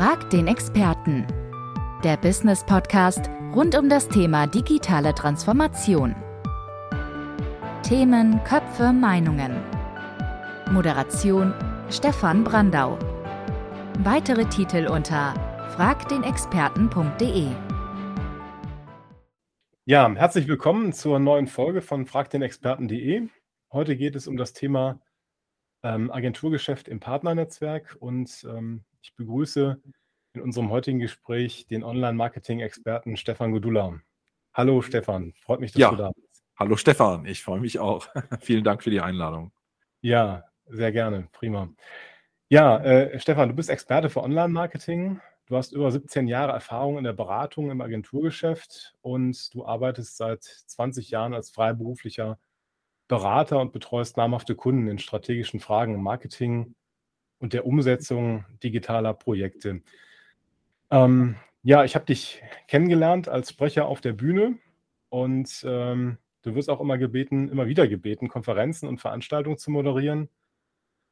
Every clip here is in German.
Frag den Experten. Der Business Podcast rund um das Thema digitale Transformation. Themen, Köpfe, Meinungen. Moderation Stefan Brandau. Weitere Titel unter fragdenexperten.de. Ja, herzlich willkommen zur neuen Folge von fragdenexperten.de. Heute geht es um das Thema ähm, Agenturgeschäft im Partnernetzwerk und ähm, ich begrüße in unserem heutigen Gespräch den Online-Marketing-Experten Stefan Godula. Hallo Stefan, freut mich, dass ja. du da bist. Hallo Stefan, ich freue mich auch. Vielen Dank für die Einladung. Ja, sehr gerne, prima. Ja, äh, Stefan, du bist Experte für Online-Marketing. Du hast über 17 Jahre Erfahrung in der Beratung im Agenturgeschäft und du arbeitest seit 20 Jahren als freiberuflicher Berater und betreust namhafte Kunden in strategischen Fragen im Marketing und der Umsetzung digitaler Projekte. Ähm, ja, ich habe dich kennengelernt als Sprecher auf der Bühne und ähm, du wirst auch immer gebeten, immer wieder gebeten, Konferenzen und Veranstaltungen zu moderieren.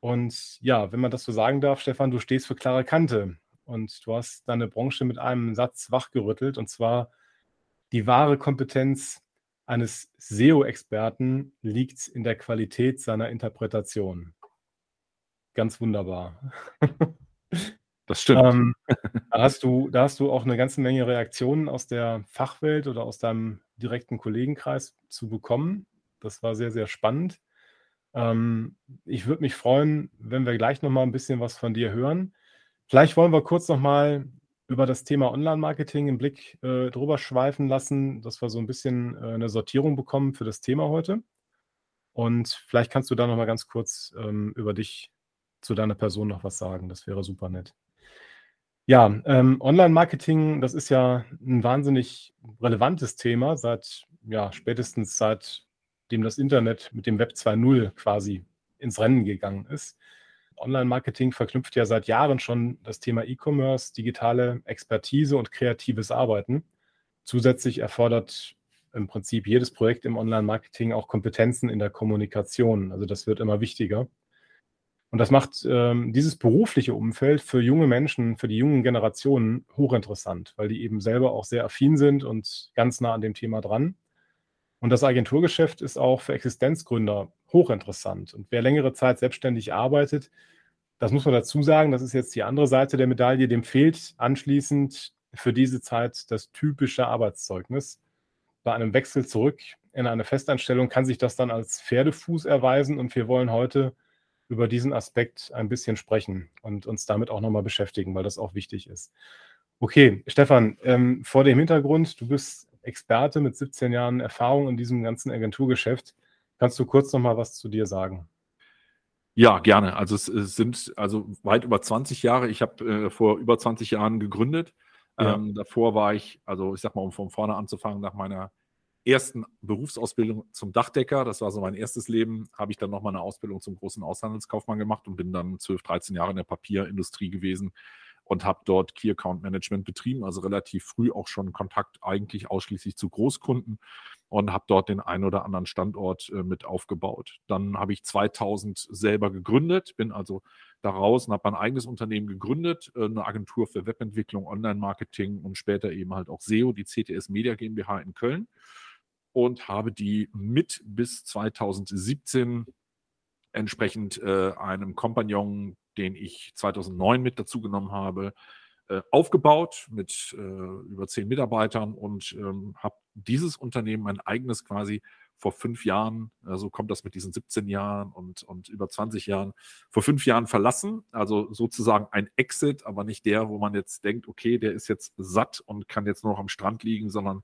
Und ja, wenn man das so sagen darf, Stefan, du stehst für klare Kante und du hast deine Branche mit einem Satz wachgerüttelt und zwar die wahre Kompetenz eines SEO-Experten liegt in der Qualität seiner Interpretation. Ganz wunderbar. Das stimmt. Ähm, da, hast du, da hast du auch eine ganze Menge Reaktionen aus der Fachwelt oder aus deinem direkten Kollegenkreis zu bekommen. Das war sehr, sehr spannend. Ähm, ich würde mich freuen, wenn wir gleich noch mal ein bisschen was von dir hören. Vielleicht wollen wir kurz noch mal über das Thema Online-Marketing im Blick äh, drüber schweifen lassen, dass wir so ein bisschen äh, eine Sortierung bekommen für das Thema heute. Und vielleicht kannst du da noch mal ganz kurz ähm, über dich zu deiner Person noch was sagen. Das wäre super nett. Ja, ähm, Online-Marketing, das ist ja ein wahnsinnig relevantes Thema seit, ja, spätestens seitdem das Internet mit dem Web 2.0 quasi ins Rennen gegangen ist. Online-Marketing verknüpft ja seit Jahren schon das Thema E-Commerce, digitale Expertise und kreatives Arbeiten. Zusätzlich erfordert im Prinzip jedes Projekt im Online-Marketing auch Kompetenzen in der Kommunikation. Also das wird immer wichtiger. Und das macht ähm, dieses berufliche Umfeld für junge Menschen, für die jungen Generationen hochinteressant, weil die eben selber auch sehr affin sind und ganz nah an dem Thema dran. Und das Agenturgeschäft ist auch für Existenzgründer hochinteressant. Und wer längere Zeit selbstständig arbeitet, das muss man dazu sagen, das ist jetzt die andere Seite der Medaille, dem fehlt anschließend für diese Zeit das typische Arbeitszeugnis. Bei einem Wechsel zurück in eine Festanstellung kann sich das dann als Pferdefuß erweisen und wir wollen heute über diesen Aspekt ein bisschen sprechen und uns damit auch nochmal beschäftigen, weil das auch wichtig ist. Okay, Stefan, ähm, vor dem Hintergrund, du bist Experte mit 17 Jahren Erfahrung in diesem ganzen Agenturgeschäft. Kannst du kurz nochmal was zu dir sagen? Ja, gerne. Also es, es sind also weit über 20 Jahre. Ich habe äh, vor über 20 Jahren gegründet. Ja. Ähm, davor war ich, also ich sag mal, um von vorne anzufangen, nach meiner ersten Berufsausbildung zum Dachdecker, das war so mein erstes Leben, habe ich dann nochmal eine Ausbildung zum großen Aushandelskaufmann gemacht und bin dann 12, 13 Jahre in der Papierindustrie gewesen und habe dort Key Account Management betrieben, also relativ früh auch schon Kontakt eigentlich ausschließlich zu Großkunden und habe dort den einen oder anderen Standort äh, mit aufgebaut. Dann habe ich 2000 selber gegründet, bin also daraus und habe mein eigenes Unternehmen gegründet, äh, eine Agentur für Webentwicklung, Online-Marketing und später eben halt auch SEO, die CTS Media GmbH in Köln und habe die mit bis 2017 entsprechend äh, einem Kompagnon, den ich 2009 mit dazu genommen habe, äh, aufgebaut mit äh, über zehn Mitarbeitern und ähm, habe dieses Unternehmen ein eigenes quasi vor fünf Jahren, so also kommt das mit diesen 17 Jahren und, und über 20 Jahren, vor fünf Jahren verlassen. Also sozusagen ein Exit, aber nicht der, wo man jetzt denkt, okay, der ist jetzt satt und kann jetzt nur noch am Strand liegen, sondern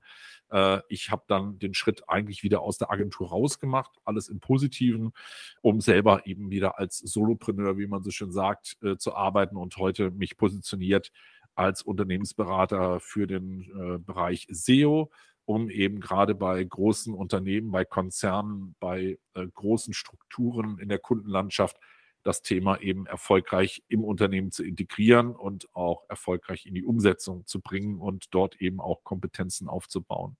äh, ich habe dann den Schritt eigentlich wieder aus der Agentur rausgemacht, alles im Positiven, um selber eben wieder als Solopreneur, wie man so schön sagt, äh, zu arbeiten und heute mich positioniert als Unternehmensberater für den äh, Bereich SEO um eben gerade bei großen Unternehmen, bei Konzernen, bei äh, großen Strukturen in der Kundenlandschaft das Thema eben erfolgreich im Unternehmen zu integrieren und auch erfolgreich in die Umsetzung zu bringen und dort eben auch Kompetenzen aufzubauen.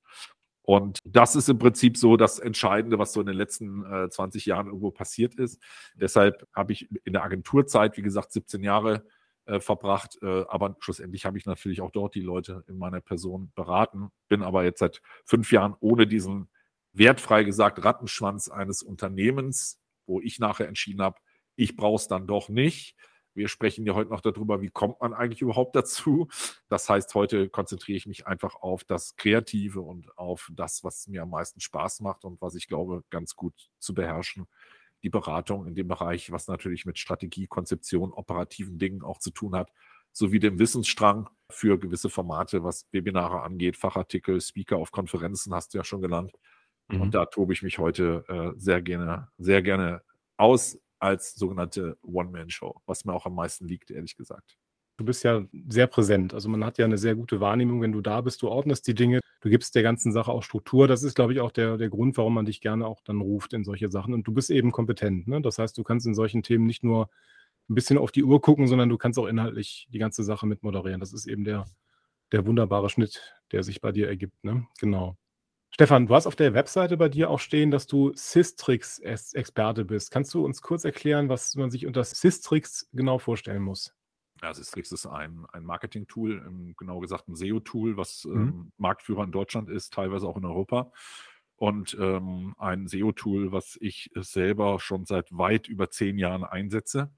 Und das ist im Prinzip so das Entscheidende, was so in den letzten äh, 20 Jahren irgendwo passiert ist. Deshalb habe ich in der Agenturzeit, wie gesagt, 17 Jahre äh, verbracht. Äh, aber schlussendlich habe ich natürlich auch dort die Leute in meiner Person beraten. Bin aber jetzt seit fünf Jahren ohne diesen wertfrei gesagt Rattenschwanz eines Unternehmens, wo ich nachher entschieden habe, ich brauche es dann doch nicht. Wir sprechen ja heute noch darüber, wie kommt man eigentlich überhaupt dazu. Das heißt, heute konzentriere ich mich einfach auf das Kreative und auf das, was mir am meisten Spaß macht und was ich glaube, ganz gut zu beherrschen. Die Beratung in dem Bereich, was natürlich mit Strategie, Konzeption, operativen Dingen auch zu tun hat, sowie dem Wissensstrang für gewisse Formate, was Webinare angeht, Fachartikel, Speaker auf Konferenzen hast du ja schon genannt. Mhm. Und da tobe ich mich heute äh, sehr gerne, sehr gerne aus als sogenannte One-Man-Show, was mir auch am meisten liegt, ehrlich gesagt. Du bist ja sehr präsent. Also man hat ja eine sehr gute Wahrnehmung, wenn du da bist, du ordnest die Dinge, du gibst der ganzen Sache auch Struktur. Das ist, glaube ich, auch der, der Grund, warum man dich gerne auch dann ruft in solche Sachen. Und du bist eben kompetent. Ne? Das heißt, du kannst in solchen Themen nicht nur ein bisschen auf die Uhr gucken, sondern du kannst auch inhaltlich die ganze Sache mit moderieren. Das ist eben der, der wunderbare Schnitt, der sich bei dir ergibt. Ne? Genau. Stefan, du hast auf der Webseite bei dir auch stehen, dass du Systrix-Experte bist. Kannst du uns kurz erklären, was man sich unter Systrix genau vorstellen muss? Ja, Systrix ist ein, ein Marketing-Tool, genau gesagt ein SEO-Tool, was mhm. ähm, Marktführer in Deutschland ist, teilweise auch in Europa. Und ähm, ein SEO-Tool, was ich selber schon seit weit über zehn Jahren einsetze.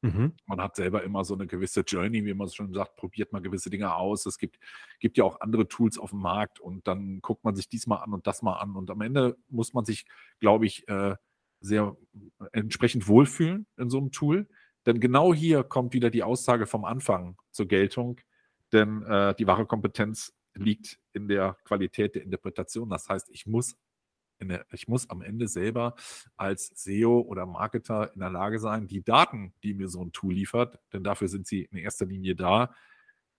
Mhm. Man hat selber immer so eine gewisse Journey, wie man es schon sagt, probiert mal gewisse Dinge aus. Es gibt, gibt ja auch andere Tools auf dem Markt und dann guckt man sich diesmal an und das mal an. Und am Ende muss man sich, glaube ich, äh, sehr entsprechend wohlfühlen in so einem Tool. Denn genau hier kommt wieder die Aussage vom Anfang zur Geltung. Denn äh, die wahre Kompetenz liegt in der Qualität der Interpretation. Das heißt, ich muss der, ich muss am Ende selber als SEO oder Marketer in der Lage sein, die Daten, die mir so ein Tool liefert, denn dafür sind sie in erster Linie da,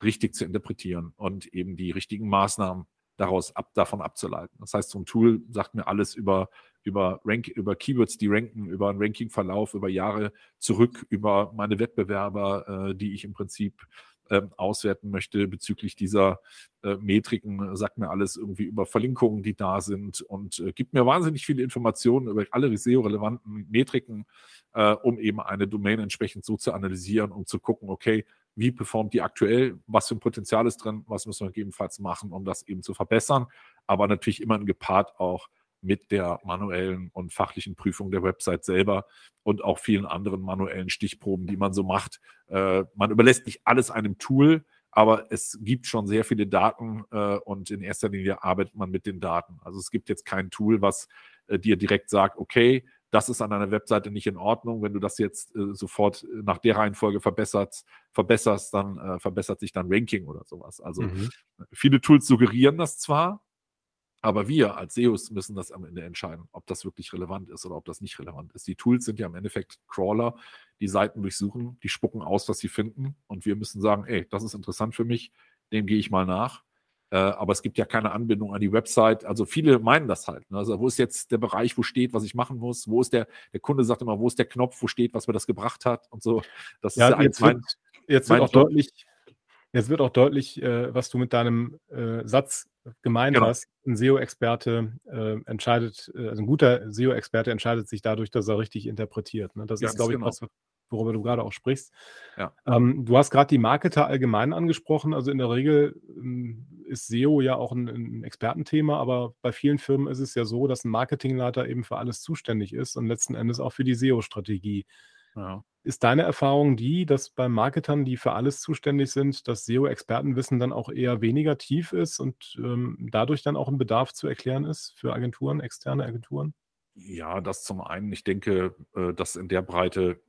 richtig zu interpretieren und eben die richtigen Maßnahmen daraus ab, davon abzuleiten. Das heißt, so ein Tool sagt mir alles über, über, Rank, über Keywords, die ranken, über einen Rankingverlauf, über Jahre zurück, über meine Wettbewerber, äh, die ich im Prinzip ähm, auswerten möchte bezüglich dieser äh, Metriken, sagt mir alles irgendwie über Verlinkungen, die da sind und äh, gibt mir wahnsinnig viele Informationen über alle SEO-relevanten Metriken, äh, um eben eine Domain entsprechend so zu analysieren, um zu gucken, okay, wie performt die aktuell, was für ein Potenzial ist drin, was müssen wir gegebenenfalls machen, um das eben zu verbessern, aber natürlich immer gepaart auch mit der manuellen und fachlichen Prüfung der Website selber und auch vielen anderen manuellen Stichproben, die man so macht. Äh, man überlässt nicht alles einem Tool, aber es gibt schon sehr viele Daten äh, und in erster Linie arbeitet man mit den Daten. Also es gibt jetzt kein Tool, was äh, dir direkt sagt, okay, das ist an deiner Webseite nicht in Ordnung. Wenn du das jetzt äh, sofort nach der Reihenfolge verbesserst, verbesserst, dann äh, verbessert sich dein Ranking oder sowas. Also mhm. viele Tools suggerieren das zwar, aber wir als SEOs müssen das am Ende entscheiden, ob das wirklich relevant ist oder ob das nicht relevant ist. Die Tools sind ja im Endeffekt Crawler, die Seiten durchsuchen, die spucken aus, was sie finden. Und wir müssen sagen, ey, das ist interessant für mich, dem gehe ich mal nach. Äh, aber es gibt ja keine Anbindung an die Website. Also viele meinen das halt. Ne? Also wo ist jetzt der Bereich, wo steht, was ich machen muss? Wo ist der, der Kunde sagt immer, wo ist der Knopf, wo steht, was mir das gebracht hat und so. Das ja, ist ja jetzt mein, wird, jetzt wird auch deutlich, jetzt wird auch deutlich, äh, was du mit deinem äh, Satz gemeint genau. hast, ein SEO-Experte äh, entscheidet, äh, also ein guter SEO-Experte entscheidet sich dadurch, dass er richtig interpretiert. Ne? Das ja, ist, glaube ich, genau. was, worüber du gerade auch sprichst. Ja. Ähm, du hast gerade die Marketer allgemein angesprochen. Also in der Regel ähm, ist SEO ja auch ein, ein, Expertenthema, aber bei vielen Firmen ist es ja so, dass ein Marketingleiter eben für alles zuständig ist und letzten Endes auch für die SEO-Strategie. Ja. Ist deine Erfahrung die, dass bei Marketern, die für alles zuständig sind, das SEO-Expertenwissen dann auch eher weniger tief ist und ähm, dadurch dann auch ein Bedarf zu erklären ist für Agenturen, externe Agenturen? Ja, das zum einen. Ich denke, äh, dass in der Breite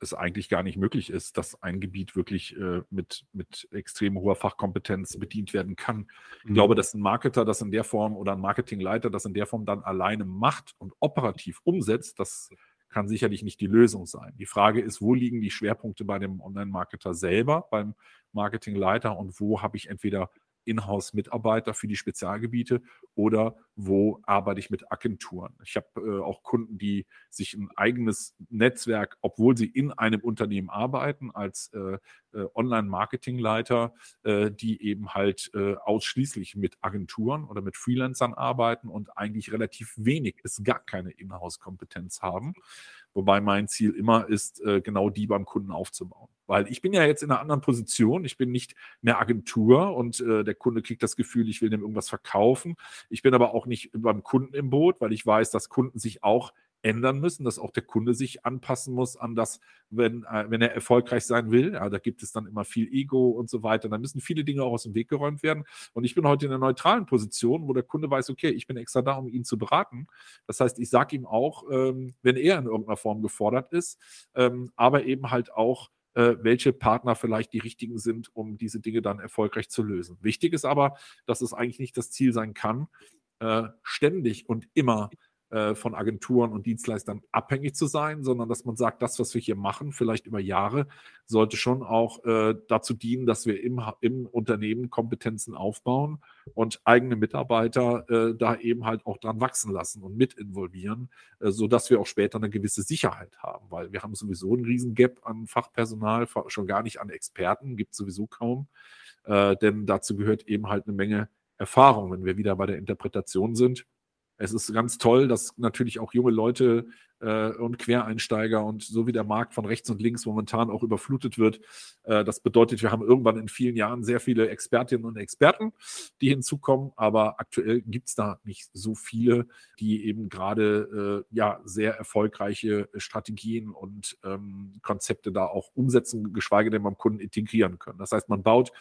es eigentlich gar nicht möglich ist, dass ein Gebiet wirklich äh, mit, mit extrem hoher Fachkompetenz bedient werden kann. Ich mhm. glaube, dass ein Marketer das in der Form oder ein Marketingleiter das in der Form dann alleine macht und operativ umsetzt, das kann sicherlich nicht die Lösung sein. Die Frage ist, wo liegen die Schwerpunkte bei dem Online-Marketer selber, beim Marketingleiter und wo habe ich entweder Inhouse-Mitarbeiter für die Spezialgebiete oder wo arbeite ich mit Agenturen. Ich habe äh, auch Kunden, die sich ein eigenes Netzwerk, obwohl sie in einem Unternehmen arbeiten, als äh, äh, Online-Marketingleiter, äh, die eben halt äh, ausschließlich mit Agenturen oder mit Freelancern arbeiten und eigentlich relativ wenig, ist gar keine Inhouse-Kompetenz haben. Wobei mein Ziel immer ist, äh, genau die beim Kunden aufzubauen Weil ich bin ja jetzt in einer anderen Position. Ich bin nicht mehr Agentur und äh, der Kunde kriegt das Gefühl, ich will dem irgendwas verkaufen. Ich bin aber auch nicht beim Kunden im Boot, weil ich weiß, dass Kunden sich auch ändern müssen, dass auch der Kunde sich anpassen muss an das, wenn, äh, wenn er erfolgreich sein will. Ja, da gibt es dann immer viel Ego und so weiter. Da müssen viele Dinge auch aus dem Weg geräumt werden. Und ich bin heute in einer neutralen Position, wo der Kunde weiß, okay, ich bin extra da, um ihn zu beraten. Das heißt, ich sage ihm auch, ähm, wenn er in irgendeiner Form gefordert ist, ähm, aber eben halt auch, äh, welche Partner vielleicht die richtigen sind, um diese Dinge dann erfolgreich zu lösen. Wichtig ist aber, dass es eigentlich nicht das Ziel sein kann, äh, ständig und immer äh, von Agenturen und Dienstleistern abhängig zu sein, sondern dass man sagt, das, was wir hier machen, vielleicht über Jahre, sollte schon auch äh, dazu dienen, dass wir im, im Unternehmen Kompetenzen aufbauen und eigene Mitarbeiter äh, da eben halt auch dran wachsen lassen und mit involvieren, äh, sodass wir auch später eine gewisse Sicherheit haben, weil wir haben sowieso einen riesen Gap an Fachpersonal, schon gar nicht an Experten, gibt sowieso kaum, äh, denn dazu gehört eben halt eine Menge Erfahrung, wenn wir wieder bei der Interpretation sind es ist ganz toll, dass natürlich auch junge Leute äh, und Quereinsteiger und so wie der Markt von rechts und links momentan auch überflutet wird. Äh, das bedeutet, wir haben irgendwann in vielen Jahren sehr viele Expertinnen und Experten, die hinzukommen, aber aktuell gibt es da nicht so viele, die eben gerade äh, ja sehr erfolgreiche Strategien und ähm, Konzepte da auch umsetzen, geschweige denn beim Kunden integrieren können. Das heißt, man baut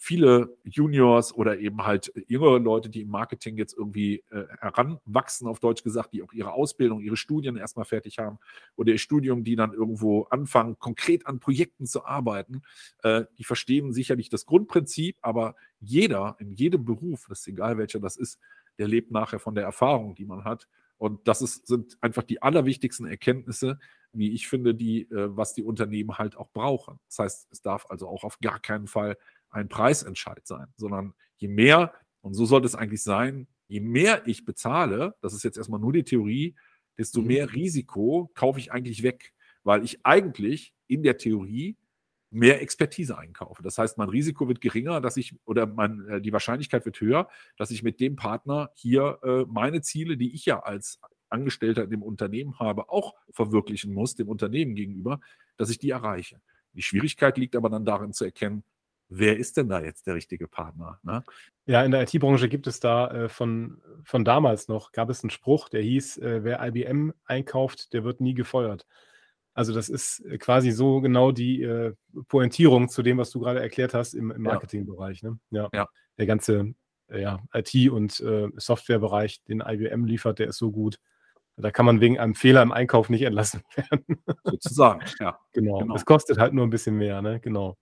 viele Juniors oder eben halt jüngere Leute, die im Marketing jetzt irgendwie äh, heranwachsen, auf Deutsch gesagt, die auch ihre Ausbildung, ihre Studien erstmal fertig haben oder ihr Studium, die dann irgendwo anfangen, konkret an Projekten zu arbeiten, äh, die verstehen sicherlich das Grundprinzip, aber jeder in jedem Beruf, das ist egal welcher das ist, der lebt nachher von der Erfahrung, die man hat. Und das ist, sind einfach die allerwichtigsten Erkenntnisse, wie ich finde, die, äh, was die Unternehmen halt auch brauchen. Das heißt, es darf also auch auf gar keinen Fall ein Preisentscheid sein, sondern je mehr, und so sollte es eigentlich sein, je mehr ich bezahle, das ist jetzt erstmal nur die Theorie, desto mhm. mehr Risiko kaufe ich eigentlich weg, weil ich eigentlich in der Theorie mehr Expertise einkaufe. Das heißt, mein Risiko wird geringer, dass ich oder mein, äh, die Wahrscheinlichkeit wird höher, dass ich mit dem Partner hier äh, meine Ziele, die ich ja als Angestellter in dem Unternehmen habe, auch verwirklichen muss, dem Unternehmen gegenüber, dass ich die erreiche. Die Schwierigkeit liegt aber dann darin zu erkennen, wer ist denn da jetzt der richtige Partner? Ne? Ja, in der IT-Branche gibt es da äh, von, von damals noch, gab es einen Spruch, der hieß, äh, wer IBM einkauft, der wird nie gefeuert. Also das ist äh, quasi so genau die äh, Pointierung zu dem, was du gerade erklärt hast im, im Marketingbereich. Ne? Ja. ja. Der ganze äh, ja, IT- und äh, Softwarebereich, den IBM liefert, der ist so gut. Da kann man wegen einem Fehler im Einkauf nicht entlassen werden. Sozusagen, ja. Genau. genau. Es kostet halt nur ein bisschen mehr, ne? Genau.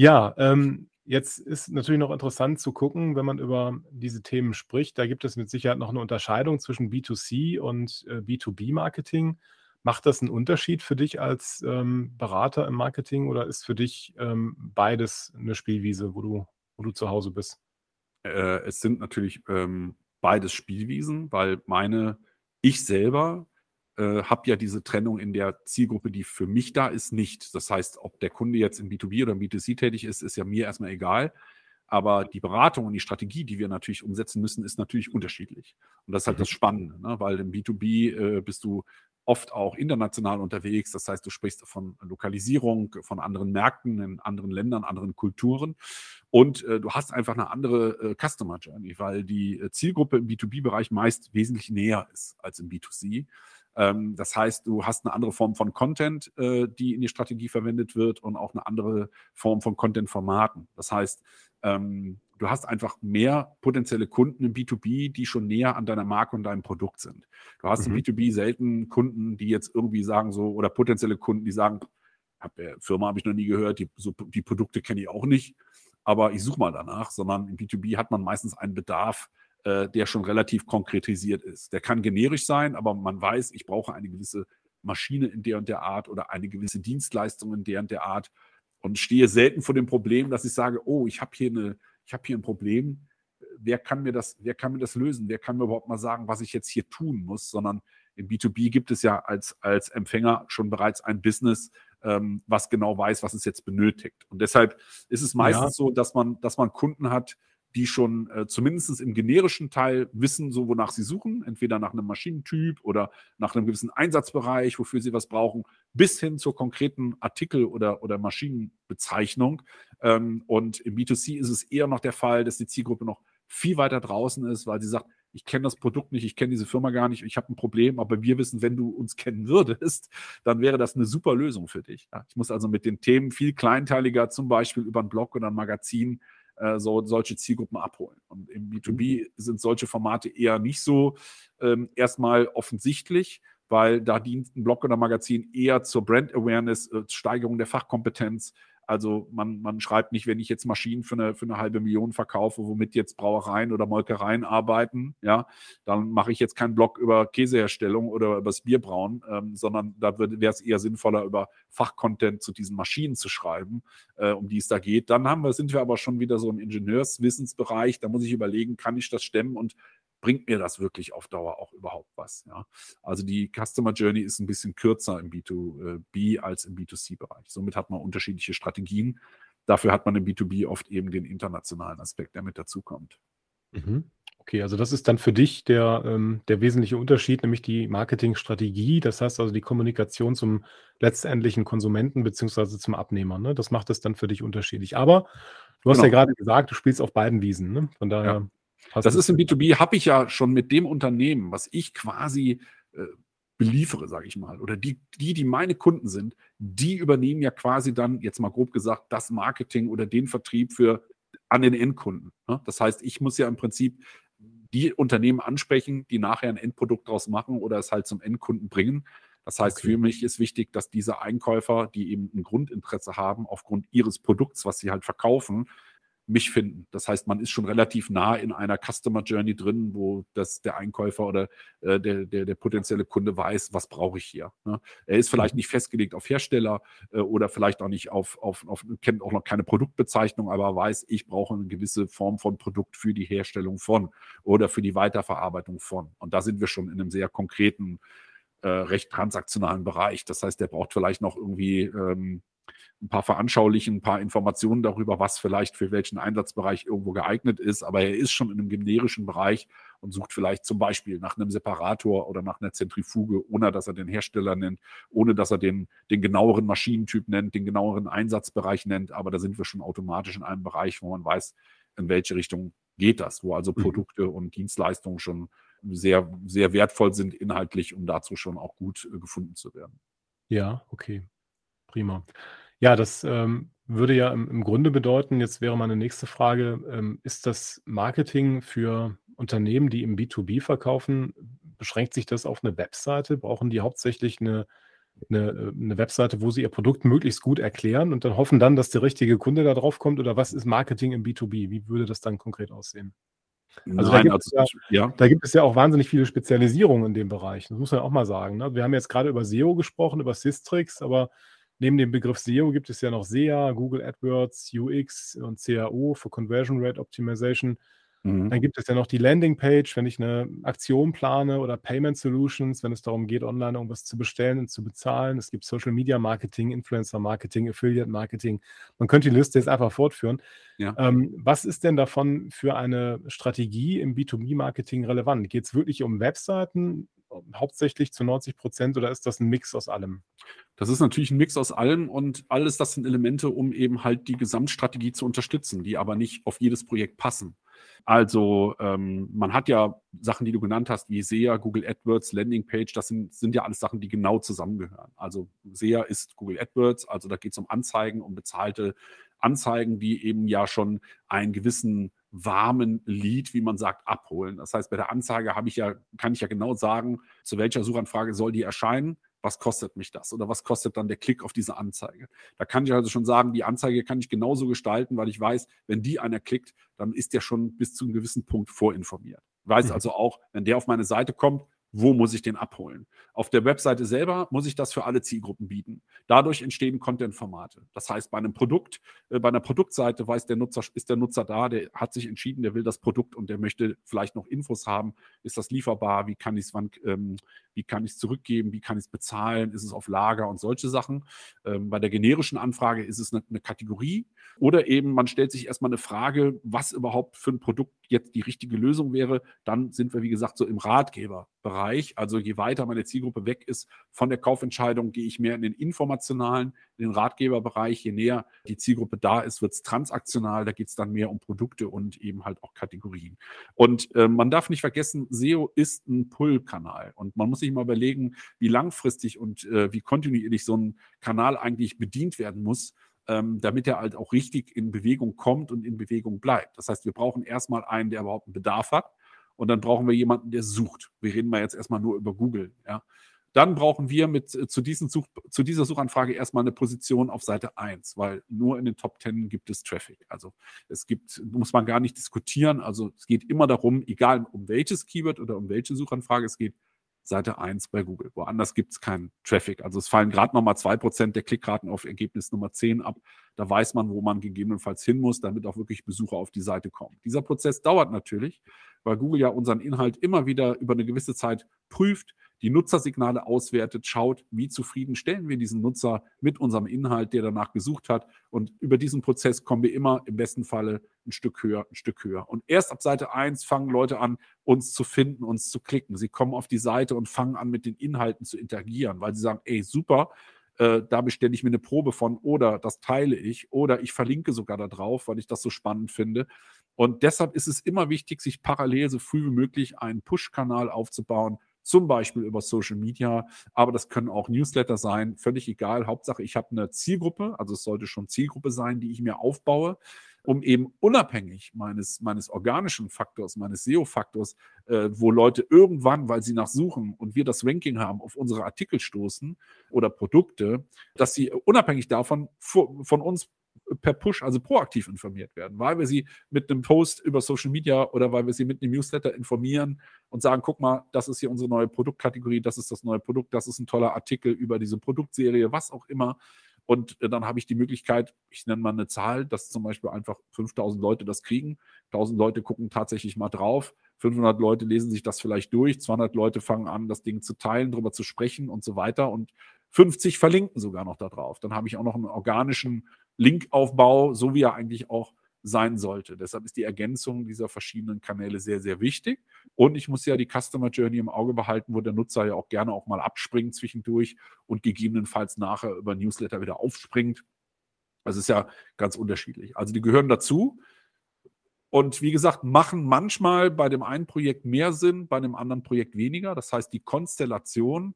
Ja, ähm, jetzt ist natürlich noch interessant zu gucken, wenn man über diese Themen spricht. Da gibt es mit Sicherheit noch eine Unterscheidung zwischen B2C und äh, B2B-Marketing. Macht das einen Unterschied für dich als ähm, Berater im Marketing oder ist für dich ähm, beides eine Spielwiese, wo du, wo du zu Hause bist? Äh, es sind natürlich ähm, beides Spielwiesen, weil meine, ich selber äh, habe ja diese Trennung in der Zielgruppe, die für mich da ist, nicht. Das heißt, ob der Kunde jetzt im B2B oder im B2C tätig ist, ist ja mir erstmal egal. Aber die Beratung und die Strategie, die wir natürlich umsetzen müssen, ist natürlich unterschiedlich. Und das ist halt mhm. das Spannende, ne? weil im B2B äh, bist du oft auch international unterwegs. Das heißt, du sprichst von Lokalisierung, von anderen Märkten in anderen Ländern, anderen Kulturen. Und äh, du hast einfach eine andere äh, Customer Journey, weil die äh, Zielgruppe im B2B-Bereich meist wesentlich näher ist als im B2C. Ähm, das heißt, du hast eine andere Form von Content, äh, die in die Strategie verwendet wird und auch eine andere Form von Content-Formaten. Das heißt, ähm, du hast einfach mehr potenzielle Kunden im B2B, die schon näher an deiner Marke und deinem Produkt sind. Du hast mhm. im B2B selten Kunden, die jetzt irgendwie sagen so, oder potenzielle Kunden, die sagen, hab, äh, Firma habe ich noch nie gehört, die, so, die Produkte kenne ich auch nicht, aber ich suche mal danach, sondern im B2B hat man meistens einen Bedarf, äh, der schon relativ konkretisiert ist. Der kann generisch sein, aber man weiß, ich brauche eine gewisse Maschine in der und der Art oder eine gewisse Dienstleistung in der und der Art und stehe selten vor dem Problem, dass ich sage, oh, ich habe hier eine, ich habe hier ein Problem. Wer kann mir das, wer kann mir das lösen? Wer kann mir überhaupt mal sagen, was ich jetzt hier tun muss? Sondern im B2B gibt es ja als, als Empfänger schon bereits ein Business, ähm, was genau weiß, was es jetzt benötigt. Und deshalb ist es meistens ja. so, dass man, dass man Kunden hat, die schon äh, zumindest im generischen Teil wissen, so wonach sie suchen, entweder nach einem Maschinentyp oder nach einem gewissen Einsatzbereich, wofür sie was brauchen, bis hin zur konkreten Artikel- oder, oder Maschinenbezeichnung. Ähm, und im B2C ist es eher noch der Fall, dass die Zielgruppe noch viel weiter draußen ist, weil sie sagt, ich kenne das Produkt nicht, ich kenne diese Firma gar nicht, ich habe ein Problem, aber wir wissen, wenn du uns kennen würdest, dann wäre das eine super Lösung für dich. Ja, ich muss also mit den Themen viel kleinteiliger, zum Beispiel über einen Blog oder ein Magazin, äh, so, solche Zielgruppen abholen. Und im B2B mhm. sind solche Formate eher nicht so ähm, erstmal offensichtlich, weil da dient ein Blog oder Magazin eher zur Brand Awareness, äh, Steigerung der Fachkompetenz, also man, man schreibt nicht, wenn ich jetzt Maschinen für eine, für eine halbe Million verkaufe, womit jetzt Brauereien oder Molkereien arbeiten, ja, dann mache ich jetzt keinen Blog über Käseherstellung oder über das Bierbrauen, ähm, sondern da wäre es eher sinnvoller, über Fachcontent zu diesen Maschinen zu schreiben, äh, um die es da geht. Dann haben wir, sind wir aber schon wieder so im Ingenieurswissensbereich. Da muss ich überlegen, kann ich das stemmen und bringt mir das wirklich auf Dauer auch überhaupt was. Ja? Also die Customer Journey ist ein bisschen kürzer im B2B als im B2C-Bereich. Somit hat man unterschiedliche Strategien. Dafür hat man im B2B oft eben den internationalen Aspekt, der mit dazukommt. Mhm. Okay, also das ist dann für dich der, ähm, der wesentliche Unterschied, nämlich die Marketingstrategie, das heißt also die Kommunikation zum letztendlichen Konsumenten beziehungsweise zum Abnehmer. Ne? Das macht es dann für dich unterschiedlich. Aber du hast genau. ja gerade gesagt, du spielst auf beiden Wiesen. Ne? Von daher ja. Hast das ist im B2B, habe ich ja schon mit dem Unternehmen, was ich quasi äh, beliefere, sage ich mal, oder die, die, die meine Kunden sind, die übernehmen ja quasi dann, jetzt mal grob gesagt, das Marketing oder den Vertrieb für an den Endkunden. Ne? Das heißt, ich muss ja im Prinzip die Unternehmen ansprechen, die nachher ein Endprodukt draus machen oder es halt zum Endkunden bringen. Das heißt, okay. für mich ist wichtig, dass diese Einkäufer, die eben ein Grundinteresse haben, aufgrund ihres Produkts, was sie halt verkaufen, mich finden. Das heißt, man ist schon relativ nah in einer Customer Journey drin, wo das der Einkäufer oder äh, der, der, der potenzielle Kunde weiß, was brauche ich hier. Ne? Er ist vielleicht nicht festgelegt auf Hersteller äh, oder vielleicht auch nicht auf, auf, auf, kennt auch noch keine Produktbezeichnung, aber weiß, ich brauche eine gewisse Form von Produkt für die Herstellung von oder für die Weiterverarbeitung von. Und da sind wir schon in einem sehr konkreten, äh, recht transaktionalen Bereich. Das heißt, der braucht vielleicht noch irgendwie ähm, ein paar veranschaulichen, ein paar Informationen darüber, was vielleicht für welchen Einsatzbereich irgendwo geeignet ist. Aber er ist schon in einem generischen Bereich und sucht vielleicht zum Beispiel nach einem Separator oder nach einer Zentrifuge, ohne dass er den Hersteller nennt, ohne dass er den, den genaueren Maschinentyp nennt, den genaueren Einsatzbereich nennt. Aber da sind wir schon automatisch in einem Bereich, wo man weiß, in welche Richtung geht das, wo also mhm. Produkte mhm. und Dienstleistungen schon sehr, sehr wertvoll sind inhaltlich, um dazu schon auch gut äh, gefunden zu werden. Ja, okay. Prima. Ja, das, ähm, würde ja im im Grunde bedeuten jetzt wäre meine nächste Frage, ähm, ist das Marketing für Unternehmen, die im B2B verkaufen beschränkt sich das auf eine Webseite? Brauchen die hauptsächlich eine 'ne äh, 'ne Webseite, wo sie ihr Produkt möglichst gut erklären und dann hoffen dann, dass der richtige Kunde da drauf kommt? Oder was ist Marketing im B2B? Wie würde das dann konkret aussehen? Also, da gibt es also ja ja? da gibt es ja auch wahnsinnig viele Spezialisierungen in dem Bereich. Das muss man auch mal sagen, ne? Wir haben jetzt gerade über SEO gesprochen, über Systrix, aber Neben dem Begriff SEO gibt es ja noch SEA, Google AdWords, UX und CAO für Conversion Rate Optimization. Mhm. Dann gibt es ja noch die Landingpage, wenn ich eine Aktion plane oder Payment Solutions, wenn es darum geht, online irgendwas zu bestellen und zu bezahlen. Es gibt Social Media Marketing, Influencer Marketing, Affiliate Marketing. Man könnte die Liste jetzt einfach fortführen. Ja. Ähm, was ist denn davon für eine Strategie im B2B-Marketing relevant? Geht es wirklich um Webseiten, hauptsächlich zu 90 Prozent oder ist das ein Mix aus allem? Das ist natürlich ein Mix aus allem und alles das sind Elemente, um eben halt die Gesamtstrategie zu unterstützen, die aber nicht auf jedes Projekt passen. Also ähm, man hat ja Sachen, die du genannt hast, wie SEA, Google AdWords, Landingpage, das sind, sind ja alles Sachen, die genau zusammengehören. Also SEA ist Google AdWords, also da geht es um Anzeigen, um bezahlte Anzeigen, die eben ja schon einen gewissen warmen Lead, wie man sagt, abholen. Das heißt, bei der Anzeige habe ich ja, kann ich ja genau sagen, zu welcher Suchanfrage soll die erscheinen was kostet mich das oder was kostet dann der Klick auf diese Anzeige. Da kann ich also schon sagen, die Anzeige kann ich genauso gestalten, weil ich weiß, wenn die einer klickt, dann ist der schon bis zu einem gewissen Punkt vorinformiert. Ich weiß mhm. also auch, wenn der auf meine Seite kommt, wo muss ich den abholen? Auf der Webseite selber muss ich das für alle Zielgruppen bieten. Dadurch entstehen Content-Formate. Das heißt, bei einem Produkt, äh, bei einer Produktseite weiß der Nutzer, ist der Nutzer da, der hat sich entschieden, der will das Produkt und der möchte vielleicht noch Infos haben. Ist das lieferbar? Wie kann ich es, wann, ähm, wie kann ich es zurückgeben, wie kann ich es bezahlen, ist es auf Lager und solche Sachen. Ähm, bei der generischen Anfrage ist es eine, eine Kategorie oder eben man stellt sich erstmal eine Frage, was überhaupt für ein Produkt jetzt die richtige Lösung wäre. Dann sind wir, wie gesagt, so im Ratgeberbereich. Also je weiter meine Zielgruppe weg ist von der Kaufentscheidung, gehe ich mehr in den informationalen, in den Ratgeberbereich. Je näher die Zielgruppe da ist, wird es transaktional. Da geht es dann mehr um Produkte und eben halt auch Kategorien. Und äh, man darf nicht vergessen, SEO ist ein Pull-Kanal. Und man muss sich mal überlegen, wie langfristig und äh, wie kontinuierlich so ein Kanal eigentlich bedient werden muss ähm, damit er halt auch richtig in Bewegung kommt und in Bewegung bleibt. Das heißt, wir brauchen erstmal einen, der überhaupt einen Bedarf hat. Und dann brauchen wir jemanden, der sucht. Wir reden mal jetzt erstmal nur über Google. Ja. Dann brauchen wir mit, äh, zu, diesen Such, zu dieser Suchanfrage erstmal eine Position auf Seite 1, weil nur in den Top 10 gibt es Traffic. Also es gibt, muss man gar nicht diskutieren. Also es geht immer darum, egal um welches Keyword oder um welche Suchanfrage es geht, Seite 1 bei Google. Woanders gibt es keinen Traffic. Also es fallen gerade nochmal 2% der Klickraten auf Ergebnis Nummer 10 ab. Da weiß man, wo man gegebenenfalls hin muss, damit auch wirklich Besucher auf die Seite kommen. Dieser Prozess dauert natürlich, weil Google ja unseren Inhalt immer wieder über eine gewisse Zeit prüft, die Nutzersignale auswertet, schaut, wie zufrieden stellen wir diesen Nutzer mit unserem Inhalt, der danach gesucht hat. Und über diesen Prozess kommen wir immer im besten Falle ein Stück höher, ein Stück höher. Und erst ab Seite 1 fangen Leute an, uns zu finden, uns zu klicken. Sie kommen auf die Seite und fangen an, mit den Inhalten zu interagieren, weil sie sagen, ey, super, äh, da bestelle ich mir eine Probe von oder das teile ich oder ich verlinke sogar da drauf, weil ich das so spannend finde. Und deshalb ist es immer wichtig, sich parallel so früh wie möglich einen Push-Kanal aufzubauen, zum Beispiel über Social Media, aber das können auch Newsletter sein, völlig egal. Hauptsache, ich habe eine Zielgruppe, also es sollte schon Zielgruppe sein, die ich mir aufbaue, um eben unabhängig meines, meines organischen Faktors, meines SEO-Faktors, äh, wo Leute irgendwann, weil sie nach suchen und wir das Ranking haben, auf unsere Artikel stoßen oder Produkte, dass sie unabhängig davon von uns per Push, also proaktiv informiert werden, weil wir sie mit einem Post über Social Media oder weil wir sie mit einem Newsletter informieren und sagen, guck mal, das ist hier unsere neue Produktkategorie, das ist das neue Produkt, das ist ein toller Artikel über diese Produktserie, was auch immer. Und äh, dann habe ich die Möglichkeit, ich nenne mal eine Zahl, dass zum Beispiel einfach 5000 Leute das kriegen. 1000 Leute gucken tatsächlich mal drauf. 500 Leute lesen sich das vielleicht durch. 200 Leute fangen an, das Ding zu teilen, darüber zu sprechen und so weiter. Und 50 verlinken sogar noch da drauf. Dann habe ich auch noch einen organischen Linkaufbau, so wie er eigentlich auch sein sollte. Deshalb ist die Ergänzung dieser verschiedenen Kanäle sehr, sehr wichtig. Und ich muss ja die Customer Journey im Auge behalten, wo der Nutzer ja auch gerne auch mal abspringt zwischendurch und gegebenenfalls nachher über Newsletter wieder aufspringt. Das ist ja ganz unterschiedlich. Also die gehören dazu. Und wie gesagt, machen manchmal bei dem einen Projekt mehr Sinn, bei dem anderen Projekt weniger. Das heißt, die Konstellation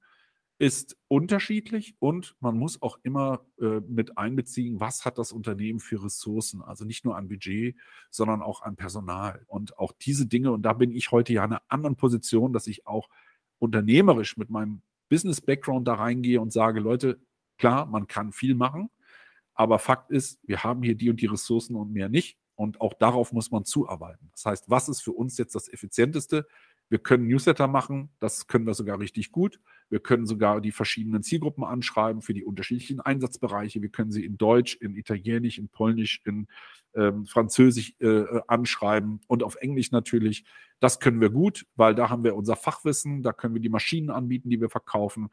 ist unterschiedlich und man muss auch immer äh, mit einbeziehen, was hat das Unternehmen für Ressourcen. Also nicht nur an Budget, sondern auch an Personal. Und auch diese Dinge, und da bin ich heute ja in einer anderen Position, dass ich auch unternehmerisch mit meinem Business-Background da reingehe und sage, Leute, klar, man kann viel machen, aber Fakt ist, wir haben hier die und die Ressourcen und mehr nicht. Und auch darauf muss man zuarbeiten. Das heißt, was ist für uns jetzt das Effizienteste? Wir können Newsletter machen, das können wir sogar richtig gut. Wir können sogar die verschiedenen Zielgruppen anschreiben für die unterschiedlichen Einsatzbereiche. Wir können sie in Deutsch, in Italienisch, in Polnisch, in ähm, Französisch äh, anschreiben und auf Englisch natürlich. Das können wir gut, weil da haben wir unser Fachwissen, da können wir die Maschinen anbieten, die wir verkaufen.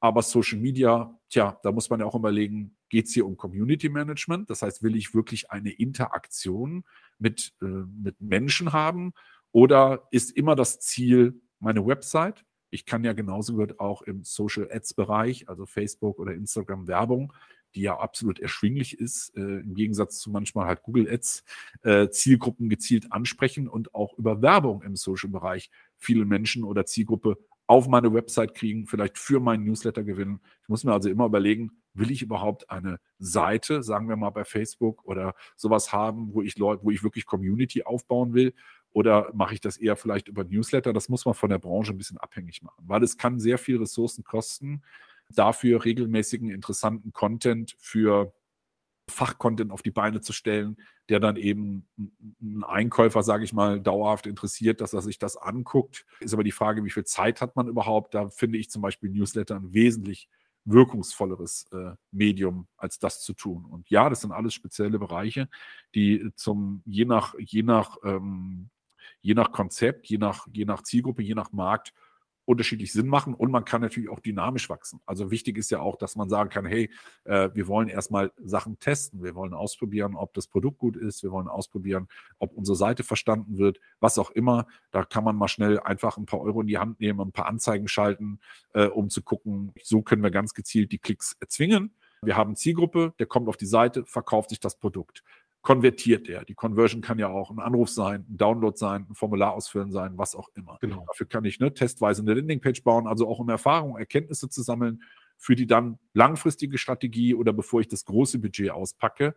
Aber Social Media, tja, da muss man ja auch überlegen, geht es hier um Community Management? Das heißt, will ich wirklich eine Interaktion mit, äh, mit Menschen haben? Oder ist immer das Ziel meine Website? Ich kann ja genauso gut auch im Social Ads Bereich, also Facebook oder Instagram Werbung, die ja absolut erschwinglich ist, äh, im Gegensatz zu manchmal halt Google Ads, äh, Zielgruppen gezielt ansprechen und auch über Werbung im Social Bereich viele Menschen oder Zielgruppe auf meine Website kriegen, vielleicht für meinen Newsletter gewinnen. Ich muss mir also immer überlegen, will ich überhaupt eine Seite, sagen wir mal bei Facebook oder sowas haben, wo ich Leute, wo ich wirklich Community aufbauen will? Oder mache ich das eher vielleicht über Newsletter? Das muss man von der Branche ein bisschen abhängig machen, weil es kann sehr viel Ressourcen kosten, dafür regelmäßigen, interessanten Content für Fachcontent auf die Beine zu stellen, der dann eben einen Einkäufer, sage ich mal, dauerhaft interessiert, dass er sich das anguckt. Ist aber die Frage, wie viel Zeit hat man überhaupt? Da finde ich zum Beispiel Newsletter ein wesentlich wirkungsvolleres äh, Medium, als das zu tun. Und ja, das sind alles spezielle Bereiche, die zum je nach, je nach ähm, je nach Konzept, je nach, je nach Zielgruppe, je nach Markt unterschiedlich Sinn machen und man kann natürlich auch dynamisch wachsen. Also wichtig ist ja auch, dass man sagen kann, hey, äh, wir wollen erstmal Sachen testen, wir wollen ausprobieren, ob das Produkt gut ist, wir wollen ausprobieren, ob unsere Seite verstanden wird, was auch immer. Da kann man mal schnell einfach ein paar Euro in die Hand nehmen ein paar Anzeigen schalten, äh, um zu gucken, so können wir ganz gezielt die Klicks erzwingen. Wir haben Zielgruppe, der kommt auf die Seite, verkauft sich das Produkt konvertiert er. Die Conversion kann ja auch ein Anruf sein, ein Download sein, ein Formular ausfüllen sein, was auch immer. Genau. Dafür kann ich ne, testweise eine Landingpage bauen, also auch um Erfahrungen, Erkenntnisse zu sammeln für die dann langfristige Strategie oder bevor ich das große Budget auspacke.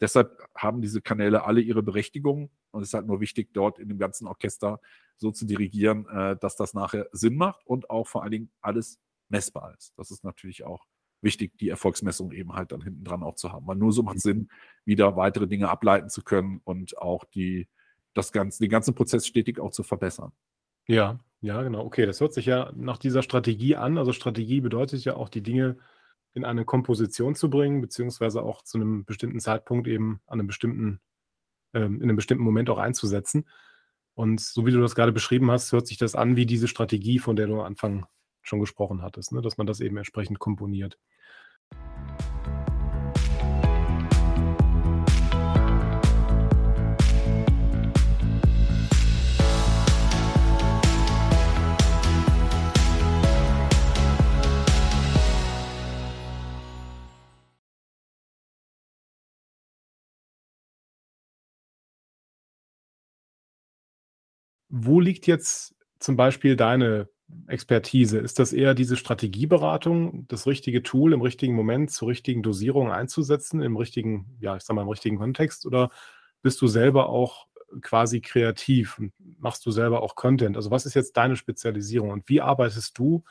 Deshalb haben diese Kanäle alle ihre Berechtigung und es ist halt nur wichtig, dort in dem ganzen Orchester so zu dirigieren, äh, dass das nachher Sinn macht und auch vor allen Dingen alles messbar ist. Das ist natürlich auch wichtig, die Erfolgsmessung eben halt dann hinten dran auch zu haben. Weil nur so macht es Sinn, wieder weitere Dinge ableiten zu können und auch die, das ganze, den ganzen Prozess stetig auch zu verbessern. Ja, ja, genau. Okay, das hört sich ja nach dieser Strategie an. Also Strategie bedeutet ja auch, die Dinge in eine Komposition zu bringen, beziehungsweise auch zu einem bestimmten Zeitpunkt eben an einem bestimmten, ähm, in einem bestimmten Moment auch einzusetzen. Und so wie du das gerade beschrieben hast, hört sich das an wie diese Strategie, von der du am Anfang schon gesprochen hattest, ne? dass man das eben entsprechend komponiert. Wo liegt jetzt zum Beispiel deine Expertise? Ist das eher diese Strategieberatung, das richtige Tool im richtigen Moment zur richtigen Dosierung einzusetzen, im richtigen, ja, ich sag mal, im richtigen Kontext? Oder bist du selber auch quasi kreativ und machst du selber auch Content? Also was ist jetzt deine Spezialisierung und wie arbeitest du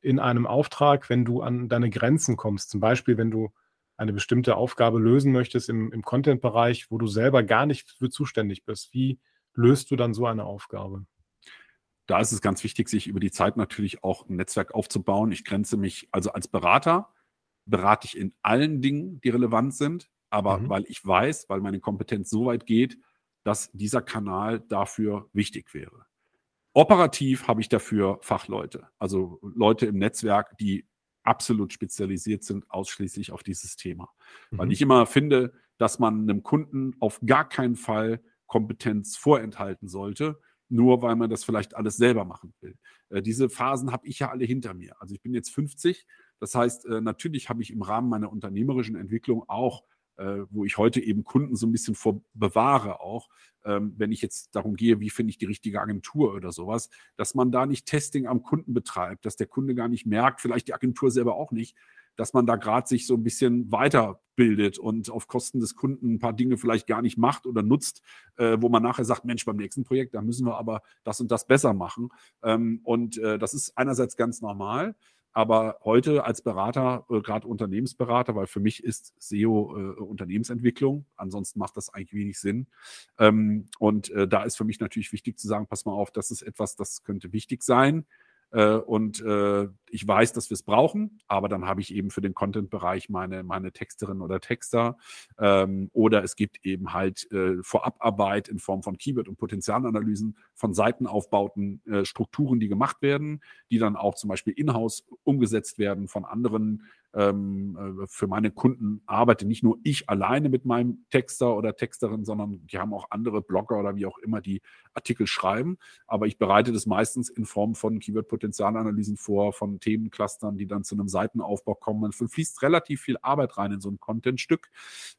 in einem Auftrag, wenn du an deine Grenzen kommst? Zum Beispiel, wenn du eine bestimmte Aufgabe lösen möchtest im, im Content-Bereich, wo du selber gar nicht für zuständig bist. Wie löst du dann so eine Aufgabe? da ist es ganz wichtig, sich über die Zeit natürlich auch ein Netzwerk aufzubauen. Ich grenze mich, also als Berater berate ich in allen Dingen, die relevant sind, aber mhm. weil ich weiß, weil meine Kompetenz so weit geht, dass dieser Kanal dafür wichtig wäre. Operativ habe ich dafür Fachleute, also Leute im Netzwerk, die absolut spezialisiert sind, ausschließlich auf dieses Thema. Mhm. Weil ich immer finde, dass man einem Kunden auf gar keinen Fall Kompetenz vorenthalten sollte, nur weil man das vielleicht alles selber machen will. Äh, diese Phasen habe ich ja alle hinter mir. Also ich bin jetzt 50. Das heißt, äh, natürlich habe ich im Rahmen meiner unternehmerischen Entwicklung auch, äh, wo ich heute eben Kunden so ein bisschen vor bewahre, auch ähm, wenn ich jetzt darum gehe, wie finde ich die richtige Agentur oder sowas, dass man da nicht Testing am Kunden betreibt, dass der Kunde gar nicht merkt, vielleicht die Agentur selber auch nicht, dass man da gerade sich so ein bisschen weiterbildet und auf Kosten des Kunden ein paar Dinge vielleicht gar nicht macht oder nutzt, äh, wo man nachher sagt, Mensch, beim nächsten Projekt, da müssen wir aber das und das besser machen. Ähm, und äh, das ist einerseits ganz normal. Aber heute als Berater, äh, gerade Unternehmensberater, weil für mich ist SEO äh, Unternehmensentwicklung, ansonsten macht das eigentlich wenig Sinn. Ähm, und äh, da ist für mich natürlich wichtig zu sagen, pass mal auf, das ist etwas, das könnte wichtig sein. Äh, und äh, ich weiß, dass wir es brauchen, aber dann habe ich eben für den Content-Bereich meine, meine Texterin oder Texter. Ähm, oder es gibt eben halt äh, Vorabarbeit in Form von Keyword- und Potenzialanalysen von Seitenaufbauten, äh, Strukturen, die gemacht werden, die dann auch zum Beispiel in-house umgesetzt werden von anderen ähm, äh, für meine Kunden arbeite nicht nur ich alleine mit meinem Texter oder Texterin, sondern die haben auch andere Blogger oder wie auch immer, die Artikel schreiben. Aber ich bereite das meistens in Form von Keyword-Potenzialanalysen vor, von Themenclustern, die dann zu einem Seitenaufbau kommen. Man fließt relativ viel Arbeit rein in so ein Content-Stück.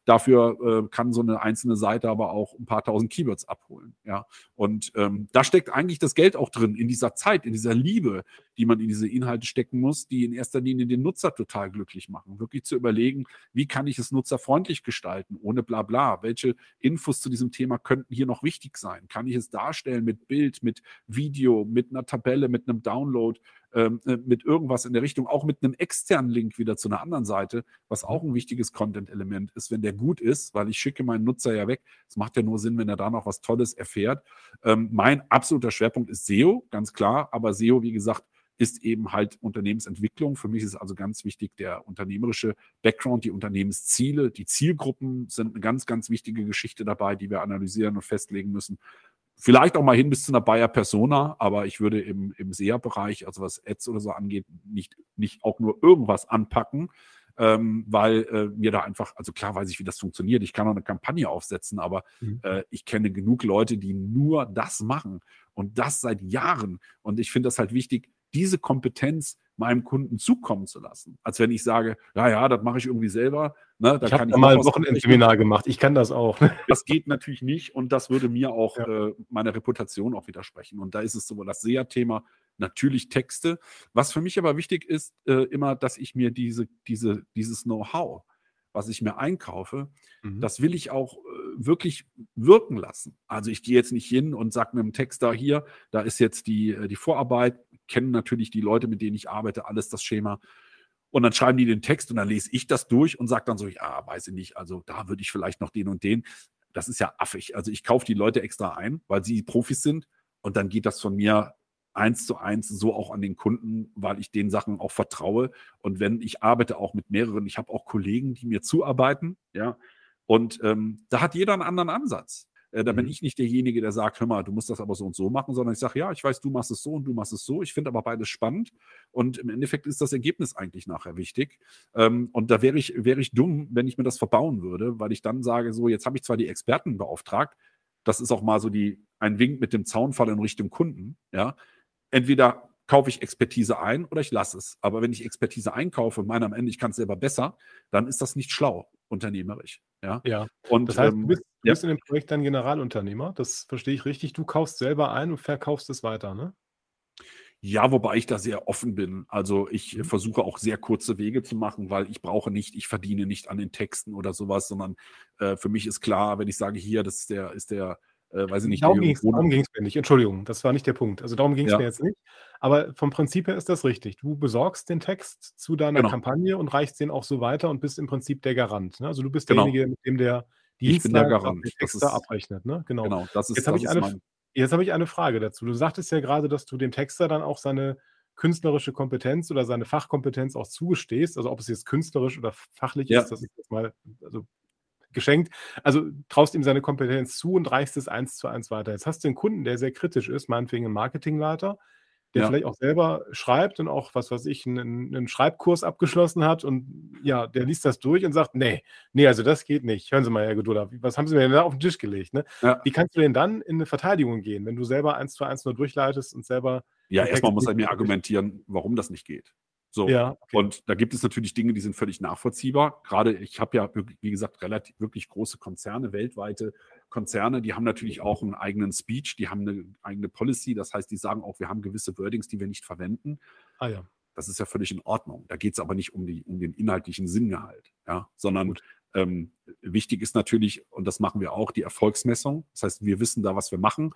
Dafür äh, kann so eine einzelne Seite aber auch ein paar tausend Keywords abholen. Ja, und ähm, da steckt eigentlich das Geld auch drin, in dieser Zeit, in dieser Liebe, die man in diese Inhalte stecken muss, die in erster Linie den Nutzer total glücklich machen. Wirklich zu überlegen, wie kann ich es nutzerfreundlich gestalten, ohne bla bla. Welche Infos zu diesem Thema könnten hier noch wichtig sein? Kann ich es darstellen mit Bild, mit Video, mit einer Tabelle, mit einem Download? Ähm, äh, mit irgendwas in der Richtung, auch mit einem externen Link wieder zu einer anderen Seite, was auch ein wichtiges Content-Element ist, wenn der gut ist, weil ich schicke meinen Nutzer ja weg. Es macht ja nur Sinn, wenn er da noch was Tolles erfährt. Ähm, mein absoluter Schwerpunkt ist SEO, ganz klar, aber SEO, wie gesagt, ist eben halt Unternehmensentwicklung. Für mich ist also ganz wichtig der unternehmerische Background, die Unternehmensziele, die Zielgruppen sind eine ganz, ganz wichtige Geschichte dabei, die wir analysieren und festlegen müssen. vielleicht auch mal hin bis zu einer Bayer Persona, aber ich würde im, im SEA-Bereich, also was Ads oder so angeht, nicht, nicht auch nur irgendwas anpacken, ähm, weil äh, mir da einfach, also klar weiß ich, wie das funktioniert. Ich kann auch eine Kampagne aufsetzen, aber mhm. äh, ich kenne genug Leute, die nur das machen und das seit Jahren. Und ich finde das halt wichtig, diese Kompetenz meinem Kunden zukommen zu lassen. Als wenn ich sage, ja, ja, das mache ich irgendwie selber. Ne, da ich habe mal ein Wochenendseminar gemacht. Ich kann das auch. Das geht natürlich nicht und das würde mir auch ja. äh, meiner Reputation auch widersprechen. Und da ist es sowohl das SEA-Thema, natürlich Texte. Was für mich aber wichtig ist, äh, immer, dass ich mir diese, diese, dieses Know-how, was ich mir einkaufe, mhm. das will ich auch äh, wirklich wirken lassen. Also ich gehe jetzt nicht hin und sage einem Texter hier, da ist jetzt die, äh, die Vorarbeit, kennen natürlich die Leute, mit denen ich arbeite, alles das Schema. Und dann schreiben die den Text und dann lese ich das durch und sage dann so, ja, weiß ich nicht, also da würde ich vielleicht noch den und den. Das ist ja affig. Also ich kaufe die Leute extra ein, weil sie Profis sind und dann geht das von mir eins zu eins so auch an den Kunden, weil ich den Sachen auch vertraue. Und wenn ich arbeite auch mit mehreren, ich habe auch Kollegen, die mir zuarbeiten, ja, und ähm, da hat jeder einen anderen Ansatz. Äh, da bin mhm. ich nicht derjenige, der sagt, hör mal, du musst das aber so und so machen, sondern ich sage, ja, ich weiß, du machst es so und du machst es so. Ich finde aber beides spannend und im Endeffekt ist das Ergebnis eigentlich nachher wichtig. Ähm, und da wäre ich, wäre ich dumm, wenn ich mir das verbauen würde, weil ich dann sage, so, jetzt habe ich zwar die Experten beauftragt, das ist auch mal so die, ein Wink mit dem Zaunfall in Richtung Kunden, ja entweder kaufe ich Expertise ein oder ich lasse es. Aber wenn ich Expertise einkaufe und meine am Ende, ich kann es selber besser, dann ist das nicht schlau, unternehmerisch. Ja. ja. Und, das heißt, ähm, du bist, du bist in dem Projekt dann Generalunternehmer. Das verstehe ich richtig. Du kaufst selber ein und verkaufst es weiter, ne? Ja, wobei ich da sehr offen bin. Also ich mhm. versuche auch sehr kurze Wege zu machen, weil ich brauche nicht, ich verdiene nicht an den Texten oder sowas, sondern äh, für mich ist klar, wenn ich sage, hier, das ist der, ist der äh, weiß ich nicht. Darum ging es mir nicht. Entschuldigung, das war nicht der Punkt. Also darum ging es ja. mir jetzt nicht. Aber vom Prinzip her ist das richtig. Du besorgst den Text zu deiner genau. Kampagne und reichst den auch so weiter und bist im Prinzip der Garant. Ne? Also du bist genau. derjenige, mit dem der Dienstleister den Text abrechnet. Ne? Genau. genau. Das ist, jetzt habe ich, eine, hab ich eine Frage dazu. Du sagtest ja gerade, dass du dem Texter dann auch seine künstlerische Kompetenz oder seine Fachkompetenz auch zugestehst. Also ob es jetzt künstlerisch oder fachlich ja. ist, das ist jetzt mal, also geschenkt. Also traust ihm seine Kompetenz zu und reichst es eins zu eins weiter. Jetzt hast du einen Kunden, der sehr kritisch ist, meinetwegen ein Marketingleiter, der ja. vielleicht auch selber schreibt und auch, was weiß ich, einen, einen, Schreibkurs abgeschlossen hat und ja, der liest das durch und sagt, nee, nee, also das geht nicht. Hören Sie mal, Herr Gedula, was haben Sie mir denn da auf den Tisch gelegt? Ne? Ja. Wie kannst du denn dann in eine Verteidigung gehen, wenn du selber eins zu eins nur durchleitest und selber... Ja, erstmal muss er mir argumentieren, warum das nicht geht. So. Ja, okay. Und da gibt es natürlich Dinge, die sind völlig nachvollziehbar. Gerade ich habe ja, wie gesagt, relativ wirklich große Konzerne, weltweite Konzerne, die haben natürlich auch einen eigenen Speech, die haben eine eigene Policy. Das heißt, die sagen auch, wir haben gewisse Wordings, die wir nicht verwenden. Ah ja. Das ist ja völlig in Ordnung. Da geht es aber nicht um, die, um den inhaltlichen Sinngehalt, ja, sondern ähm, wichtig ist natürlich, und das machen wir auch, die Erfolgsmessung. Das heißt, wir wissen da, was wir machen.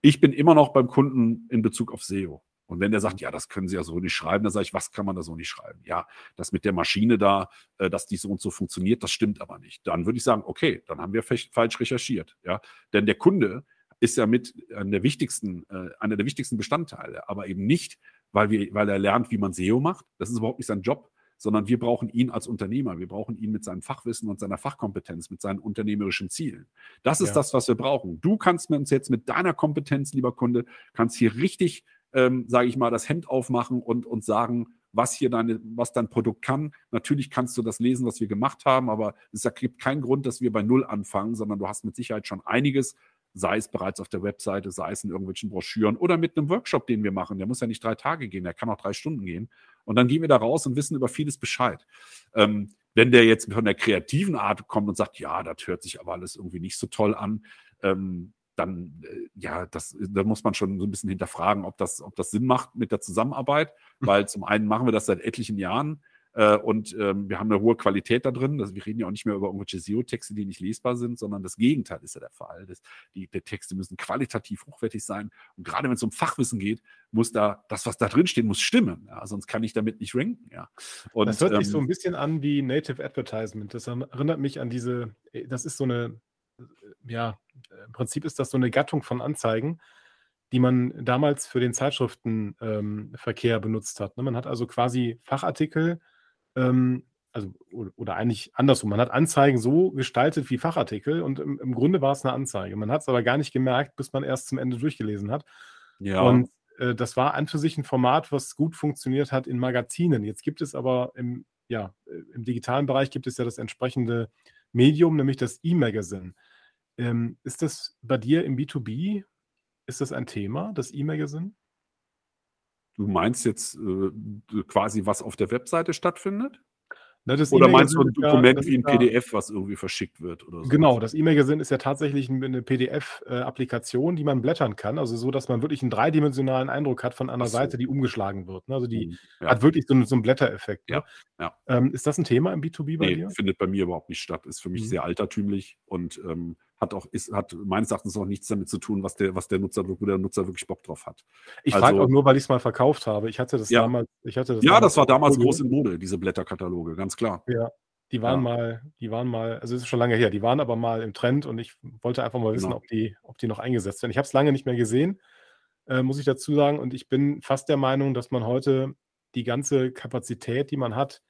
Ich bin immer noch beim Kunden in Bezug auf SEO. Und wenn der sagt, ja, das können Sie ja so nicht schreiben, dann sage ich, was kann man da so nicht schreiben? Ja, das mit der Maschine da, äh, dass die so und so funktioniert, das stimmt aber nicht. Dann würde ich sagen, okay, dann haben wir falsch recherchiert. Ja, denn der Kunde ist ja mit einer der wichtigsten, äh, einer der wichtigsten Bestandteile, aber eben nicht, weil, wir, weil er lernt, wie man SEO macht. Das ist überhaupt nicht sein Job, sondern wir brauchen ihn als Unternehmer. Wir brauchen ihn mit seinem Fachwissen und seiner Fachkompetenz, mit seinen unternehmerischen Zielen. Das ist ja. das, was wir brauchen. Du kannst uns jetzt mit deiner Kompetenz, lieber Kunde, kannst hier richtig ähm, sage ich mal, das Hemd aufmachen und, und sagen, was hier deine, was dein Produkt kann. Natürlich kannst du das lesen, was wir gemacht haben, aber es gibt keinen Grund, dass wir bei Null anfangen, sondern du hast mit Sicherheit schon einiges, sei es bereits auf der Webseite, sei es in irgendwelchen Broschüren oder mit einem Workshop, den wir machen. Der muss ja nicht drei Tage gehen, der kann auch drei Stunden gehen. Und dann gehen wir da raus und wissen über vieles Bescheid. Ähm, wenn der jetzt von der kreativen Art kommt und sagt, ja, das hört sich aber alles irgendwie nicht so toll an, ähm, dann, äh, ja, das, da muss man schon so ein bisschen hinterfragen, ob das, ob das Sinn macht mit der Zusammenarbeit, hm. weil zum einen machen wir das seit etlichen Jahren äh, und ähm, wir haben eine hohe Qualität da drin. Das, wir reden ja auch nicht mehr über irgendwelche SEO-Texte, die nicht lesbar sind, sondern das Gegenteil ist ja der Fall. Das, die, die Texte müssen qualitativ hochwertig sein und gerade wenn es um Fachwissen geht, muss da, das, was da drin steht, muss stimmen, ja, sonst kann ich damit nicht ranken, ja. Und, das hört ähm, sich so ein bisschen an wie Native Advertisement. Das erinnert mich an diese, äh, das ist so eine ja, im Prinzip ist das so eine Gattung von Anzeigen, die man damals für den Zeitschriftenverkehr ähm, benutzt hat. Ne? Man hat also quasi Fachartikel ähm, also oder eigentlich andersrum. Man hat Anzeigen so gestaltet wie Fachartikel und im, im Grunde war es eine Anzeige. Man hat es aber gar nicht gemerkt, bis man erst zum Ende durchgelesen hat. Ja. Und äh, das war an für sich ein Format, was gut funktioniert hat in Magazinen. Jetzt gibt es aber im, ja, im digitalen Bereich gibt es ja das entsprechende Medium, nämlich das E-Magazine. Ähm, ist das bei dir im B2B, ist das ein Thema, das E-Magazine? Du meinst jetzt äh, quasi, was auf der Webseite stattfindet? Na, oder meinst du ein Dokument ja, wie ein PDF, was irgendwie verschickt wird? Oder so? Genau, das E-Magazine ist ja tatsächlich eine PDF-Applikation, die man blättern kann. Also so, dass man wirklich einen dreidimensionalen Eindruck hat von einer so. Seite, die umgeschlagen wird. Ne? Also die hm, ja. hat wirklich so, so einen Blättereffekt. Ne? Ja. Ähm, ist das ein Thema im B2B bei nee, dir? findet bei mir überhaupt nicht statt. Ist für mich mhm. sehr altertümlich und ähm, hat auch, ist, hat meines Erachtens auch nichts damit zu tun, was der, was der Nutzer, wo der Nutzer wirklich Bock drauf hat. Ich also, frage auch nur, weil ich es mal verkauft habe. Ich hatte das ja. damals, ich hatte das Ja, das war damals groß in Mode, diese Blätterkataloge, ganz klar. Ja. Die waren ja. mal, die waren mal, also es ist schon lange her, die waren aber mal im Trend und ich wollte einfach mal wissen, genau. ob, die, ob die noch eingesetzt werden. Ich habe es lange nicht mehr gesehen, äh, muss ich dazu sagen. Und ich bin fast der Meinung, dass man heute die ganze Kapazität, die man hat,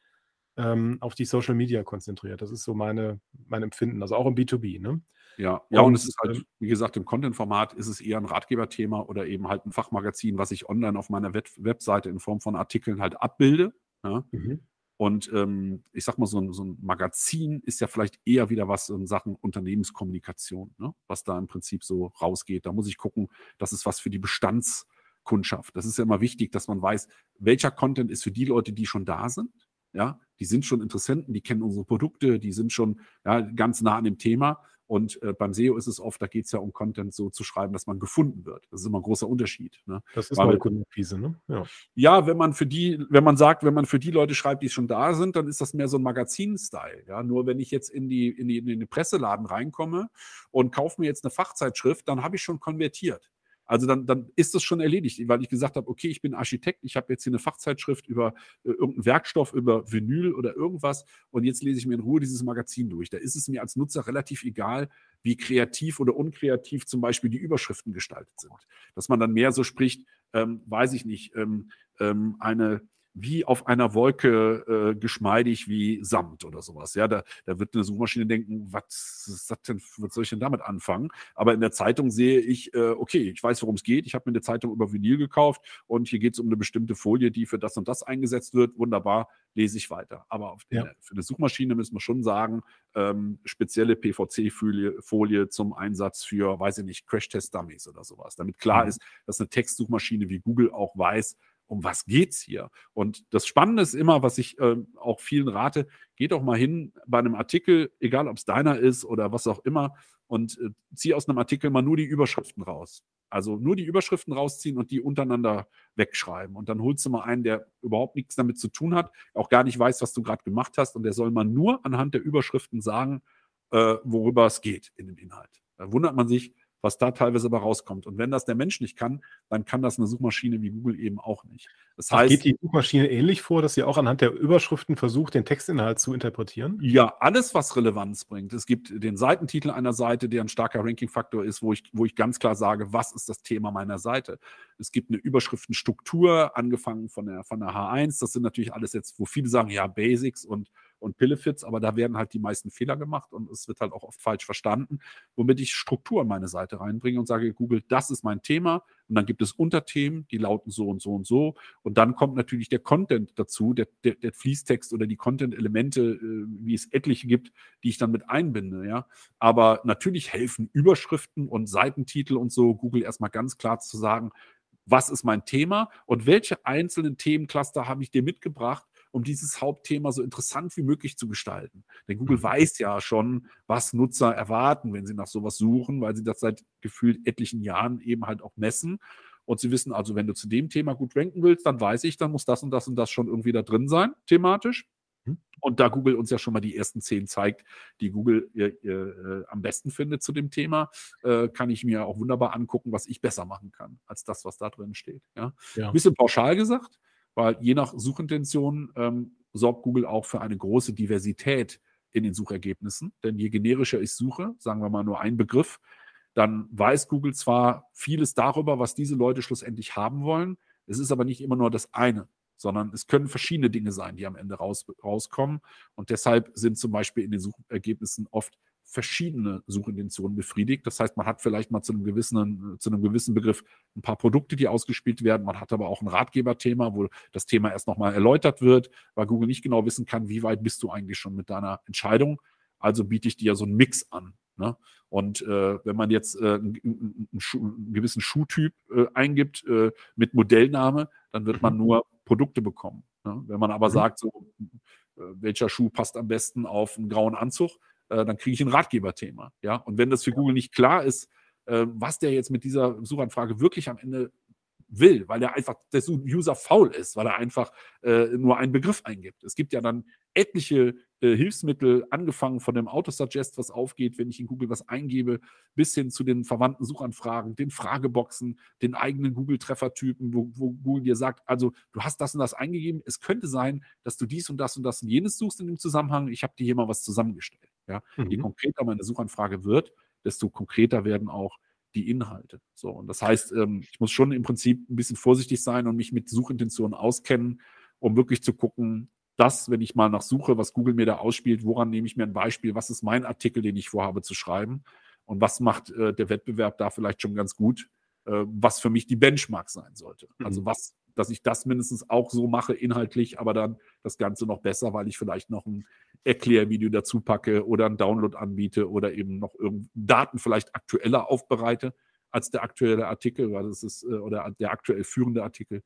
ähm, auf die Social Media konzentriert. Das ist so meine, mein Empfinden, also auch im B2B. Ne? Ja, ja, und, und es ist halt, ähm wie gesagt, im Content-Format ist es eher ein Ratgeberthema oder eben halt ein Fachmagazin, was ich online auf meiner Web Webseite in Form von Artikeln halt abbilde. Ja? Mhm. Und ähm, ich sag mal, so ein, so ein, Magazin ist ja vielleicht eher wieder was in Sachen Unternehmenskommunikation, ne? was da im Prinzip so rausgeht. Da muss ich gucken, das ist was für die Bestandskundschaft. Das ist ja immer wichtig, dass man weiß, welcher Content ist für die Leute, die schon da sind ja, die sind schon Interessenten, die kennen unsere Produkte, die sind schon ja, ganz nah an dem Thema. Und äh, beim SEO ist es oft, da geht es ja um Content so zu schreiben, dass man gefunden wird. Das ist immer ein großer Unterschied. Ne? Das ist mal Kundenakquise, ne? Ja. ja, wenn man für die, wenn man sagt, wenn man für die Leute schreibt, die schon da sind, dann ist das mehr so ein Magazin-Style. Ja, nur wenn ich jetzt in die, in die, in den Presseladen reinkomme und kaufe mir jetzt eine Fachzeitschrift, dann habe ich schon konvertiert. Also dann, dann ist das schon erledigt, weil ich gesagt habe, okay, ich bin Architekt, ich habe jetzt hier eine Fachzeitschrift über äh, irgendeinen Werkstoff, über Vinyl oder irgendwas und jetzt lese ich mir in Ruhe dieses Magazin durch. Da ist es mir als Nutzer relativ egal, wie kreativ oder unkreativ zum Beispiel die Überschriften gestaltet sind. Dass man dann mehr so spricht, ähm, weiß ich nicht, ähm, ähm, eine wie auf einer Wolke äh, geschmeidig wie Samt oder sowas. Ja, da, da wird eine Suchmaschine denken, was ist das denn, was soll ich denn damit anfangen? Aber in der Zeitung sehe ich, äh, okay, ich weiß, worum es geht. Ich habe mir eine Zeitung über Vinyl gekauft und hier geht es um eine bestimmte Folie, die für das und das eingesetzt wird. Wunderbar, lese ich weiter. Aber ja. der, für eine Suchmaschine müssen wir schon sagen, ähm, spezielle PVC-Folie Folie zum Einsatz für, weiß ich nicht, Crash-Test-Dummies oder sowas. Damit klar mhm. ist, dass eine Textsuchmaschine wie Google auch weiß, um was geht's hier? Und das Spannende ist immer, was ich äh, auch vielen rate, geht doch mal hin bei einem Artikel, egal ob es deiner ist oder was auch immer, und äh, zieh aus einem Artikel mal nur die Überschriften raus. Also nur die Überschriften rausziehen und die untereinander wegschreiben. Und dann holst du mal einen, der überhaupt nichts damit zu tun hat, auch gar nicht weiß, was du gerade gemacht hast. Und der soll mal nur anhand der Überschriften sagen, äh, worüber es geht in dem Inhalt. Da wundert man sich, was da teilweise aber rauskommt. Und wenn das der Mensch nicht kann, dann kann das eine Suchmaschine wie Google eben auch nicht. Das heißt, geht die Suchmaschine ähnlich vor, dass sie auch anhand der Überschriften versucht, den Textinhalt zu interpretieren? Ja, alles, was Relevanz bringt. Es gibt den Seitentitel einer Seite, der ein starker Ranking-Faktor ist, wo ich, wo ich ganz klar sage, was ist das Thema meiner Seite. Es gibt eine Überschriftenstruktur, angefangen von der, von der H1. Das sind natürlich alles jetzt, wo viele sagen, ja, Basics und und Pillefits, aber da werden halt die meisten Fehler gemacht und es wird halt auch oft falsch verstanden, womit ich Struktur in meine Seite reinbringe und sage, Google, das ist mein Thema und dann gibt es Unterthemen, die lauten so und so und so und dann kommt natürlich der Content dazu, der, der, der Fließtext oder die Content-Elemente, äh, wie es etliche gibt, die ich dann mit einbinde, ja. Aber natürlich helfen Überschriften und Seitentitel und so Google erstmal ganz klar zu sagen, was ist mein Thema und welche einzelnen Themencluster habe ich dir mitgebracht, um dieses Hauptthema so interessant wie möglich zu gestalten. Denn Google mhm. weiß ja schon, was Nutzer erwarten, wenn sie nach sowas suchen, weil sie das seit gefühlt etlichen Jahren eben halt auch messen. Und sie wissen also, wenn du zu dem Thema gut ranken willst, dann weiß ich, dann muss das und das und das schon irgendwie da drin sein, thematisch. Mhm. Und da Google uns ja schon mal die ersten zehn zeigt, die Google äh, äh, am besten findet zu dem Thema, äh, kann ich mir auch wunderbar angucken, was ich besser machen kann, als das, was da drin steht. Ja? ja. Ein bisschen pauschal gesagt, weil je nach Suchintention ähm, sorgt Google auch für eine große Diversität in den Suchergebnissen. Denn je generischer ich suche, sagen wir mal nur ein Begriff, dann weiß Google zwar vieles darüber, was diese Leute schlussendlich haben wollen. Es ist aber nicht immer nur das eine. sondern es können verschiedene Dinge sein, die am Ende raus, rauskommen. Und deshalb sind zum Beispiel in den Suchergebnissen oft verschiedene Suchintentionen befriedigt. Das heißt, man hat vielleicht mal zu einem gewissen, zu einem gewissen Begriff ein paar Produkte, die ausgespielt werden. Man hat aber auch ein Ratgeberthema, wo das Thema erst nochmal erläutert wird, weil Google nicht genau wissen kann, wie weit bist du eigentlich schon mit deiner Entscheidung. Also biete ich dir so einen Mix an. Ne? Und äh, wenn man jetzt äh, einen, einen, einen, gewissen Schuhtyp äh, eingibt äh, mit Modellname, dann wird man mhm. nur Produkte bekommen. Ne? Wenn man aber mhm. sagt, so, äh, welcher Schuh passt am besten auf einen grauen Anzug, äh, dann kriege ich ein Ratgeberthema. Ja? Und wenn das für Google nicht klar ist, äh, was der jetzt mit dieser Suchanfrage wirklich am Ende will, weil er einfach der User faul ist, weil er einfach äh, nur einen Begriff eingibt. Es gibt ja dann etliche äh, Hilfsmittel, angefangen von dem Autosuggest, was aufgeht, wenn ich in Google was eingebe, bis hin zu den verwandten Suchanfragen, den Frageboxen, den eigenen Google-Treffertypen, wo, wo, Google dir sagt, also du hast das und das eingegeben, es könnte sein, dass du dies und das und das und jenes suchst in dem Zusammenhang, ich habe dir hier mal was zusammengestellt. Ja? Mhm. Je konkreter meine Suchanfrage wird, desto konkreter werden auch die Inhalte. So, und das heißt, ähm, ich muss schon im Prinzip ein bisschen vorsichtig sein und mich mit Suchintentionen auskennen, um wirklich zu gucken, dass, wenn ich mal nach suche, was Google mir da ausspielt, woran nehme ich mir ein Beispiel, was ist mein Artikel, den ich vorhabe zu schreiben und was macht äh, der Wettbewerb da vielleicht schon ganz gut, äh, was für mich die Benchmark sein sollte. Mhm. Also was dass ich das mindestens auch so mache inhaltlich, aber dann das Ganze noch besser, weil ich vielleicht noch ein Erklärvideo dazu packe oder einen Download anbiete oder eben noch Daten vielleicht aktueller aufbereite als der aktuelle Artikel, weil das ist äh, oder der aktuell führende Artikel.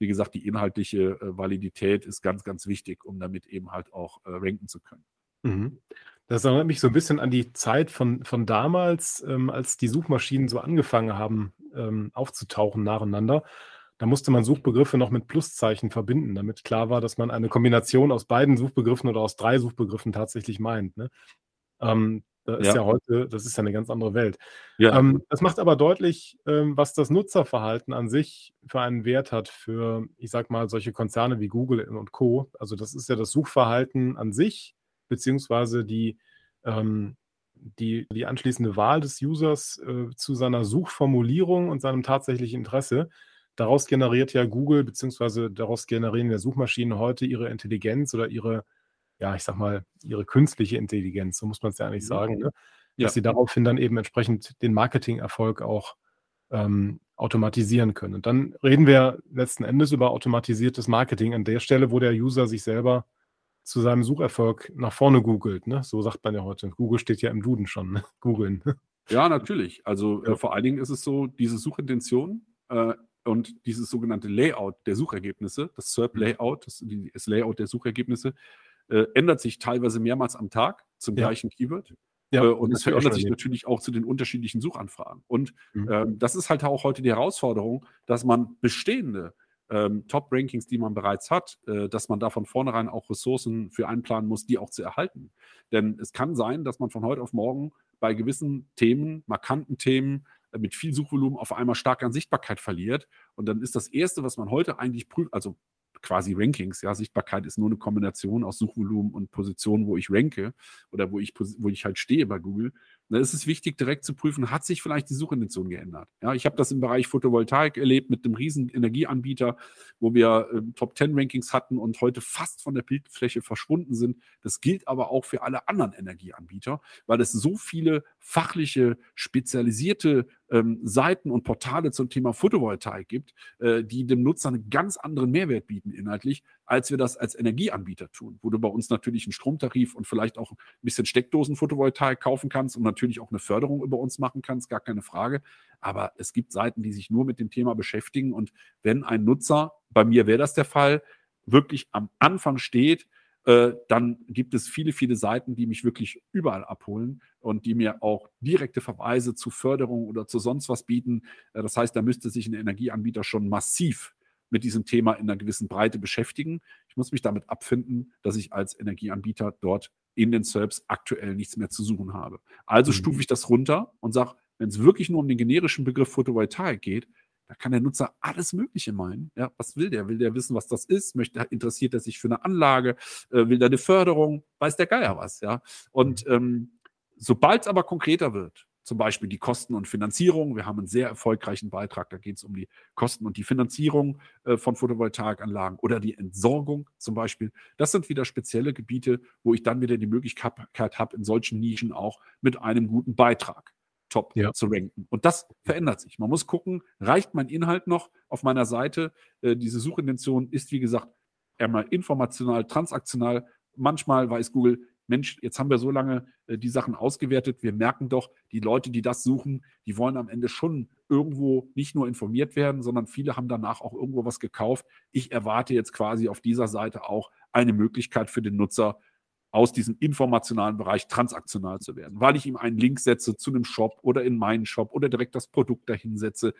Wie gesagt, die inhaltliche äh, Validität ist ganz, ganz wichtig, um damit eben halt auch äh, ranken zu können. Mhm. Das erinnert mich so ein bisschen an die Zeit von, von damals, ähm, als die Suchmaschinen so angefangen haben ähm, aufzutauchen nacheinander. Da musste man Suchbegriffe noch mit Pluszeichen verbinden, damit klar war, dass man eine Kombination aus beiden Suchbegriffen oder aus drei Suchbegriffen tatsächlich meint. Ne? Ähm, da ist ja. ja. heute, das ist ja eine ganz andere Welt. Ja. Ähm, das macht aber deutlich, ähm, was das Nutzerverhalten an sich für einen Wert hat für, ich sag mal, solche Konzerne wie Google und Co. Also das ist ja das Suchverhalten an sich, beziehungsweise die, ähm, die, die anschließende Wahl des Users äh, zu seiner Suchformulierung und seinem tatsächlichen Interesse. Daraus generiert ja Google, beziehungsweise daraus generieren ja Suchmaschinen heute ihre Intelligenz oder ihre, ja, ich sag mal, ihre künstliche Intelligenz, so muss man es ja eigentlich mhm. sagen, ne? dass ja. sie daraufhin dann eben entsprechend den Marketingerfolg auch ähm, automatisieren können. Und dann reden wir letzten Endes über automatisiertes Marketing an der Stelle, wo der User sich selber zu seinem Sucherfolg nach vorne googelt. Ne? So sagt man ja heute. Google steht ja im Duden schon. Ne? Googeln. Ja, natürlich. Also ja. Äh, vor allen Dingen ist es so, diese Suchintention äh, und dieses sogenannte Layout der Suchergebnisse, das SERP-Layout, das, das, Layout der Suchergebnisse, äh, ändert sich teilweise mehrmals am Tag zum ja. gleichen Keyword. Ja, äh, und es verändert sich natürlich auch zu den unterschiedlichen Suchanfragen. Und mhm. ähm, das ist halt auch heute die Herausforderung, dass man bestehende ähm, Top-Rankings, die man bereits hat, äh, dass man da von vornherein auch Ressourcen für einplanen muss, die auch zu erhalten. Denn es kann sein, dass man von heute auf morgen bei gewissen Themen, markanten Themen, mit viel Suchvolumen auf einmal stark an Sichtbarkeit verliert. Und dann ist das Erste, was man heute eigentlich prüft, also quasi Rankings. Ja, Sichtbarkeit ist nur eine Kombination aus Suchvolumen und Positionen, wo ich ranke oder wo ich, wo ich halt stehe bei Google. Da ist es wichtig, direkt zu prüfen, hat sich vielleicht die Suchintention geändert? Ja, ich habe das im Bereich Photovoltaik erlebt mit einem riesen Energieanbieter, wo wir äh, Top 10 Rankings hatten und heute fast von der Bildfläche verschwunden sind. Das gilt aber auch für alle anderen Energieanbieter, weil es so viele fachliche, spezialisierte ähm, Seiten und Portale zum Thema Photovoltaik gibt, äh, die dem Nutzer einen ganz anderen Mehrwert bieten inhaltlich, als wir das als Energieanbieter tun, wo du bei uns natürlich einen Stromtarif und vielleicht auch ein bisschen Steckdosen-Photovoltaik kaufen kannst und natürlich auch eine Förderung über uns machen kannst, gar keine Frage. Aber es gibt Seiten, die sich nur mit dem Thema beschäftigen. Und wenn ein Nutzer, bei mir wäre das der Fall, wirklich am Anfang steht, äh, dann gibt es viele, viele Seiten, die mich wirklich überall abholen und die mir auch direkte Verweise zu Förderung oder zu sonst was bieten. Äh, das heißt, da müsste sich ein Energieanbieter schon massiv mit diesem Thema in einer gewissen Breite beschäftigen. Ich muss mich damit abfinden, dass ich als Energieanbieter dort in den SERPs aktuell nichts mehr zu suchen habe. Also mhm. stufe ich das runter und sage, wenn es wirklich nur um den generischen Begriff Photovoltaik geht, da kann der Nutzer alles Mögliche meinen. Ja, was will der? Will der wissen, was das ist? Möchte, interessiert er sich für eine Anlage? Äh, will der eine Förderung? Weiß der Geier was? Ja. Und ähm, sobald es aber konkreter wird, zum Beispiel die Kosten und Finanzierung. Wir haben einen sehr erfolgreichen Beitrag, da geht es um die Kosten und die Finanzierung äh, von Photovoltaikanlagen oder die Entsorgung zum Beispiel. Das sind wieder spezielle Gebiete, wo ich dann wieder die Möglichkeit habe, in solchen Nischen auch mit einem guten Beitrag top ja. zu ranken. Und das verändert sich. Man muss gucken, reicht mein Inhalt noch auf meiner Seite? Äh, diese Suchintention ist, wie gesagt, einmal informational, transaktional. Manchmal weiß Google, Mensch, jetzt haben wir so lange äh, die Sachen ausgewertet, wir merken doch, die Leute, die das suchen, die wollen am Ende schon irgendwo nicht nur informiert werden, sondern viele haben danach auch irgendwo was gekauft. Ich erwarte jetzt quasi auf dieser Seite auch eine Möglichkeit für den Nutzer, aus diesem informationalen Bereich transaktional zu werden, weil ich ihm einen Link setze zu einem Shop oder in meinen Shop oder direkt das Produkt dahin setze.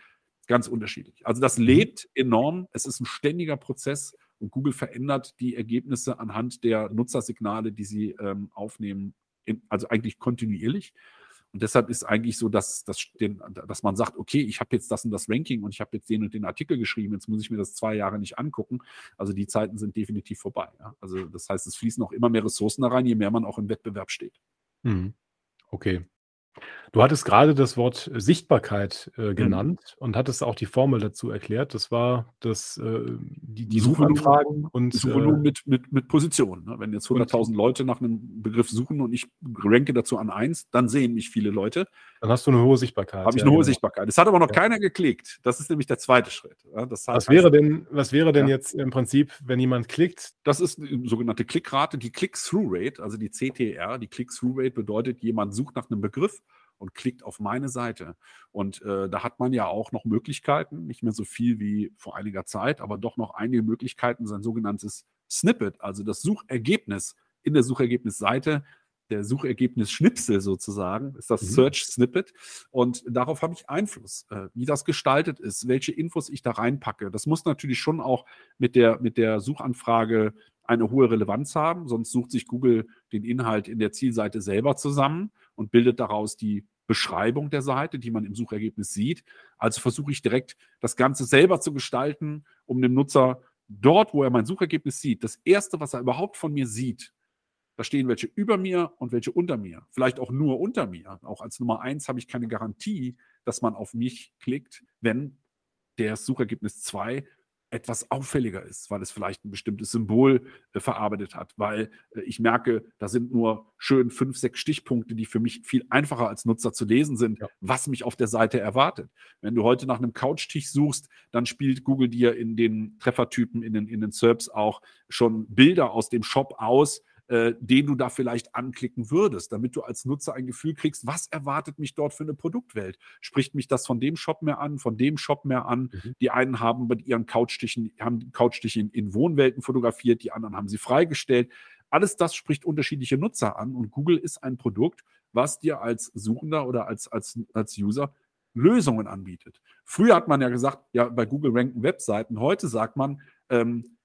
Ganz unterschiedlich. Also das mhm. lebt enorm. Es ist ein ständiger Prozess und Google verändert die Ergebnisse anhand der Nutzersignale, die sie ähm, aufnehmen, in, also eigentlich kontinuierlich. Und deshalb ist eigentlich so, dass, dass, den, dass man sagt, okay, ich habe jetzt das und das Ranking und ich habe jetzt den und den Artikel geschrieben, jetzt muss ich mir das zwei Jahre nicht angucken. Also die Zeiten sind definitiv vorbei. Ja? Also das heißt, es fließen auch immer mehr Ressourcen da rein, je mehr man auch im Wettbewerb steht. Mhm. Okay. Du hattest gerade das Wort Sichtbarkeit, äh, mhm. genannt und hattest auch die Formel dazu erklärt. Das war das, äh, die die Suchanfragen und, Suchvolumen äh mit mit mit Position, ne? Wenn jetzt 100.000 Leute nach einem Begriff suchen und ich ranke dazu an 1, dann sehen mich viele Leute. Dann hast du eine hohe Sichtbarkeit. Habe ich eine hohe genau. Sichtbarkeit. Es hat aber noch ja. keiner geklickt. Das ist nämlich der zweite Schritt, ja? Das Was wäre denn was wäre denn jetzt im Prinzip, wenn jemand klickt? Das ist die sogenannte Klickrate, die Click-Through-Rate, also die CTR. Die Click-Through-Rate bedeutet, jemand sucht nach einem Begriff und klickt auf meine Seite. Und äh, da hat man ja auch noch Möglichkeiten, nicht mehr so viel wie vor einiger Zeit, aber doch noch einige Möglichkeiten, sein sogenanntes Snippet, also das Suchergebnis in der Suchergebnisseite der Suchergebnis-Schnipsel sozusagen, ist das mhm. Search Snippet. Und darauf habe ich Einfluss, äh, wie das gestaltet ist, welche Infos ich da reinpacke. Das muss natürlich schon auch mit der, mit der Suchanfrage eine hohe Relevanz haben, sonst sucht sich Google den Inhalt in der Zielseite selber zusammen und bildet daraus die Beschreibung der Seite, die man im Suchergebnis sieht. Also versuche ich direkt das Ganze selber zu gestalten, um dem Nutzer dort, wo er mein Suchergebnis sieht, das erste, was er überhaupt von mir sieht, da stehen welche über mir und welche unter mir. Vielleicht auch nur unter mir. Auch als Nummer eins habe ich keine Garantie, dass man auf mich klickt, wenn der Suchergebnis 2 etwas auffälliger ist, weil es vielleicht ein bestimmtes Symbol äh, verarbeitet hat, weil äh, ich merke, da sind nur schön fünf, sechs Stichpunkte, die für mich viel einfacher als Nutzer zu lesen sind, ja. was mich auf der Seite erwartet. Wenn du heute nach einem Couchtisch suchst, dann spielt Google dir in den Treffertypen, in den, in den SERPs auch schon Bilder aus dem Shop aus, äh, den du da vielleicht anklicken würdest, damit du als Nutzer ein Gefühl kriegst, was erwartet mich dort für eine Produktwelt? Spricht mich das von dem Shop mehr an, von dem Shop mehr an? Mhm. Die einen haben mit ihren Couchstichen, haben Couchstiche in, in Wohnwelten fotografiert, die anderen haben sie freigestellt. Alles das spricht unterschiedliche Nutzer an und Google ist ein Produkt, was dir als Suchender oder als, als, als User Lösungen anbietet. Früher hat man ja gesagt, ja, bei Google ranken Webseiten. Heute sagt man, ähm,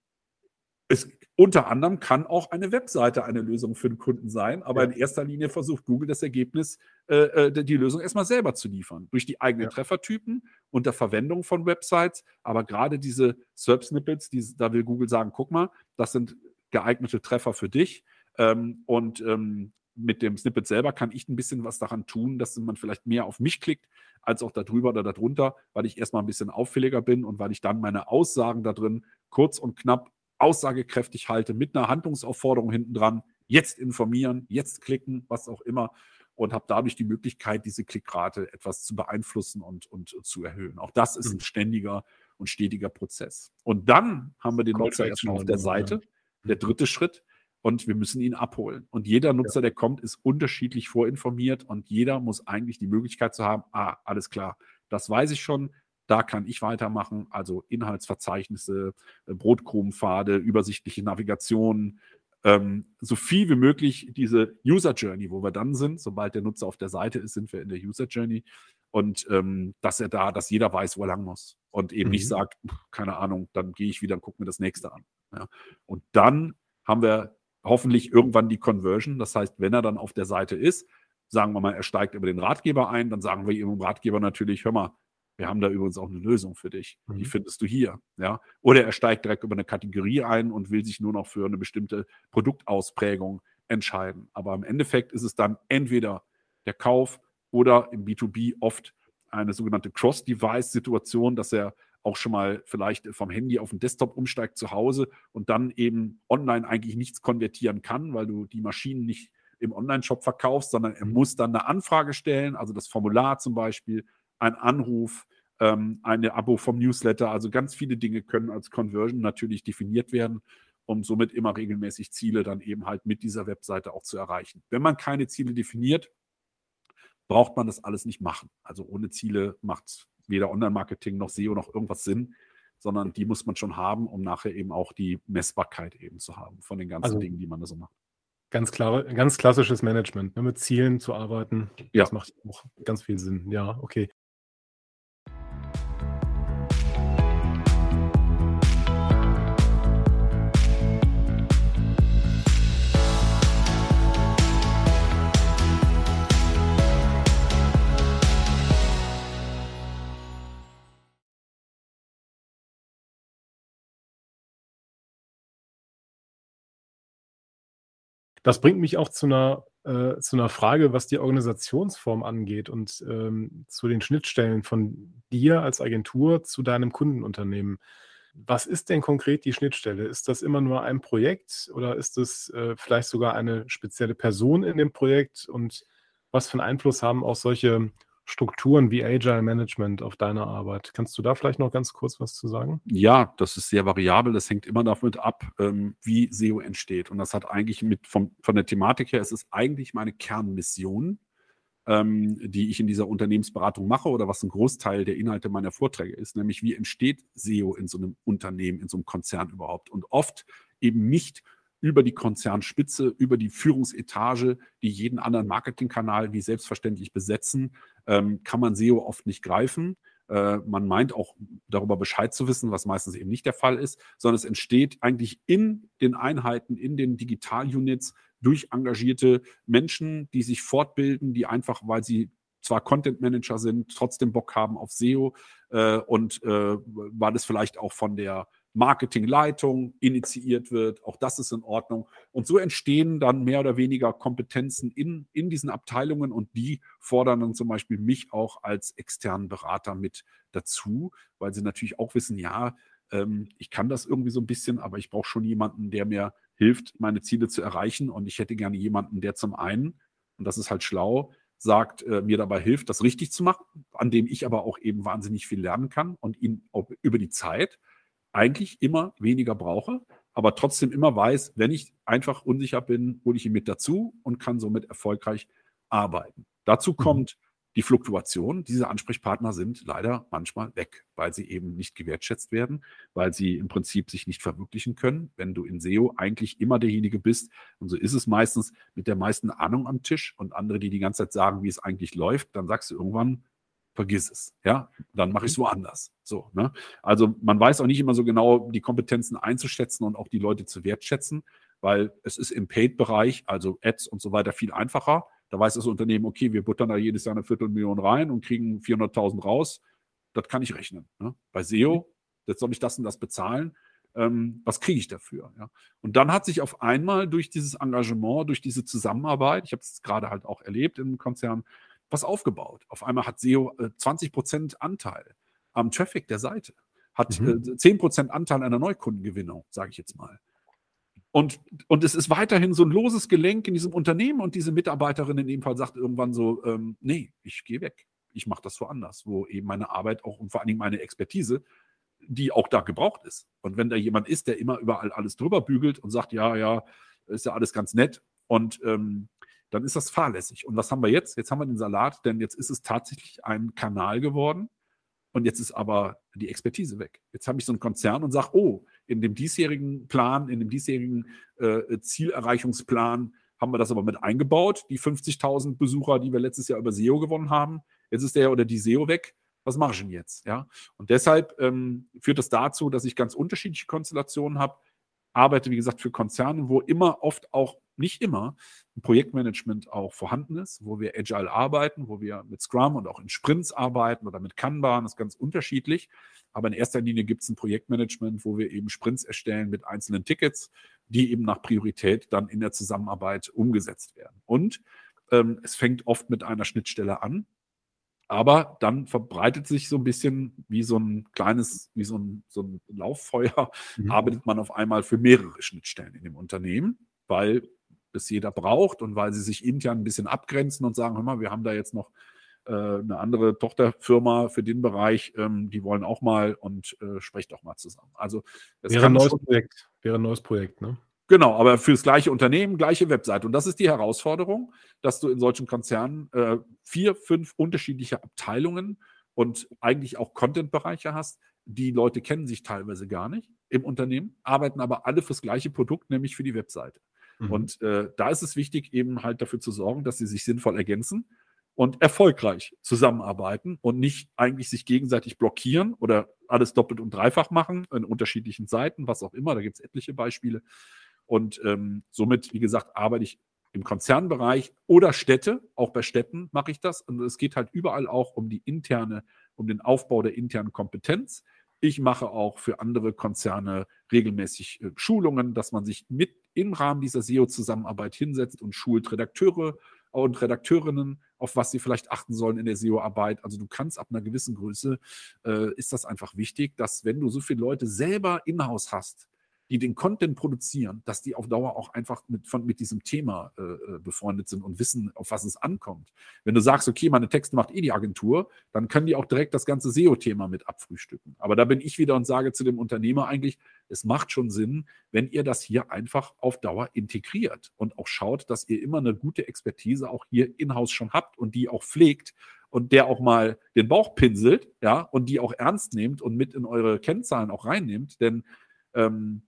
es, unter anderem kann auch eine Webseite eine Lösung für den Kunden sein, aber ja. in erster Linie versucht Google das Ergebnis, äh, äh die Lösung erstmal selber zu liefern. Durch die eigenen ja. Treffertypen und der Verwendung von Websites. Aber gerade diese SERP-Snippets, da will Google sagen: guck mal, das sind geeignete Treffer für dich. Ähm, und ähm, mit dem Snippet selber kann ich ein bisschen was daran tun, dass man vielleicht mehr auf mich klickt, als auch darüber oder darunter, weil ich erstmal ein bisschen auffälliger bin und weil ich dann meine Aussagen da drin kurz und knapp aussagekräftig halte, mit einer Handlungsaufforderung hinten dran, jetzt informieren, jetzt klicken, was auch immer, und habe dadurch die Möglichkeit, diese Klickrate etwas zu beeinflussen und, und zu erhöhen. Auch das ist ein mhm. ständiger und stetiger Prozess. Und dann haben wir den Nutzer erstmal auf der Seite, der mhm. dritte Schritt, und wir müssen ihn abholen. Und jeder Nutzer, der kommt, ist unterschiedlich vorinformiert und jeder muss eigentlich die Möglichkeit zu haben, ah, alles klar, das weiß ich schon, da kann ich weitermachen, also Inhaltsverzeichnisse, äh, Brotkrumenpfade, übersichtliche Navigation, ähm, so viel wie möglich diese User Journey, wo wir dann sind. Sobald der Nutzer auf der Seite ist, sind wir in der User Journey. Und ähm, dass er da, dass jeder weiß, wo er lang muss. Und eben mhm. nicht sagt, keine Ahnung, dann gehe ich wieder und gucke mir das nächste an. Ja. Und dann haben wir hoffentlich irgendwann die Conversion. Das heißt, wenn er dann auf der Seite ist, sagen wir mal, er steigt über den Ratgeber ein, dann sagen wir ihm im Ratgeber natürlich, hör mal, wir haben da übrigens auch eine Lösung für dich. Die mhm. findest du hier. Ja? Oder er steigt direkt über eine Kategorie ein und will sich nur noch für eine bestimmte Produktausprägung entscheiden. Aber im Endeffekt ist es dann entweder der Kauf oder im B2B oft eine sogenannte Cross-Device-Situation, dass er auch schon mal vielleicht vom Handy auf den Desktop umsteigt zu Hause und dann eben online eigentlich nichts konvertieren kann, weil du die Maschinen nicht im Online-Shop verkaufst, sondern er muss dann eine Anfrage stellen, also das Formular zum Beispiel, ein Anruf, ähm, eine Abo vom Newsletter. Also ganz viele Dinge können als Conversion natürlich definiert werden, um somit immer regelmäßig Ziele dann eben halt mit dieser Webseite auch zu erreichen. Wenn man keine Ziele definiert, braucht man das alles nicht machen. Also ohne Ziele macht weder Online-Marketing noch SEO noch irgendwas Sinn, sondern die muss man schon haben, um nachher eben auch die Messbarkeit eben zu haben von den ganzen also, Dingen, die man da so macht. Ganz klare, ganz klassisches Management, ne, mit Zielen zu arbeiten. Ja. Das macht auch ganz viel Sinn. Ja, okay. Das bringt mich auch zu einer, äh, zu einer Frage, was die Organisationsform angeht und ähm, zu den Schnittstellen von dir als Agentur zu deinem Kundenunternehmen. Was ist denn konkret die Schnittstelle? Ist das immer nur ein Projekt oder ist es äh, vielleicht sogar eine spezielle Person in dem Projekt? Und was für einen Einfluss haben auch solche Strukturen wie Agile Management auf deine Arbeit. Kannst du da vielleicht noch ganz kurz was zu sagen? Ja, das ist sehr variabel. Das hängt immer damit ab, ähm, wie SEO entsteht. Und das hat eigentlich mit vom, von der Thematik her, es ist eigentlich meine Kernmission, ähm, die ich in dieser Unternehmensberatung mache oder was ein Großteil der Inhalte meiner Vorträge ist, nämlich wie entsteht SEO in so einem Unternehmen, in so einem Konzern überhaupt. Und oft eben nicht über die Konzernspitze, über die Führungsetage, die jeden anderen Marketingkanal wie selbstverständlich besetzen, ähm, kann man SEO oft nicht greifen. Äh, man meint auch darüber Bescheid zu wissen, was meistens eben nicht der Fall ist, sondern es entsteht eigentlich in den Einheiten, in den Digital-Units durch engagierte Menschen, die sich fortbilden, die einfach, weil sie zwar Content Manager sind, trotzdem Bock haben auf SEO äh, und äh, weil es vielleicht auch von der Marketingleitung initiiert wird. Auch das ist in Ordnung. Und so entstehen dann mehr oder weniger Kompetenzen in, in diesen Abteilungen und die fordern dann zum Beispiel mich auch als externen Berater mit dazu, weil sie natürlich auch wissen, ja, ähm, ich kann das irgendwie so ein bisschen, aber ich brauche schon jemanden, der mir hilft, meine Ziele zu erreichen. Und ich hätte gerne jemanden, der zum einen, und das ist halt schlau, sagt, äh, mir dabei hilft, das richtig zu machen, an dem ich aber auch eben wahnsinnig viel lernen kann und ihn auch über die Zeit eigentlich immer weniger brauche, aber trotzdem immer weiß, wenn ich einfach unsicher bin, hole ich ihn mit dazu und kann somit erfolgreich arbeiten. Dazu mhm. kommt die Fluktuation. Diese Ansprechpartner sind leider manchmal weg, weil sie eben nicht gewertschätzt werden, weil sie im Prinzip sich nicht verwirklichen können. Wenn du in SEO eigentlich immer derjenige bist, und so ist es meistens mit der meisten Ahnung am Tisch und andere, die die ganze Zeit sagen, wie es eigentlich läuft, dann sagst du irgendwann, vergiss es. Ja, dann mache ich es mhm. woanders. So, ne? Also man weiß auch nicht immer so genau, die Kompetenzen einzuschätzen und auch die Leute zu wertschätzen, weil es ist im Paid-Bereich, also Ads und so weiter, viel einfacher. Da weiß das Unternehmen, okay, wir buttern da jedes Jahr eine Viertelmillion rein und kriegen 400.000 raus. Das kann ich rechnen. Ne? Bei SEO, mhm. jetzt soll ich das und das bezahlen. Ähm, was kriege ich dafür? Ja? Und dann hat sich auf einmal durch dieses Engagement, durch diese Zusammenarbeit, ich habe es gerade halt auch erlebt im Konzern, was aufgebaut. Auf einmal hat SEO äh, 20% Anteil am Traffic der Seite, hat mhm. äh, 10% Anteil an der Neukundengewinnung, sage ich jetzt mal. Und, und es ist weiterhin so ein loses Gelenk in diesem Unternehmen und diese Mitarbeiterin in dem Fall sagt irgendwann so, ähm, nee, ich gehe weg. Ich mache das woanders, wo eben meine Arbeit auch und vor allen Dingen meine Expertise, die auch da gebraucht ist. Und wenn da jemand ist, der immer überall alles drüber bügelt und sagt, ja, ja, ist ja alles ganz nett und ähm, dann ist das fahrlässig. Und was haben wir jetzt? Jetzt haben wir den Salat, denn jetzt ist es tatsächlich ein Kanal geworden und jetzt ist aber die Expertise weg. Jetzt habe ich so einen Konzern und sage, oh, in dem diesjährigen Plan, in dem diesjährigen äh, Zielerreichungsplan haben wir das aber mit eingebaut, die 50.000 Besucher, die wir letztes Jahr über SEO gewonnen haben. Jetzt ist der oder die SEO weg. Was mache ich denn jetzt? Ja? Und deshalb ähm, führt das dazu, dass ich ganz unterschiedliche Konstellationen habe. Arbeite, wie gesagt, für Konzerne, wo immer oft auch nicht immer ein Projektmanagement auch vorhanden ist, wo wir agile arbeiten, wo wir mit Scrum und auch in Sprints arbeiten oder mit Kanban, das ist ganz unterschiedlich. Aber in erster Linie gibt es ein Projektmanagement, wo wir eben Sprints erstellen mit einzelnen Tickets, die eben nach Priorität dann in der Zusammenarbeit umgesetzt werden. Und Ähm, es fängt oft mit einer Schnittstelle an, aber dann verbreitet sich so ein bisschen wie so ein kleines, wie so ein, so ein Lauffeuer, mhm. arbeitet man auf einmal für mehrere Schnittstellen in dem Unternehmen, weil es jeder braucht und weil sie sich intern ein bisschen abgrenzen und sagen, hör mal, wir haben da jetzt noch äh, eine andere Tochterfirma für den Bereich, ähm, die wollen auch mal und äh, sprecht auch mal zusammen. Also es wäre ein neues Projekt, wäre ein neues Projekt, ne? Genau, aber für das gleiche Unternehmen, gleiche Webseite. Und das ist die Herausforderung, dass du in solchen Konzernen äh, vier, fünf unterschiedliche Abteilungen und eigentlich auch Content-Bereiche hast. Die Leute kennen sich teilweise gar nicht im Unternehmen, arbeiten aber alle fürs gleiche Produkt, nämlich für die Webseite. Mhm. Und äh, da ist es wichtig, eben halt dafür zu sorgen, dass sie sich sinnvoll ergänzen und erfolgreich zusammenarbeiten und nicht eigentlich sich gegenseitig blockieren oder alles doppelt und dreifach machen in unterschiedlichen Seiten, was auch immer. Da gibt es etliche Beispiele. Und ähm, somit, wie gesagt, arbeite ich im Konzernbereich oder Städte. Auch bei Städten mache ich das. Und es geht halt überall auch um die interne, um den Aufbau der internen Kompetenz. Ich mache auch für andere Konzerne regelmäßig äh, Schulungen, dass man sich mit im Rahmen dieser SEO-Zusammenarbeit hinsetzt und schult Redakteure und Redakteurinnen, auf was sie vielleicht achten sollen in der SEO-Arbeit. Also du kannst ab einer gewissen Größe, äh, ist das einfach wichtig, dass wenn du so viele Leute selber in-house hast, die den Content produzieren, dass die auf Dauer auch einfach mit, von, mit diesem Thema äh, äh, befreundet sind und wissen, auf was es ankommt. Wenn du sagst, okay, meine Texte macht eh die Agentur, dann können die auch direkt das ganze SEO-Thema mit abfrühstücken. Aber da bin ich wieder und sage zu dem Unternehmer eigentlich, es macht schon Sinn, wenn ihr das hier einfach auf Dauer integriert und auch schaut, dass ihr immer eine gute Expertise auch hier in-house schon habt und die auch pflegt und der auch mal den Bauch pinselt, ja, und die auch ernst nehmt und mit in eure Kennzahlen auch reinnehmt, denn ähm,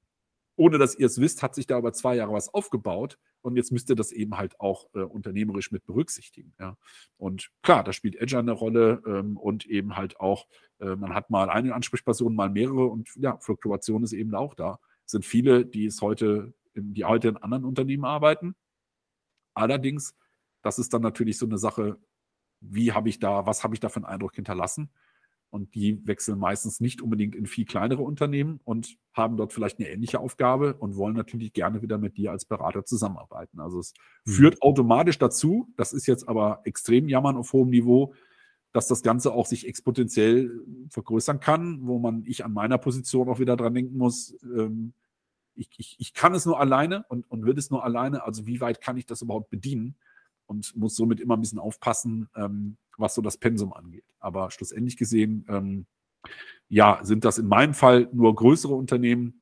ohne dass ihr es wisst, hat sich da über zwei Jahre was aufgebaut und jetzt müsst ihr das eben halt auch äh, unternehmerisch mit berücksichtigen. Ja. Und klar, da spielt Edge eine Rolle ähm, und eben halt auch, äh, man hat mal eine Ansprechperson, mal mehrere und ja, Fluktuation ist eben auch da. Es sind viele, die es heute, in, die heute in anderen Unternehmen arbeiten. Allerdings, das ist dann natürlich so eine Sache, wie habe ich da, was habe ich da für einen Eindruck hinterlassen? Und die wechseln meistens nicht unbedingt in viel kleinere Unternehmen und haben dort vielleicht eine ähnliche Aufgabe und wollen natürlich gerne wieder mit dir als Berater zusammenarbeiten. Also es mhm. führt automatisch dazu, das ist jetzt aber extrem jammern auf hohem Niveau, dass das Ganze auch sich exponentiell vergrößern kann, wo man ich an meiner Position auch wieder dran denken muss, ähm, ich, ich, ich kann es nur alleine und, und will es nur alleine, also wie weit kann ich das überhaupt bedienen? Und muss somit immer ein bisschen aufpassen, ähm, was so das Pensum angeht. Aber schlussendlich gesehen, ähm, ja, sind das in meinem Fall nur größere Unternehmen,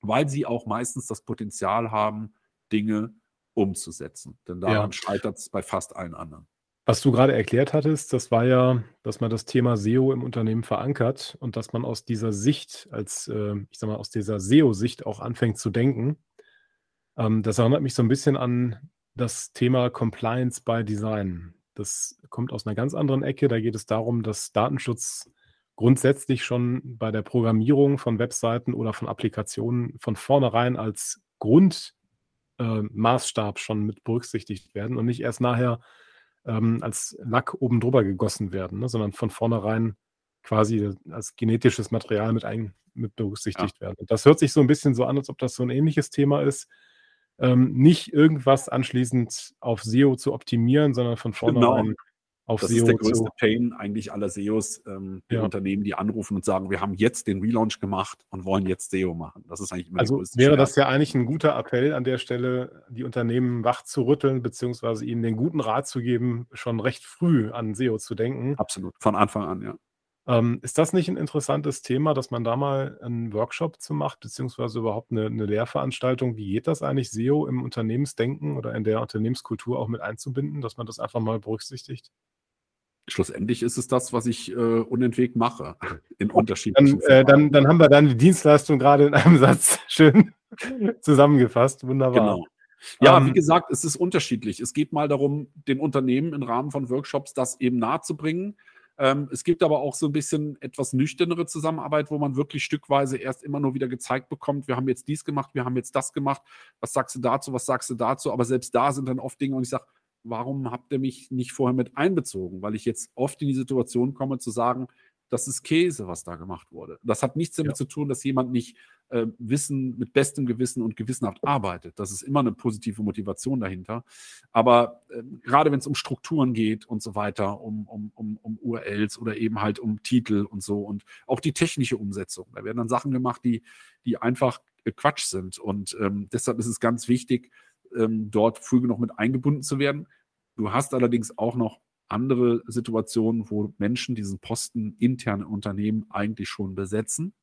weil sie auch meistens das Potenzial haben, Dinge umzusetzen. Denn daran ja. scheitert es bei fast allen anderen. Was du gerade erklärt hattest, das war ja, dass man das Thema SEO im Unternehmen verankert und dass man aus dieser Sicht, als äh, ich sag mal, aus dieser SEO-Sicht auch anfängt zu denken. Ähm, das erinnert mich so ein bisschen an das Thema Compliance by Design. Das kommt aus einer ganz anderen Ecke. Da geht es darum, dass Datenschutz grundsätzlich schon bei der Programmierung von Webseiten oder von Applikationen von vornherein als Grundmaßstab äh, schon mit berücksichtigt werden und nicht erst nachher ähm, als Lack oben drüber gegossen werden, ne, sondern von vornherein quasi als genetisches Material mit, ein, mit berücksichtigt ja. werden. Und das hört sich so ein bisschen so an, als ob das so ein ähnliches Thema ist ähm, nicht irgendwas anschließend auf SEO zu optimieren, sondern von vornherein genau. auf das SEO ist der größte Pain eigentlich aller SEOs, ähm, die ja. Unternehmen, die anrufen und sagen, wir haben jetzt den Relaunch gemacht und wollen jetzt SEO machen. Das ist eigentlich immer Also wäre das ja eigentlich ein guter Appell an der Stelle, die Unternehmen wach zu rütteln, beziehungsweise ihnen den guten Rat zu geben, schon recht früh an SEO zu denken. Absolut, von Anfang an, ja. Ähm, ist das nicht ein interessantes Thema, dass man da mal einen Workshop zu macht, beziehungsweise überhaupt eine, eine Lehrveranstaltung? Wie geht das eigentlich, SEO im Unternehmensdenken oder in der Unternehmenskultur auch mit einzubinden, dass man das einfach mal berücksichtigt? Schlussendlich ist es das, was ich äh, unentwegt mache, in unterschiedlichen dann, äh, dann, dann haben wir dann die Dienstleistung gerade in einem Satz schön zusammengefasst. Wunderbar. Genau. Ja, um, wie ähm, gesagt, es ist unterschiedlich. Es geht mal darum, den Unternehmen im Rahmen von Workshops das eben nahezubringen. Ähm, es gibt aber auch so ein bisschen etwas nüchternere Zusammenarbeit, wo man wirklich stückweise erst immer nur wieder gezeigt bekommt, wir haben jetzt dies gemacht, wir haben jetzt das gemacht, was sagst du dazu, was sagst du dazu, aber selbst da sind dann oft Dinge und ich sage, warum habt ihr mich nicht vorher mit einbezogen? Weil ich jetzt oft in die Situation komme zu sagen, das ist Käse, was da gemacht wurde. Das hat nichts damit ja. zu tun, dass jemand nicht äh, Wissen mit bestem Gewissen und gewissenhaft arbeitet. Das ist immer eine positive Motivation dahinter. Aber äh, gerade wenn es um Strukturen geht und so weiter, um, um, um, um URLs oder eben halt um Titel und so und auch die technische Umsetzung, da werden dann Sachen gemacht, die, die einfach Quatsch sind. Und ähm, deshalb ist es ganz wichtig, ähm, dort früh genug mit eingebunden zu werden. Du hast allerdings auch noch andere Situationen, wo Menschen diesen Posten intern im Unternehmen eigentlich schon besetzen,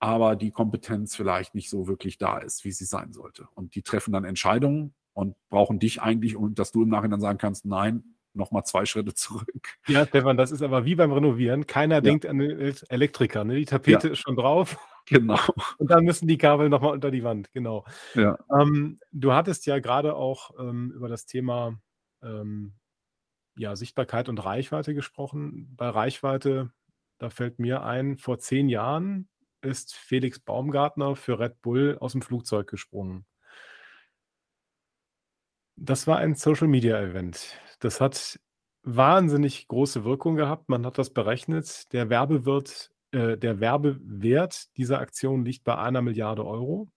aber die Kompetenz vielleicht nicht so wirklich da ist, wie sie sein sollte. Und die treffen dann Entscheidungen und brauchen dich eigentlich, um dass du im Nachhinein sagen kannst, nein, nochmal zwei Schritte zurück. Ja, Stefan, das ist aber wie beim Renovieren. Keiner ja. denkt an den Elektriker. Ne? Die Tapete ja. ist schon drauf. Genau. Und dann müssen die Kabel nochmal unter die Wand. Genau. Ja. Ähm, du hattest ja gerade auch ähm, über das Thema ähm, ja, Sichtbarkeit und Reichweite gesprochen. Bei Reichweite, da fällt mir ein, vor zehn Jahren ist Felix Baumgartner für Red Bull aus dem Flugzeug gesprungen. Das war ein Social Media Event. Das hat wahnsinnig große Wirkung gehabt. Man hat das berechnet. Der Werbewirt, äh, der Werbewert dieser Aktion liegt bei einer Milliarde Euro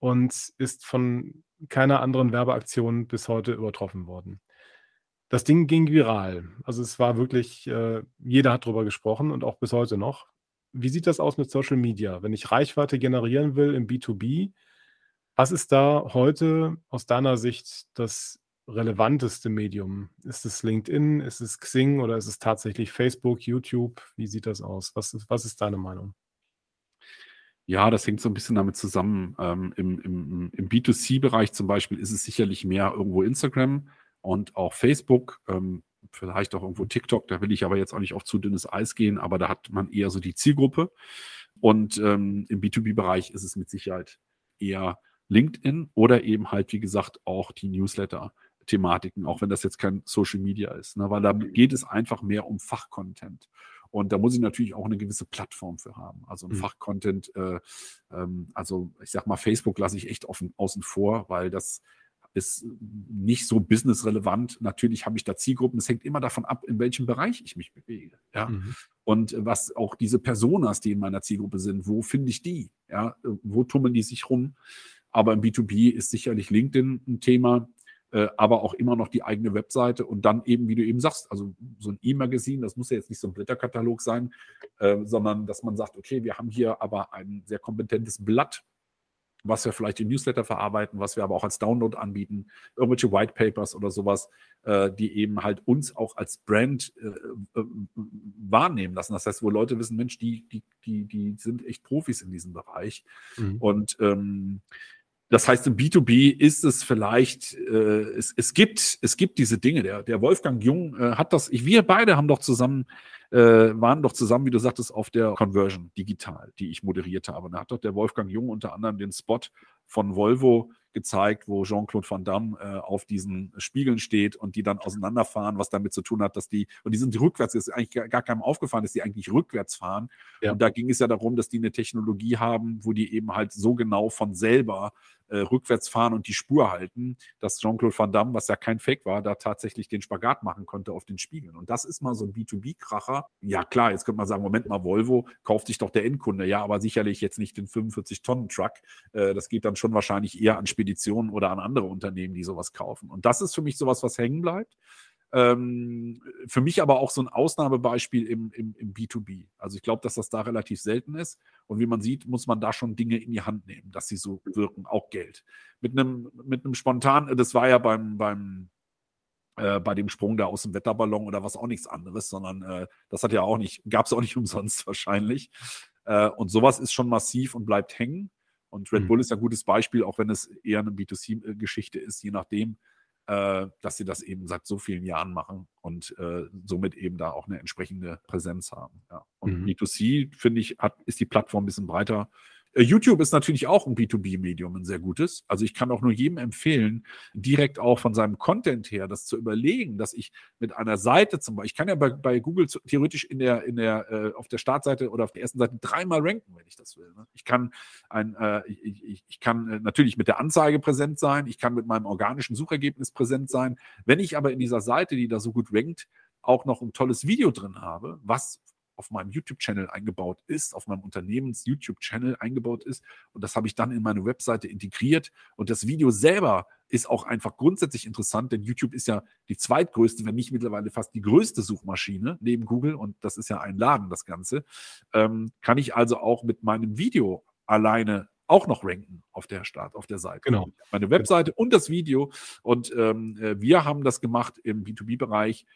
und ist von keiner anderen Werbeaktion bis heute übertroffen worden. Das Ding ging viral. Also es war wirklich, äh, jeder hat drüber gesprochen und auch bis heute noch. Wie sieht das aus mit Social Media? Wenn ich Reichweite generieren will im B2B, was ist da heute aus deiner Sicht das relevanteste Medium? Ist es LinkedIn, ist es Xing oder ist es tatsächlich Facebook, YouTube? Wie sieht das aus? Was ist, was ist deine Meinung? Ja, das hängt so ein bisschen damit zusammen. Ähm, Im im, im B2C-Bereich zum Beispiel ist es sicherlich mehr irgendwo Instagram und auch Facebook, ähm, vielleicht auch irgendwo TikTok, da will ich aber jetzt auch nicht auf zu dünnes Eis gehen, aber da hat man eher so die Zielgruppe. Und ähm, im B2B-Bereich ist es mit Sicherheit eher LinkedIn oder eben halt, wie gesagt, auch die Newsletter-Thematiken, auch wenn das jetzt kein Social Media ist, ne? weil da geht es einfach mehr um Fachcontent. Und da muss ich natürlich auch eine gewisse Plattform für haben. Also ein mhm. Fachcontent, äh, ähm, also ich sag mal, Facebook lasse ich echt offen, außen vor, weil das ist nicht so businessrelevant. Natürlich habe ich da Zielgruppen. Es hängt immer davon ab, in welchem Bereich ich mich bewege. Ja. Mhm. Und was auch diese Personas, die in meiner Zielgruppe sind, wo finde ich die? Ja, wo tummeln die sich rum? Aber im B2B ist sicherlich LinkedIn ein Thema, äh, aber auch immer noch die eigene Webseite und dann eben, wie du eben sagst, also so ein E-Magazin, das muss ja jetzt nicht so ein Blätterkatalog sein, äh, sondern dass man sagt, okay, wir haben hier aber ein sehr kompetentes Blatt, was wir vielleicht im Newsletter verarbeiten, was wir aber auch als Download anbieten, irgendwelche White Papers oder sowas, äh, die eben halt uns auch als Brand äh, äh, wahrnehmen lassen. Das heißt, wo Leute wissen, Mensch, die, die, die, die sind echt Profis in diesem Bereich. Mhm. Und ähm, das heißt, im B2B ist es vielleicht, äh, es, es, gibt, es gibt diese Dinge. Der, der Wolfgang Jung äh, hat das, ich, wir beide haben doch zusammen äh, waren doch zusammen, wie du sagtest, auf der Conversion digital, die ich moderiert habe. Da hat doch der Wolfgang Jung unter anderem den Spot von Volvo gezeigt, wo Jean-Claude Van Damme äh, auf diesen Spiegeln steht und die dann auseinanderfahren, was damit zu tun hat, dass die, und die sind rückwärts, ist eigentlich gar, gar keinem aufgefallen, dass die eigentlich rückwärts fahren. Ja. Und da ging es ja darum, dass die eine Technologie haben, wo die eben halt so genau von selber äh, rückwärts fahren und die Spur halten, dass Jean-Claude Van Damme, was ja kein Fake war, da tatsächlich den Spagat machen konnte auf den Spiegeln. Und das ist mal so ein B2B-Kracher. Ja, klar, jetzt könnte man sagen, Moment mal, Volvo kauft sich doch der Endkunde. Ja, aber sicherlich jetzt nicht den 45-Tonnen-Truck. Äh, das geht dann schon wahrscheinlich eher an Speditionen oder an andere Unternehmen, die sowas kaufen. Und das ist für mich sowas, was hängen bleibt. Ähm, für mich aber auch so ein Ausnahmebeispiel im, im, im B2B. Also ich glaube, dass das da relativ selten ist. Und wie man sieht, muss man da schon Dinge in die Hand nehmen, dass sie so wirken, auch Geld. Mit einem, mit einem spontan, das war ja beim, beim äh, bei dem Sprung da aus dem Wetterballon oder was auch nichts anderes, sondern äh, das hat ja auch nicht, gab es auch nicht umsonst wahrscheinlich. Äh, und sowas ist schon massiv und bleibt hängen. Und Red mhm. Bull ist ein gutes Beispiel, auch wenn es eher eine B2C-Geschichte ist, je nachdem, äh, dass sie das eben seit so vielen Jahren machen und äh, somit eben da auch eine entsprechende Präsenz haben. Ja. Und mhm. B2C, finde ich, hat, ist die Plattform ein bisschen breiter YouTube ist natürlich auch ein B2B-Medium, ein sehr gutes. Also ich kann auch nur jedem empfehlen, direkt auch von seinem Content her das zu überlegen, dass ich mit einer Seite zum Beispiel, ich kann ja bei, bei Google theoretisch in der, in der, äh, auf der Startseite oder auf der ersten Seite dreimal ranken, wenn ich das will. Ne? Ich kann ein, äh, ich, ich, kann äh, natürlich mit der Anzeige präsent sein, ich kann mit meinem organischen Suchergebnis präsent sein. Wenn ich aber in dieser Seite, die da so gut rankt, auch noch ein tolles Video drin habe, was auf meinem YouTube-Channel eingebaut ist, auf meinem Unternehmens-YouTube-Channel eingebaut ist. Und das habe ich dann in meine Webseite integriert. Und das Video selber ist auch einfach grundsätzlich interessant, denn YouTube ist ja die zweitgrößte, wenn nicht mittlerweile fast die größte Suchmaschine neben Google. Und das ist ja ein Laden, das Ganze. Ähm, kann ich also auch mit meinem Video alleine auch noch ranken auf der Start, auf der Seite. Genau. Meine Webseite genau. und das Video. Und ähm, äh, wir haben das gemacht im B2B-Bereich, äh,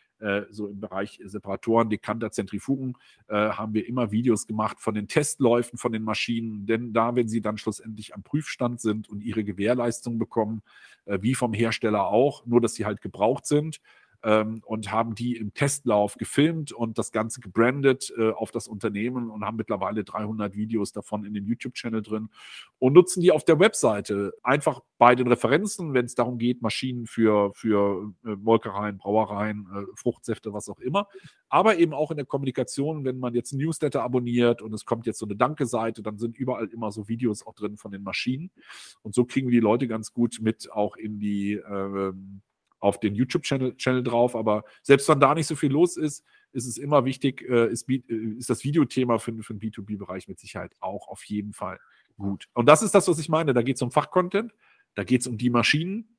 so im Bereich Separatoren, Dekanter, Zentrifugen, äh, haben wir immer Videos gemacht von den Testläufen von den Maschinen. Denn da, wenn sie dann schlussendlich am Prüfstand sind und ihre Gewährleistung bekommen, äh, wie vom Hersteller auch, nur dass sie halt gebraucht sind, ähm, und haben die im Testlauf gefilmt und das Ganze gebrandet äh, auf das Unternehmen und haben mittlerweile 300 Videos davon in dem YouTube-Channel drin und nutzen die auf der Webseite. Einfach bei den Referenzen, wenn es darum geht, Maschinen für, für äh, Molkereien, Brauereien, äh, Fruchtsäfte, was auch immer, aber eben auch in der Kommunikation, wenn man jetzt ein Newsletter abonniert und es kommt jetzt so eine Danke-Seite, dann sind überall immer so Videos auch drin von den Maschinen. Und so kriegen wir die Leute ganz gut mit auch in die äh, auf den YouTube-Channel Channel drauf. Aber selbst wenn da nicht so viel los ist, ist es immer wichtig, äh, ist, äh, ist, das Videothema für, für den B2B-Bereich mit Sicherheit auch auf jeden Fall gut. Und das ist das, was ich meine. Da geht es um Fachcontent, da geht es um die Maschinen.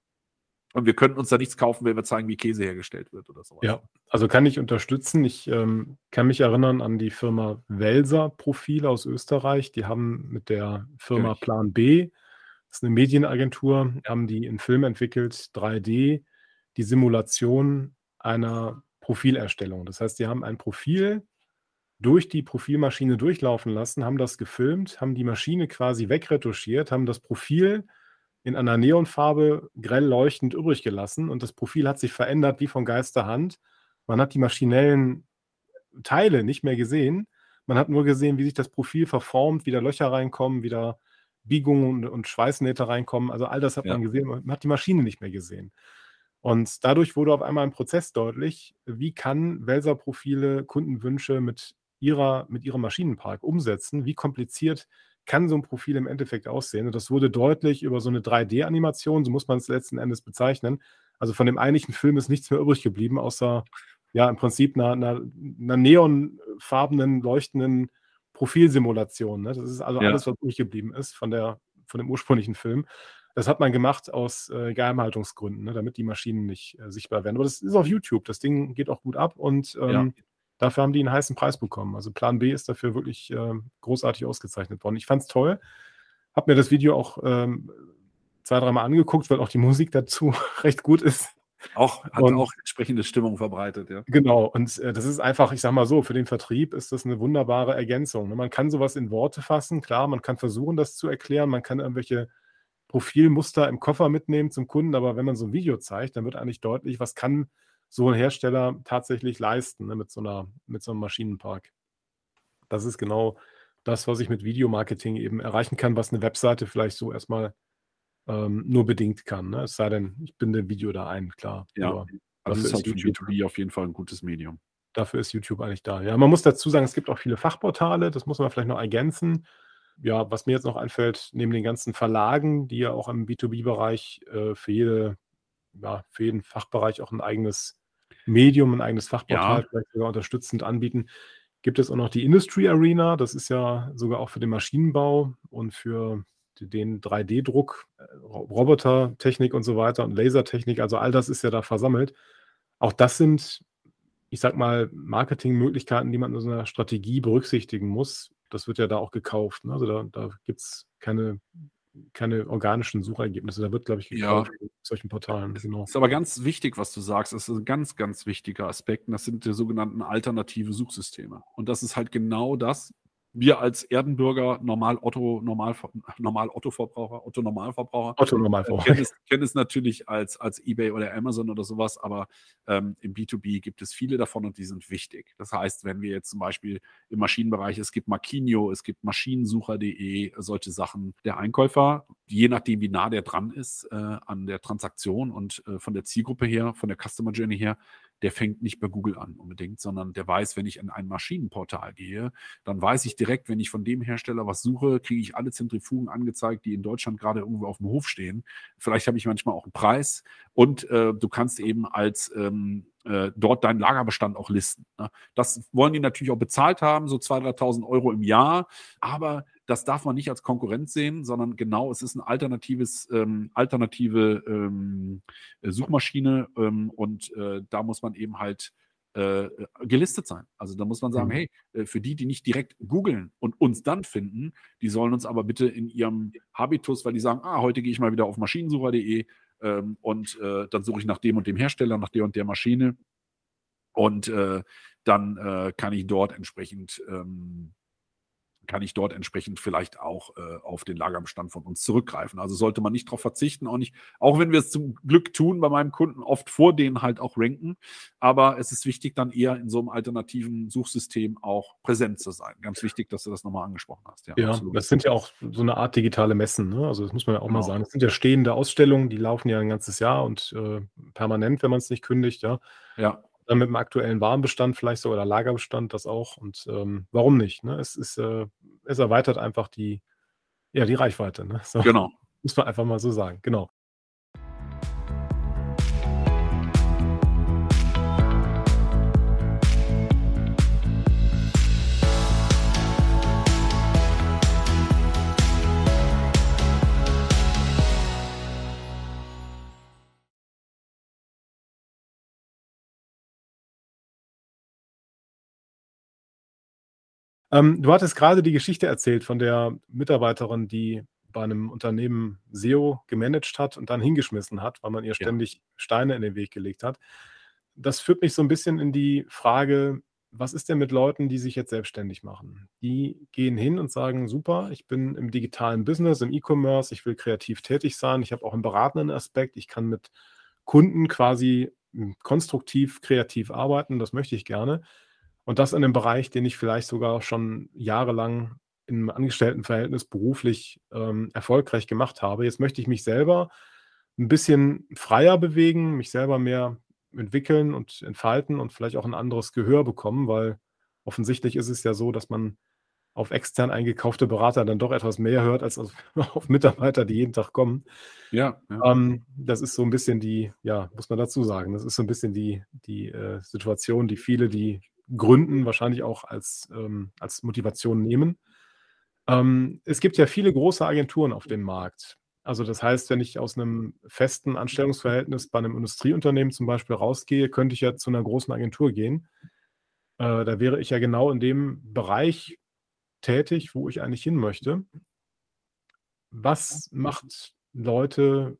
Und wir könnten uns da nichts kaufen, wenn wir zeigen, wie Käse hergestellt wird oder so. Ja, also kann ich unterstützen. Ich ähm, kann mich erinnern an die Firma Welser Profile aus Österreich. Die haben mit der Firma Plan B, das ist eine Medienagentur, haben die einen Film entwickelt, 3D, die Simulation einer Profilerstellung. Das heißt, die haben ein Profil durch die Profilmaschine durchlaufen lassen, haben das gefilmt, haben die Maschine quasi wegretuschiert, haben das Profil in einer Neonfarbe grell leuchtend übrig gelassen und das Profil hat sich verändert wie von Geisterhand. Man hat die maschinellen Teile nicht mehr gesehen. Man hat nur gesehen, wie sich das Profil verformt, wie da Löcher reinkommen, wie da Biegungen und Schweißnähte reinkommen. Also all das hat ja. man gesehen. Man hat die Maschine nicht mehr gesehen. Und dadurch wurde auf einmal im Prozess deutlich, wie kann Welser-Profile Kundenwünsche mit, ihrer, mit ihrem Maschinenpark umsetzen, wie kompliziert kann so ein Profil im Endeffekt aussehen. Und das wurde deutlich über so eine 3D-Animation, so muss man es letzten Endes bezeichnen. Also von dem eigentlichen Film ist nichts mehr übrig geblieben, außer ja im Prinzip einer, einer, einer neonfarbenen, leuchtenden Profilsimulation. Ne? Das ist also ja. alles, was übrig geblieben ist von, der, von dem ursprünglichen Film. Das hat man gemacht aus äh, Geheimhaltungsgründen, ne, damit die Maschinen nicht äh, sichtbar werden. Aber das ist auf YouTube. Das Ding geht auch gut ab und ähm, ja. dafür haben die einen heißen Preis bekommen. Also Plan B ist dafür wirklich äh, großartig ausgezeichnet worden. Ich fand es toll. Habe mir das Video auch ähm, zwei, dreimal angeguckt, weil auch die Musik dazu recht gut ist. Auch, hat und, auch entsprechende Stimmung verbreitet, ja. Genau, und äh, das ist einfach, ich sag mal so, für den Vertrieb ist das eine wunderbare Ergänzung. Ne? Man kann sowas in Worte fassen, klar, man kann versuchen, das zu erklären, man kann irgendwelche Profilmuster im Koffer mitnehmen zum Kunden, aber wenn man so ein Video zeigt, dann wird eigentlich deutlich, was kann so ein Hersteller tatsächlich leisten ne, mit, so einer, mit so einem Maschinenpark. Das ist genau das, was ich mit Videomarketing eben erreichen kann, was eine Webseite vielleicht so erstmal ähm, nur bedingt kann. Ne? Es sei denn, ich binde Video da ein, klar. Ja, aber also ist halt für B2B auf jeden Fall ein gutes Medium. Dafür ist YouTube eigentlich da. Ja, man muss dazu sagen, es gibt auch viele Fachportale, das muss man vielleicht noch ergänzen ja, was mir jetzt noch einfällt, neben den ganzen Verlagen, die ja auch im B2B-Bereich äh, für, jede, ja, für jeden Fachbereich auch ein eigenes Medium, ein eigenes Fachportal ja. vielleicht sogar unterstützend anbieten, gibt es auch noch die Industry Arena. Das ist ja sogar auch für den Maschinenbau und für den 3D-Druck, äh, Robotertechnik und so weiter und Lasertechnik. Also all das ist ja da versammelt. Auch das sind, ich sag mal, Marketingmöglichkeiten, die man in so einer Strategie berücksichtigen muss das wird ja da auch gekauft. Ne? Also da, da gibt es keine, keine organischen Suchergebnisse. Da wird, glaube ich, gekauft ja. in solchen Portalen. Genau. Ist aber ganz wichtig, was du sagst. Das ist ein ganz, ganz wichtiger Aspekt. Und das sind die sogenannten alternative Suchsysteme. Und das ist halt genau das, wir als Erdenbürger, normal Otto, normal, normal Otto-Verbraucher, Otto-Normalverbraucher, Otto Normalverbraucher. Kennen, es, kennen es natürlich als, als eBay oder Amazon oder sowas, aber ähm, im B2B gibt es viele davon und die sind wichtig. Das heißt, wenn wir jetzt zum Beispiel im Maschinenbereich, es gibt Maschinio, es gibt Maschinensucher.de, solche Sachen, der Einkäufer, je nachdem, wie nah der dran ist äh, an der Transaktion und äh, von der Zielgruppe her, von der Customer Journey her, der fängt nicht bei Google an unbedingt, sondern der weiß, wenn ich in ein Maschinenportal gehe, dann weiß ich direkt, wenn ich von dem Hersteller was suche, kriege ich alle Zentrifugen angezeigt, die in Deutschland gerade irgendwo auf dem Hof stehen. Vielleicht habe ich manchmal auch einen Preis und äh, du kannst eben als ähm, äh, dort deinen Lagerbestand auch listen. Ne? Das wollen die natürlich auch bezahlt haben, so 2.000, 3.000 Euro im Jahr. Aber das darf man nicht als Konkurrenz sehen, sondern genau, es ist ein alternatives, ähm, alternative ähm, Suchmaschine ähm, und äh, da muss man eben halt äh, gelistet sein. Also da muss man sagen, mhm. hey, äh, für die, die nicht direkt googeln und uns dann finden, die sollen uns aber bitte in ihrem Habitus, weil die sagen, ah, heute gehe ich mal wieder auf maschinensucher.de ähm, und äh, dann suche ich nach dem und dem Hersteller, nach der und der Maschine. Und äh, dann äh, kann ich dort entsprechend ähm, kann ich dort entsprechend vielleicht auch äh, auf den Lagerbestand von uns zurückgreifen. Also sollte man nicht darauf verzichten, auch nicht, auch wenn wir es zum Glück tun, bei meinem Kunden oft vor denen halt auch ranken. Aber es ist wichtig, dann eher in so einem alternativen Suchsystem auch präsent zu sein. Ganz wichtig, dass du das nochmal angesprochen hast. Ja, ja das sind ja auch so eine Art digitale Messen. Ne? Also das muss man ja auch genau. mal sagen. Das sind ja stehende Ausstellungen, die laufen ja ein ganzes Jahr und äh, permanent, wenn man es nicht kündigt. Ja. Ja. Dann mit dem aktuellen Warenbestand vielleicht so oder Lagerbestand das auch. Und ähm, warum nicht? Ne? Es, ist, äh, es erweitert einfach die, ja, die Reichweite. Ne? So, genau. Muss man einfach mal so sagen. Genau. Ähm, du hattest gerade die Geschichte erzählt von der Mitarbeiterin, die bei einem Unternehmen SEO gemanagt hat und dann hingeschmissen hat, weil man ihr ständig ja. Steine in den Weg gelegt hat. Das führt mich so ein bisschen in die Frage, was ist denn mit Leuten, die sich jetzt selbstständig machen? Die gehen hin und sagen, super, ich bin im digitalen Business, im E-Commerce, ich will kreativ tätig sein, ich habe auch einen beratenden Aspekt, ich kann mit Kunden quasi konstruktiv, kreativ arbeiten, das möchte ich gerne. Und das in einem Bereich, den ich vielleicht sogar schon jahrelang im Angestelltenverhältnis beruflich ähm, erfolgreich gemacht habe. Jetzt möchte ich mich selber ein bisschen freier bewegen, mich selber mehr entwickeln und entfalten und vielleicht auch ein anderes Gehör bekommen, weil offensichtlich ist es ja so, dass man auf extern eingekaufte Berater dann doch etwas mehr hört als auf Mitarbeiter, die jeden Tag kommen. Ja. ja. Ähm, das ist so ein bisschen die, ja, muss man dazu sagen, das ist so ein bisschen die, die äh, Situation, die viele, die Gründen wahrscheinlich auch als, ähm, als Motivation nehmen. Ähm, es gibt ja viele große Agenturen auf dem Markt. Also das heißt, wenn ich aus einem festen Anstellungsverhältnis bei einem Industrieunternehmen zum Beispiel rausgehe, könnte ich ja zu einer großen Agentur gehen. Äh, da wäre ich ja genau in dem Bereich tätig, wo ich eigentlich hin möchte. Was macht Leute,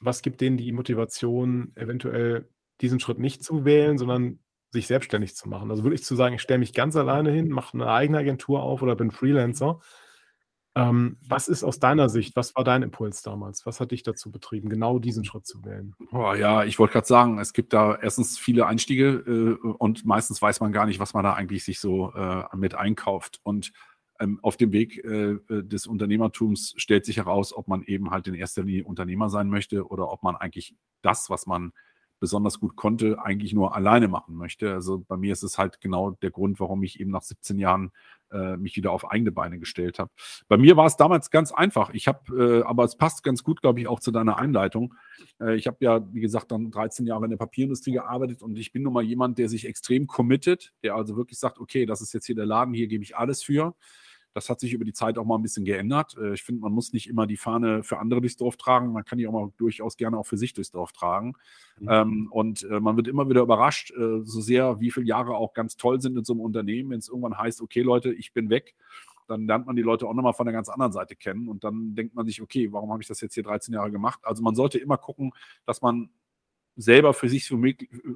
was gibt denen die Motivation, eventuell diesen Schritt nicht zu wählen, sondern sich selbstständig zu machen. Also wirklich zu sagen, ich stelle mich ganz alleine hin, mache eine eigene Agentur auf oder bin Freelancer. Ähm, was ist aus deiner Sicht, was war dein Impuls damals? Was hat dich dazu betrieben, genau diesen Schritt zu wählen? Oh, ja, ich wollte gerade sagen, es gibt da erstens viele Einstiege äh, und meistens weiß man gar nicht, was man da eigentlich sich so äh, mit einkauft. Und ähm, auf dem Weg äh, des Unternehmertums stellt sich heraus, ob man eben halt in erster Linie Unternehmer sein möchte oder ob man eigentlich das, was man besonders gut konnte, eigentlich nur alleine machen möchte. Also bei mir ist es halt genau der Grund, warum ich eben nach 17 Jahren äh, mich wieder auf eigene Beine gestellt habe. Bei mir war es damals ganz einfach. Ich habe, äh, aber es passt ganz gut, glaube ich, auch zu deiner Einleitung. Äh, ich habe ja, wie gesagt, dann 13 Jahre in der Papierindustrie gearbeitet und ich bin nun mal jemand, der sich extrem committet, der also wirklich sagt, okay, das ist jetzt hier der Laden, hier gebe ich alles für. Das hat sich über die Zeit auch mal ein bisschen geändert. Äh, ich finde, man muss nicht immer die Fahne für andere durchs Dorf tragen. Man kann die auch mal durchaus gerne auch für sich durchs Dorf tragen. Mhm. Ähm, und äh, man wird immer wieder überrascht, äh, so sehr, wie viele Jahre auch ganz toll sind in so einem Unternehmen, wenn es irgendwann heißt, okay, Leute, ich bin weg dann lernt man die Leute auch nochmal von der ganz anderen Seite kennen und dann denkt man sich, okay, warum habe ich das jetzt hier 13 Jahre gemacht? Also man sollte immer gucken, dass man selber für sich so,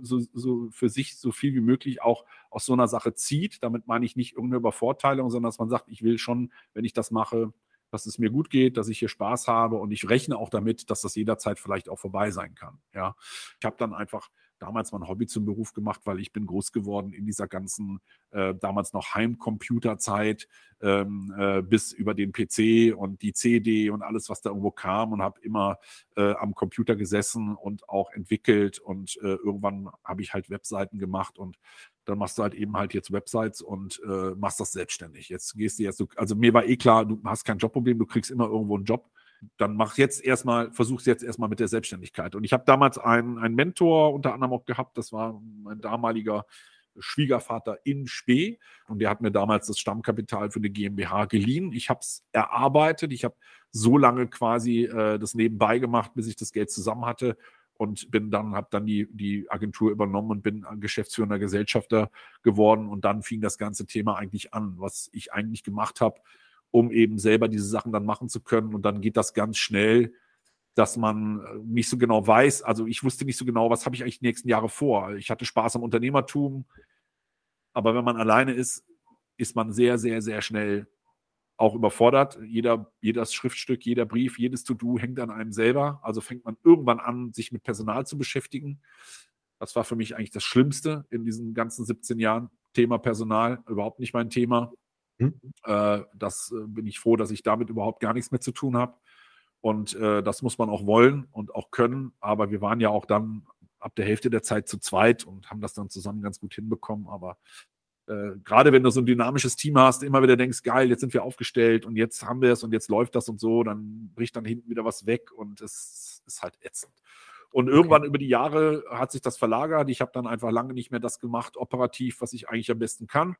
so, so, für sich so viel wie möglich auch aus so einer Sache zieht. Damit meine ich nicht irgendeine Übervorteilung, sondern dass man sagt, ich will schon, wenn ich das mache, dass es mir gut geht, dass ich hier Spaß habe und ich rechne auch damit, dass das jederzeit vielleicht auch vorbei sein kann. Ja, ich habe dann einfach damals mein Hobby zum Beruf gemacht, weil ich bin groß geworden in dieser ganzen äh, damals noch Heimcomputerzeit ähm, äh, bis über den PC und die CD und alles, was da irgendwo kam und habe immer äh, am Computer gesessen und auch entwickelt und äh, irgendwann habe ich halt Webseiten gemacht und dann machst du halt eben halt jetzt Websites und äh, machst das selbstständig. Jetzt gehst du jetzt, also mir war eh klar, du hast kein Jobproblem, du kriegst immer irgendwo einen Job dann mach jetzt erstmal, versuch's jetzt erstmal mit der Selbstständigkeit. Und ich habe damals einen, einen Mentor unter anderem auch gehabt, das war mein damaliger Schwiegervater in Spee und der hat mir damals das Stammkapital für eine GmbH geliehen. Ich habe es erarbeitet, ich habe so lange quasi äh, das nebenbei gemacht, bis ich das Geld zusammen hatte und bin dann, habe dann die, die Agentur übernommen und bin geschäftsführender Gesellschafter geworden und dann fing das ganze Thema eigentlich an, was ich eigentlich gemacht habe, um eben selber diese Sachen dann machen zu können und dann geht das ganz schnell, dass man äh, nicht so genau weiß, also ich wusste nicht so genau, was habe ich eigentlich die nächsten Jahre vor. Ich hatte Spaß am Unternehmertum, aber wenn man alleine ist, ist man sehr, sehr, sehr schnell auch überfordert. Jeder, jedes Schriftstück, jeder Brief, jedes To-Do hängt an einem selber. Also fängt man irgendwann an, sich mit Personal zu beschäftigen. Das war für mich eigentlich das Schlimmste in diesen ganzen 17 Jahren. Thema Personal, überhaupt nicht mein Thema. Hm. Äh, das äh, bin ich froh, dass ich damit überhaupt gar nichts mehr zu tun habe. Und äh, das muss man auch wollen und auch können. Aber wir waren ja auch dann ab der Hälfte der Zeit zu zweit und haben das dann zusammen ganz gut hinbekommen. Aber äh, gerade wenn du so ein dynamisches Team hast, immer wieder denkst, geil, jetzt sind wir aufgestellt und jetzt haben wir es und jetzt läuft das und so, dann bricht dann hinten wieder was weg und es ist halt ätzend. Und irgendwann okay. über die Jahre hat sich das verlagert. Ich habe dann einfach lange nicht mehr das gemacht, operativ, was ich eigentlich am besten kann.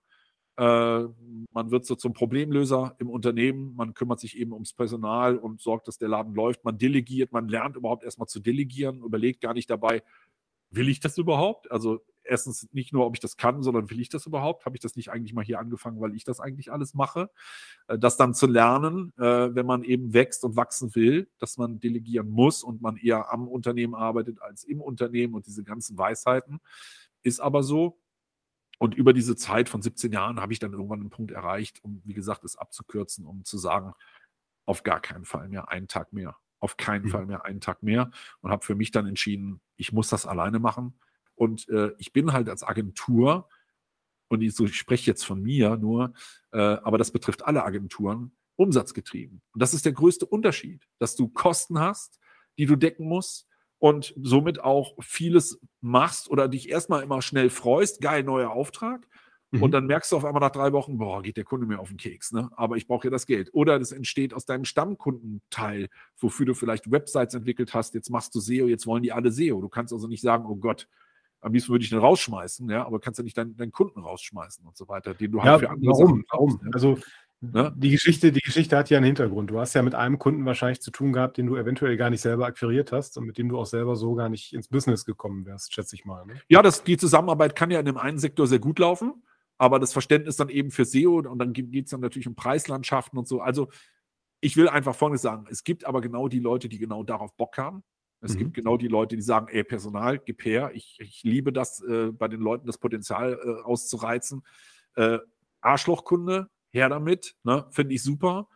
Äh, man wird so zum Problemlöser im Unternehmen. Man kümmert sich eben ums Personal und sorgt, dass der Laden läuft. Man delegiert, man lernt überhaupt erstmal zu delegieren, überlegt gar nicht dabei, will ich das überhaupt? Also erstens nicht nur, ob ich das kann, sondern will ich das überhaupt? Habe ich das nicht eigentlich mal hier angefangen, weil ich das eigentlich alles mache? Äh, das dann zu lernen, äh, wenn man eben wächst und wachsen will, dass man delegieren muss und man eher am Unternehmen arbeitet als im Unternehmen und diese ganzen Weisheiten, ist aber so. Und über diese Zeit von 17 Jahren habe ich dann irgendwann einen Punkt erreicht, um, wie gesagt, es abzukürzen, um zu sagen, auf gar keinen Fall mehr, einen Tag mehr auf keinen mhm. Fall mehr einen Tag mehr und habe für mich dann entschieden, ich muss das alleine machen. Und äh, ich bin halt als Agentur, und ich, so, ich spreche jetzt von mir nur, äh, aber das betrifft alle Agenturen, umsatzgetrieben. Und das ist der größte Unterschied, dass du Kosten hast, die du decken musst und somit auch vieles machst oder dich erstmal immer schnell freust, geil, neuer Auftrag. Mhm. Und dann merkst du auf einmal nach drei Wochen, boah, geht der Kunde mir auf den Keks, ne? Aber ich brauche ja das Geld. Oder das entsteht aus deinem Stammkundenteil, wofür du vielleicht Websites entwickelt hast, jetzt machst du SEO, jetzt wollen die alle SEO. Du kannst also nicht sagen, oh Gott, am liebsten würde ich den rausschmeißen, ja, aber kannst ja nicht deinen, deinen Kunden rausschmeißen und so weiter, den du halt ja, für andere warum? Sachen warum? Ja? Also Ne? Die, Geschichte, die Geschichte hat ja einen Hintergrund. Du hast ja mit einem Kunden wahrscheinlich zu tun gehabt, den du eventuell gar nicht selber akquiriert hast und mit dem du auch selber so gar nicht ins Business gekommen wärst, schätze ich mal. Ne? Ja, das, die Zusammenarbeit kann ja in dem einen Sektor sehr gut laufen aber das Verständnis dann eben für SEO und dann geht es dann natürlich um Preislandschaften und so. Also ich will einfach Folgendes sagen, es gibt aber genau die Leute, die genau darauf Bock haben. Es mhm. gibt genau die Leute, die sagen, ey, Personal, gib her. Ich, ich liebe das, äh, bei den Leuten das Potenzial äh, auszureizen. Äh, Arschlochkunde, her damit, ne? finde ich super.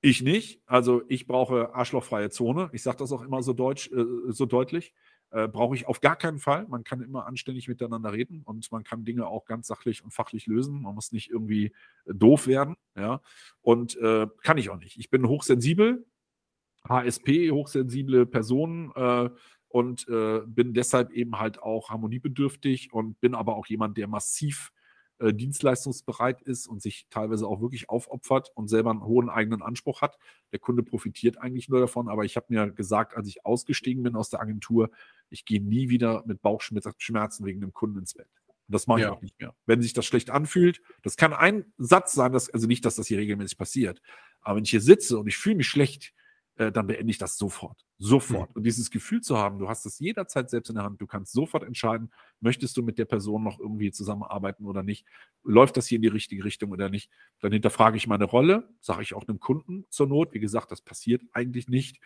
Ich nicht. Also ich brauche arschlochfreie Zone. Ich sage das auch immer so deutsch, äh, so deutlich. Äh, brauche ich auf gar keinen Fall. Man kann immer anständig miteinander reden und man kann Dinge auch ganz sachlich und fachlich lösen. Man muss nicht irgendwie äh, doof werden. Ja? Und äh, kann ich auch nicht. Ich bin hochsensibel, HSP, hochsensible Person äh, und äh, bin deshalb eben halt auch harmoniebedürftig und bin aber auch jemand, der massiv äh, dienstleistungsbereit ist und sich teilweise auch wirklich aufopfert und selber einen hohen eigenen Anspruch hat. Der Kunde profitiert eigentlich nur davon, aber ich habe mir gesagt, als ich ausgestiegen bin aus der Agentur, ich gehe nie wieder mit Bauchschmerzen wegen dem Kunden ins Bett. Und das mache ich ja. auch nicht mehr. Wenn sich das schlecht anfühlt, das kann ein Satz sein, dass, also nicht, dass das hier regelmäßig passiert, aber wenn ich hier sitze und ich fühle mich schlecht, äh, dann beende ich das sofort. Sofort. Mhm. Und dieses Gefühl zu haben, du hast es jederzeit selbst in der Hand, du kannst sofort entscheiden, möchtest du mit der Person noch irgendwie zusammenarbeiten oder nicht, läuft das hier in die richtige Richtung oder nicht, dann hinterfrage ich meine Rolle, sage ich auch einem Kunden zur Not. Wie gesagt, das passiert eigentlich nicht.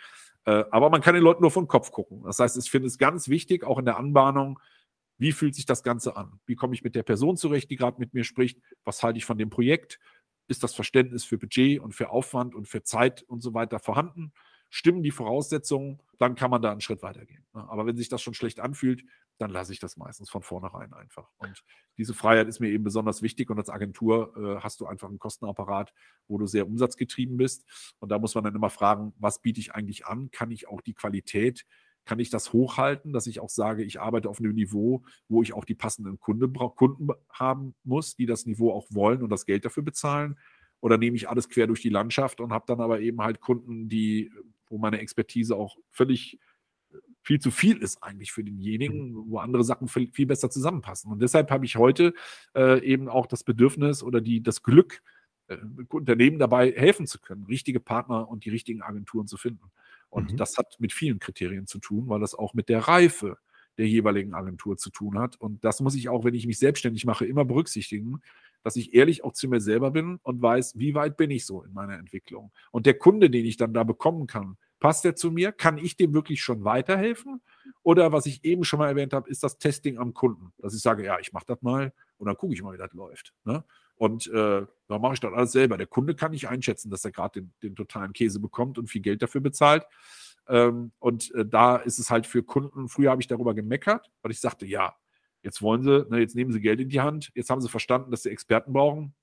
Äh, aber man kann den Leuten nur vom Kopf gucken. Das heißt, ich finde es ganz wichtig, auch in der Anbahnung, wie fühlt sich das Ganze an? Wie komme ich mit der Person zurecht, die gerade mit mir spricht? Was halte ich von dem Projekt? Ist das Verständnis für Budget und für Aufwand und für Zeit und so weiter vorhanden? Stimmen die Voraussetzungen, dann kann man da einen Schritt weitergehen. Ne? Aber wenn sich das schon schlecht anfühlt, dann lasse ich das meistens von vornherein einfach. Und diese Freiheit ist mir eben besonders wichtig. Und als Agentur äh, hast du einfach einen Kostenapparat, wo du sehr umsatzgetrieben bist. Und da muss man dann immer fragen, was biete ich eigentlich an? Kann ich auch die Qualität kann ich das hochhalten, dass ich auch sage, ich arbeite auf einem Niveau, wo ich auch die passenden Kunde, Kunden haben muss, die das Niveau auch wollen und das Geld dafür bezahlen? oder nehme ich alles quer durch die Landschaft und habe dann aber eben halt Kunden, die, wo meine Expertise auch völlig viel zu viel ist eigentlich für denjenigen, mhm. wo andere Sachen viel, viel besser zusammenpassen. Und deshalb habe ich heute äh, eben auch das Bedürfnis oder die, das Glück, äh, Unternehmen dabei helfen zu können, richtige Partner und die richtigen Agenturen zu finden. Und mhm. das hat mit vielen Kriterien zu tun, weil das auch mit der Reife der jeweiligen Agentur zu tun hat. Und das muss ich auch, wenn ich mich selbstständig mache, immer berücksichtigen, dass ich ehrlich auch zu mir selber bin und weiß, wie weit bin ich so in meiner Entwicklung. Und der Kunde, den ich dann da bekommen kann, passt der zu mir? Kann ich dem wirklich schon weiterhelfen? Oder was ich eben schon mal erwähnt habe, ist das Testing am Kunden. Dass ich sage, ja, ich mache das mal und dann gucke ich mal, wie das läuft. Ne? Und äh, da mache ich dann alles selber. Der Kunde kann nicht einschätzen, dass er gerade den, den, totalen Käse bekommt und viel Geld dafür bezahlt. Ähm, und äh, da ist es halt für Kunden, früher habe ich darüber gemeckert, weil ich sagte, ja, jetzt wollen sie, ne, jetzt nehmen sie Geld in die Hand, jetzt haben sie verstanden, dass sie Experten brauchen.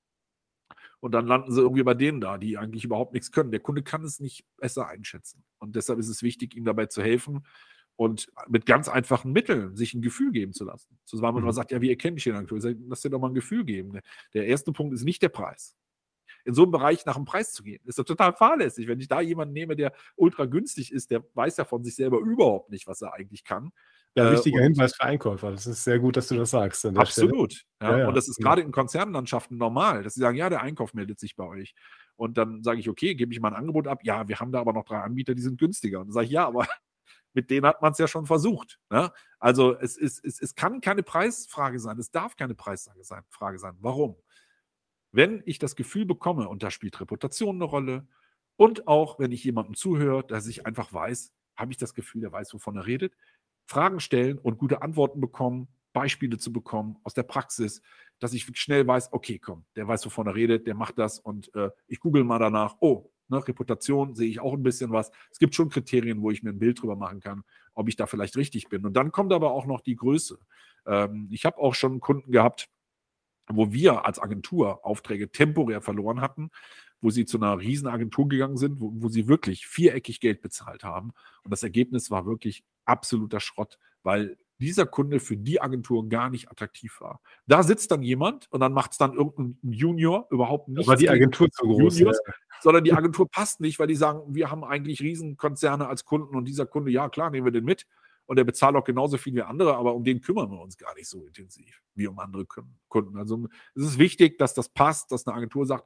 Und dann landen sie irgendwie bei denen da, die eigentlich überhaupt nichts können. Der Kunde kann es nicht besser einschätzen. Und deshalb ist es wichtig, ihm dabei zu helfen und mit ganz einfachen Mitteln sich ein Gefühl geben zu lassen. So, weil man mhm. sagt, ja, wie erkenne ich den sage, lass dir doch mal ein Gefühl geben. Der erste Punkt ist nicht der Preis in so einem Bereich nach dem Preis zu gehen. Ist doch total fahrlässig. Wenn ich da jemanden nehme, der ultra günstig ist, der weiß ja von sich selber überhaupt nicht, was er eigentlich kann. Ja, äh, wichtiger äh, Hinweis für Einkäufer. Das ist sehr gut, dass du das sagst. Absolut. Ja, ja, und das ist ja. gerade in Konzernlandschaften normal, dass sie sagen, ja, der Einkauf meldet sich bei euch. Und dann sage ich, okay, gebe ich mal ein Angebot ab. Ja, wir haben da aber noch drei Anbieter, die sind günstiger. Und dann sage ich, ja, aber mit denen hat man es ja schon versucht. Ne? Also es, ist, es, es kann keine Preisfrage sein, es darf keine Preisfrage sein. Frage sein. Warum? Wenn ich das Gefühl bekomme, und da spielt Reputation eine Rolle, und auch wenn ich jemandem zuhöre, dass ich einfach weiß, habe ich das Gefühl, der weiß, wovon er redet, Fragen stellen und gute Antworten bekommen, Beispiele zu bekommen aus der Praxis, dass ich schnell weiß, okay, komm, der weiß, wovon er redet, der macht das und äh, ich google mal danach, oh, ne, Reputation sehe ich auch ein bisschen was. Es gibt schon Kriterien, wo ich mir ein Bild drüber machen kann, ob ich da vielleicht richtig bin. Und dann kommt aber auch noch die Größe. Ähm, ich habe auch schon Kunden gehabt, wo wir als Agentur Aufträge temporär verloren hatten, wo sie zu einer Riesenagentur gegangen sind, wo, wo, sie wirklich viereckig Geld bezahlt haben. Und das Ergebnis war wirklich absoluter Schrott, weil dieser Kunde für die Agentur gar nicht attraktiv war. Da sitzt dann jemand und dann macht es dann irgendein Junior überhaupt nicht. Aber die Agentur zu groß. Juniors, ja. Sondern die Agentur passt nicht, weil die sagen, wir haben eigentlich Riesenkonzerne als Kunden und dieser Kunde, ja klar, nehmen wir den mit und der bezahlt auch genauso viel wie andere, aber um den kümmern wir uns gar nicht so intensiv wie um andere Kunden. Also es ist wichtig, dass das passt, dass eine Agentur sagt,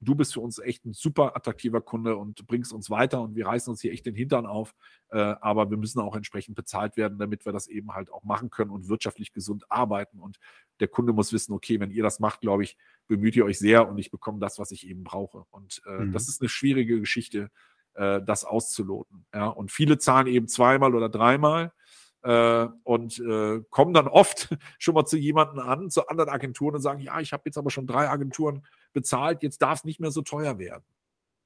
du bist für uns echt ein super attraktiver Kunde und bringst uns weiter und wir reißen uns hier echt den Hintern auf. Äh, aber wir müssen auch entsprechend bezahlt werden, damit wir das eben halt auch machen können und wirtschaftlich gesund arbeiten. Und der Kunde muss wissen, okay, wenn ihr das macht, glaube ich, bemüht ihr euch sehr und ich bekomme das, was ich eben brauche. Und äh, mhm. das ist eine schwierige Geschichte, äh, das auszuloten. Ja? Und viele zahlen eben zweimal oder dreimal äh, und äh, kommen dann oft schon mal zu jemandem an, zu anderen Agenturen und sagen, ja, ich habe jetzt aber schon drei Agenturen bezahlt, jetzt darf es nicht mehr so teuer werden.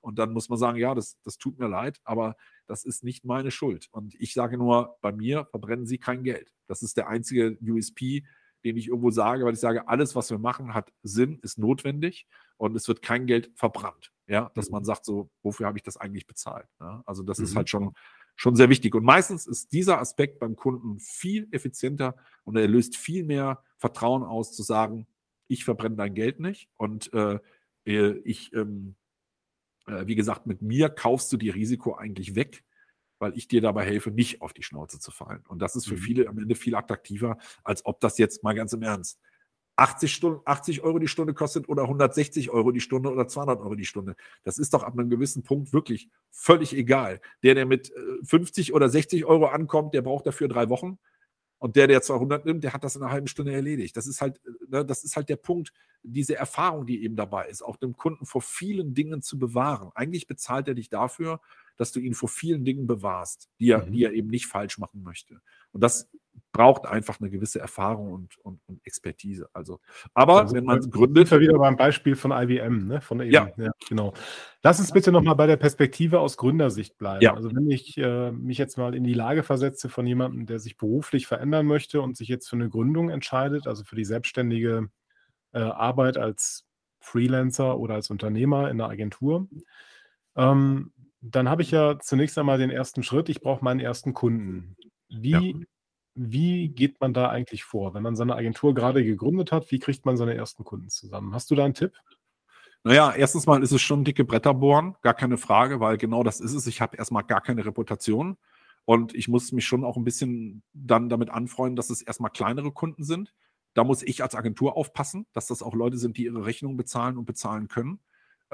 Und dann muss man sagen, ja, das, das tut mir leid, aber das ist nicht meine Schuld. Und ich sage nur, bei mir verbrennen Sie kein Geld. Das ist der einzige USP, den ich irgendwo sage, weil ich sage, alles, was wir machen, hat Sinn, ist notwendig und es wird kein Geld verbrannt. Ja, dass man mhm. sagt, so, wofür habe ich das eigentlich bezahlt? Ja, also das mhm. ist halt schon schon sehr wichtig. Und meistens ist dieser Aspekt beim Kunden viel effizienter und er löst viel mehr Vertrauen aus, zu sagen, ich verbrenne dein Geld nicht und äh, äh, ich, ähm, äh, wie gesagt, mit mir kaufst du die Risiko eigentlich weg, weil ich dir dabei helfe, nicht auf die Schnauze zu fallen. Und das ist für mhm. viele am Ende viel attraktiver, als ob das jetzt mal ganz im Ernst 80, Stunden, 80 Euro die Stunde kostet oder 160 Euro die Stunde oder 200 Euro die Stunde. Das ist doch ab einem gewissen Punkt wirklich völlig egal. Der, der mit 50 äh, oder 60 Euro ankommt, der braucht dafür drei Wochen. Und der, der 200 nimmt, der hat das in einer halben Stunde erledigt. Das ist halt, ne, das ist halt der Punkt, diese Erfahrung, die eben dabei ist, auch dem Kunden vor vielen Dingen zu bewahren. Eigentlich bezahlt er dich dafür, dass du ihn vor vielen Dingen bewahrst, die er, mhm. die er eben nicht falsch machen möchte. Und das braucht einfach eine gewisse Erfahrung und, und, und Expertise. Also, aber also, wenn man gründet. Sind wir wieder beim Beispiel von IBM, ne? Von eben, ja. ja. genau. Lass uns bitte nochmal bei der Perspektive aus Gründersicht bleiben. Ja. Also, wenn ich äh, mich jetzt mal in die Lage versetze von jemandem, der sich beruflich verändern möchte und sich jetzt für eine Gründung entscheidet, also für die selbstständige äh, Arbeit als Freelancer oder als Unternehmer in einer Agentur, ähm, dann habe ich ja zunächst einmal den ersten Schritt, ich brauche meinen ersten Kunden. Wie ja. Wie geht man da eigentlich vor, wenn man seine Agentur gerade gegründet hat? Wie kriegt man seine ersten Kunden zusammen? Hast du da einen Tipp? Naja, erstens mal ist es schon dicke Bretter bohren, gar keine Frage, weil genau das ist es. Ich habe erstmal gar keine Reputation und ich muss mich schon auch ein bisschen dann damit anfreunden, dass es erstmal kleinere Kunden sind. Da muss ich als Agentur aufpassen, dass das auch Leute sind, die ihre Rechnungen bezahlen und bezahlen können.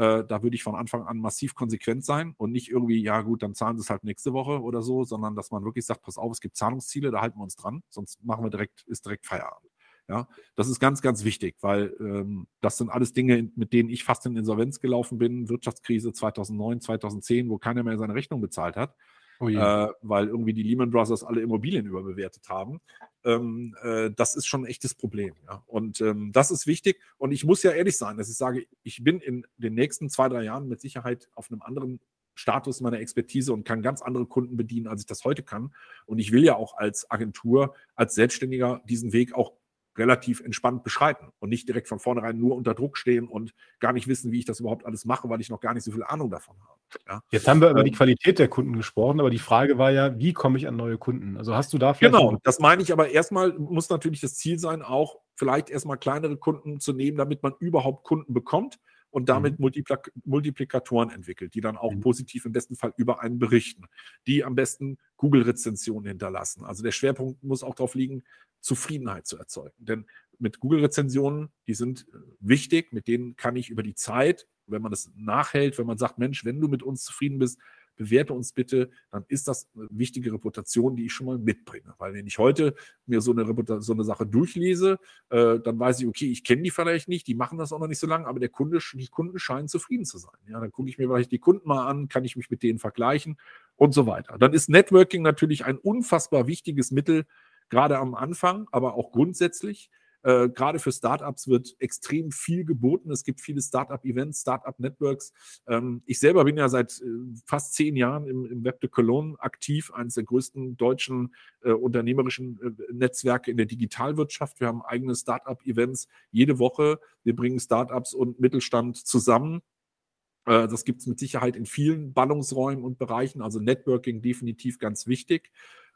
Äh, da würde ich von Anfang an massiv konsequent sein und nicht irgendwie, ja gut, dann zahlen sie es halt nächste Woche oder so, sondern dass man wirklich sagt, pass auf, es gibt Zahlungsziele, da halten wir uns dran, sonst machen wir direkt, ist direkt Feierabend. Ja, das ist ganz, ganz wichtig, weil ähm, das sind alles Dinge, mit denen ich fast in Insolvenz gelaufen bin. Wirtschaftskrise 2009, 2010, wo keiner mehr seine Rechnung bezahlt hat, oh äh, weil irgendwie die Lehman Brothers alle Immobilien überbewertet haben. Ähm, äh, das ist schon ein echtes Problem. Ja? Und ähm, das ist wichtig. Und ich muss ja ehrlich sein, dass ich sage, ich bin in den nächsten zwei, drei Jahren mit Sicherheit auf einem anderen Status meiner Expertise und kann ganz andere Kunden bedienen, als ich das heute kann. Und ich will ja auch als Agentur, als Selbstständiger diesen Weg auch relativ entspannt beschreiten und nicht direkt von vornherein nur unter Druck stehen und gar nicht wissen, wie ich das überhaupt alles mache, weil ich noch gar nicht so viel Ahnung davon habe. Ja? Jetzt haben wir über die ähm, Qualität der Kunden gesprochen, aber die Frage war ja, wie komme ich an neue Kunden? Also hast du da vielleicht. Genau, das meine ich, aber erstmal muss natürlich das Ziel sein, auch vielleicht erstmal kleinere Kunden zu nehmen, damit man überhaupt Kunden bekommt und damit mhm. Multiplik Multiplikatoren entwickelt, die dann auch mhm. positiv im besten Fall über einen berichten, die am besten Google-Rezensionen hinterlassen. Also der Schwerpunkt muss auch darauf liegen, Zufriedenheit zu erzeugen. Denn mit Google-Rezensionen, die sind äh, wichtig, mit denen kann ich über die Zeit, wenn man das nachhält, wenn man sagt, Mensch, wenn du mit uns zufrieden bist, bewerte uns bitte, dann ist das eine wichtige Reputation, die ich schon mal mitbringe. Weil wenn ich heute mir so eine, so eine Sache durchlese, äh, dann weiß ich, okay, ich kenne die vielleicht nicht, die machen das auch noch nicht so lange, aber der Kunde, die Kunden scheinen zufrieden zu sein. Ja, dann gucke ich mir vielleicht die Kunden mal an, kann ich mich mit denen vergleichen und so weiter. Dann ist Networking natürlich ein unfassbar wichtiges Mittel, gerade am Anfang, aber auch grundsätzlich. Äh, gerade für Startups wird extrem viel geboten. Es gibt viele Startup-Events, Startup-Networks. Ähm, ich selber bin ja seit äh, fast zehn Jahren im, im Web de Cologne aktiv, eines der größten deutschen äh, unternehmerischen äh, Netzwerke in der Digitalwirtschaft. Wir haben eigene Startup-Events jede Woche. Wir bringen Startups und Mittelstand zusammen. Äh, das gibt es mit Sicherheit in vielen Ballungsräumen und Bereichen, also Networking definitiv ganz wichtig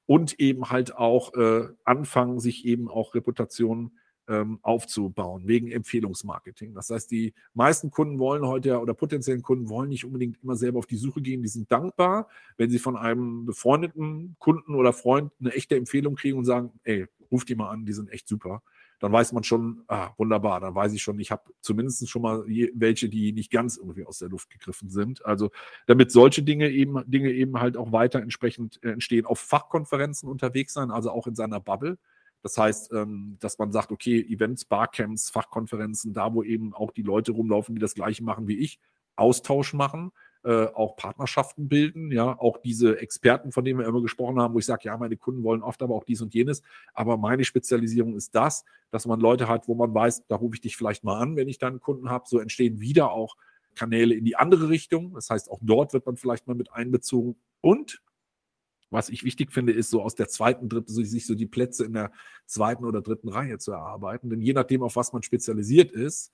und eben halt auch äh, anfangen, sich eben auch Reputationen ähm, aufzubauen, wegen Empfehlungsmarketing. Das heißt, die meisten Kunden wollen heute oder potenziellen Kunden wollen nicht unbedingt immer selber auf die Suche gehen. Die sind dankbar, wenn sie von einem befreundeten Kunden oder Freund eine echte Empfehlung kriegen und sagen, ey, ruf die mal an, die sind echt super dann weiß man schon, ah, wunderbar, dann weiß ich schon, ich habe zumindest schon mal welche, die nicht ganz irgendwie aus der Luft gegriffen sind. Also damit solche Dinge eben, Dinge eben halt auch weiter entsprechend äh, entstehen, auf Fachkonferenzen unterwegs sein, also auch in seiner Bubble. Das heißt, ähm, dass man sagt, okay, Events, Barcamps, Fachkonferenzen, da wo eben auch die Leute rumlaufen, die das gleiche machen wie ich, Austausch machen, äh, auch Partnerschaften bilden, ja, auch diese Experten, von denen wir immer gesprochen haben, wo ich sage, ja, meine Kunden wollen oft aber auch dies und jenes, aber meine Spezialisierung ist das, dass man Leute hat, wo man weiß, da rufe ich dich vielleicht mal an, wenn ich dann einen Kunden habe, so entstehen wieder auch Kanäle in die andere Richtung, das heißt, auch dort wird man vielleicht mal mit einbezogen. Und was ich wichtig finde, ist so aus der zweiten, dritten, sich so die Plätze in der zweiten oder dritten Reihe zu erarbeiten. Denn je nachdem, auf was man spezialisiert ist,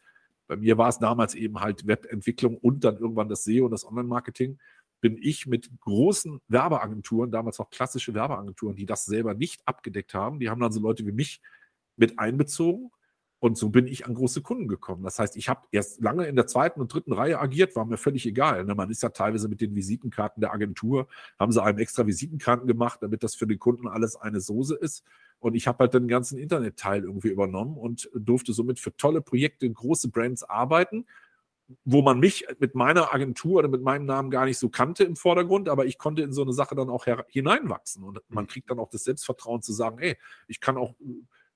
bei mir war es damals eben halt Webentwicklung und dann irgendwann das SEO und das Online-Marketing. Bin ich mit großen Werbeagenturen, damals auch klassische Werbeagenturen, die das selber nicht abgedeckt haben, die haben dann so Leute wie mich mit einbezogen. Und so bin ich an große Kunden gekommen. Das heißt, ich habe erst lange in der zweiten und dritten Reihe agiert, war mir völlig egal. Ne? Man ist ja teilweise mit den Visitenkarten der Agentur, haben sie einem extra Visitenkarten gemacht, damit das für den Kunden alles eine Soße ist. Und ich habe halt den ganzen Internetteil irgendwie übernommen und durfte somit für tolle Projekte, große Brands arbeiten, wo man mich mit meiner Agentur oder mit meinem Namen gar nicht so kannte im Vordergrund, aber ich konnte in so eine Sache dann auch hineinwachsen. Und man mhm. kriegt dann auch das Selbstvertrauen zu sagen, ey, ich kann auch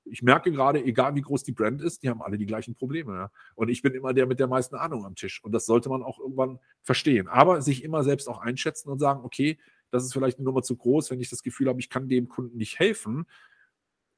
ich merke gerade, egal wie groß die Brand ist, die haben alle die gleichen Probleme. Ja? Und ich bin immer der mit der meisten Ahnung am Tisch. Und das sollte man auch irgendwann verstehen. Aber sich immer selbst auch einschätzen und sagen, okay, das ist vielleicht eine Nummer zu groß, wenn ich das Gefühl habe, ich kann dem Kunden nicht helfen,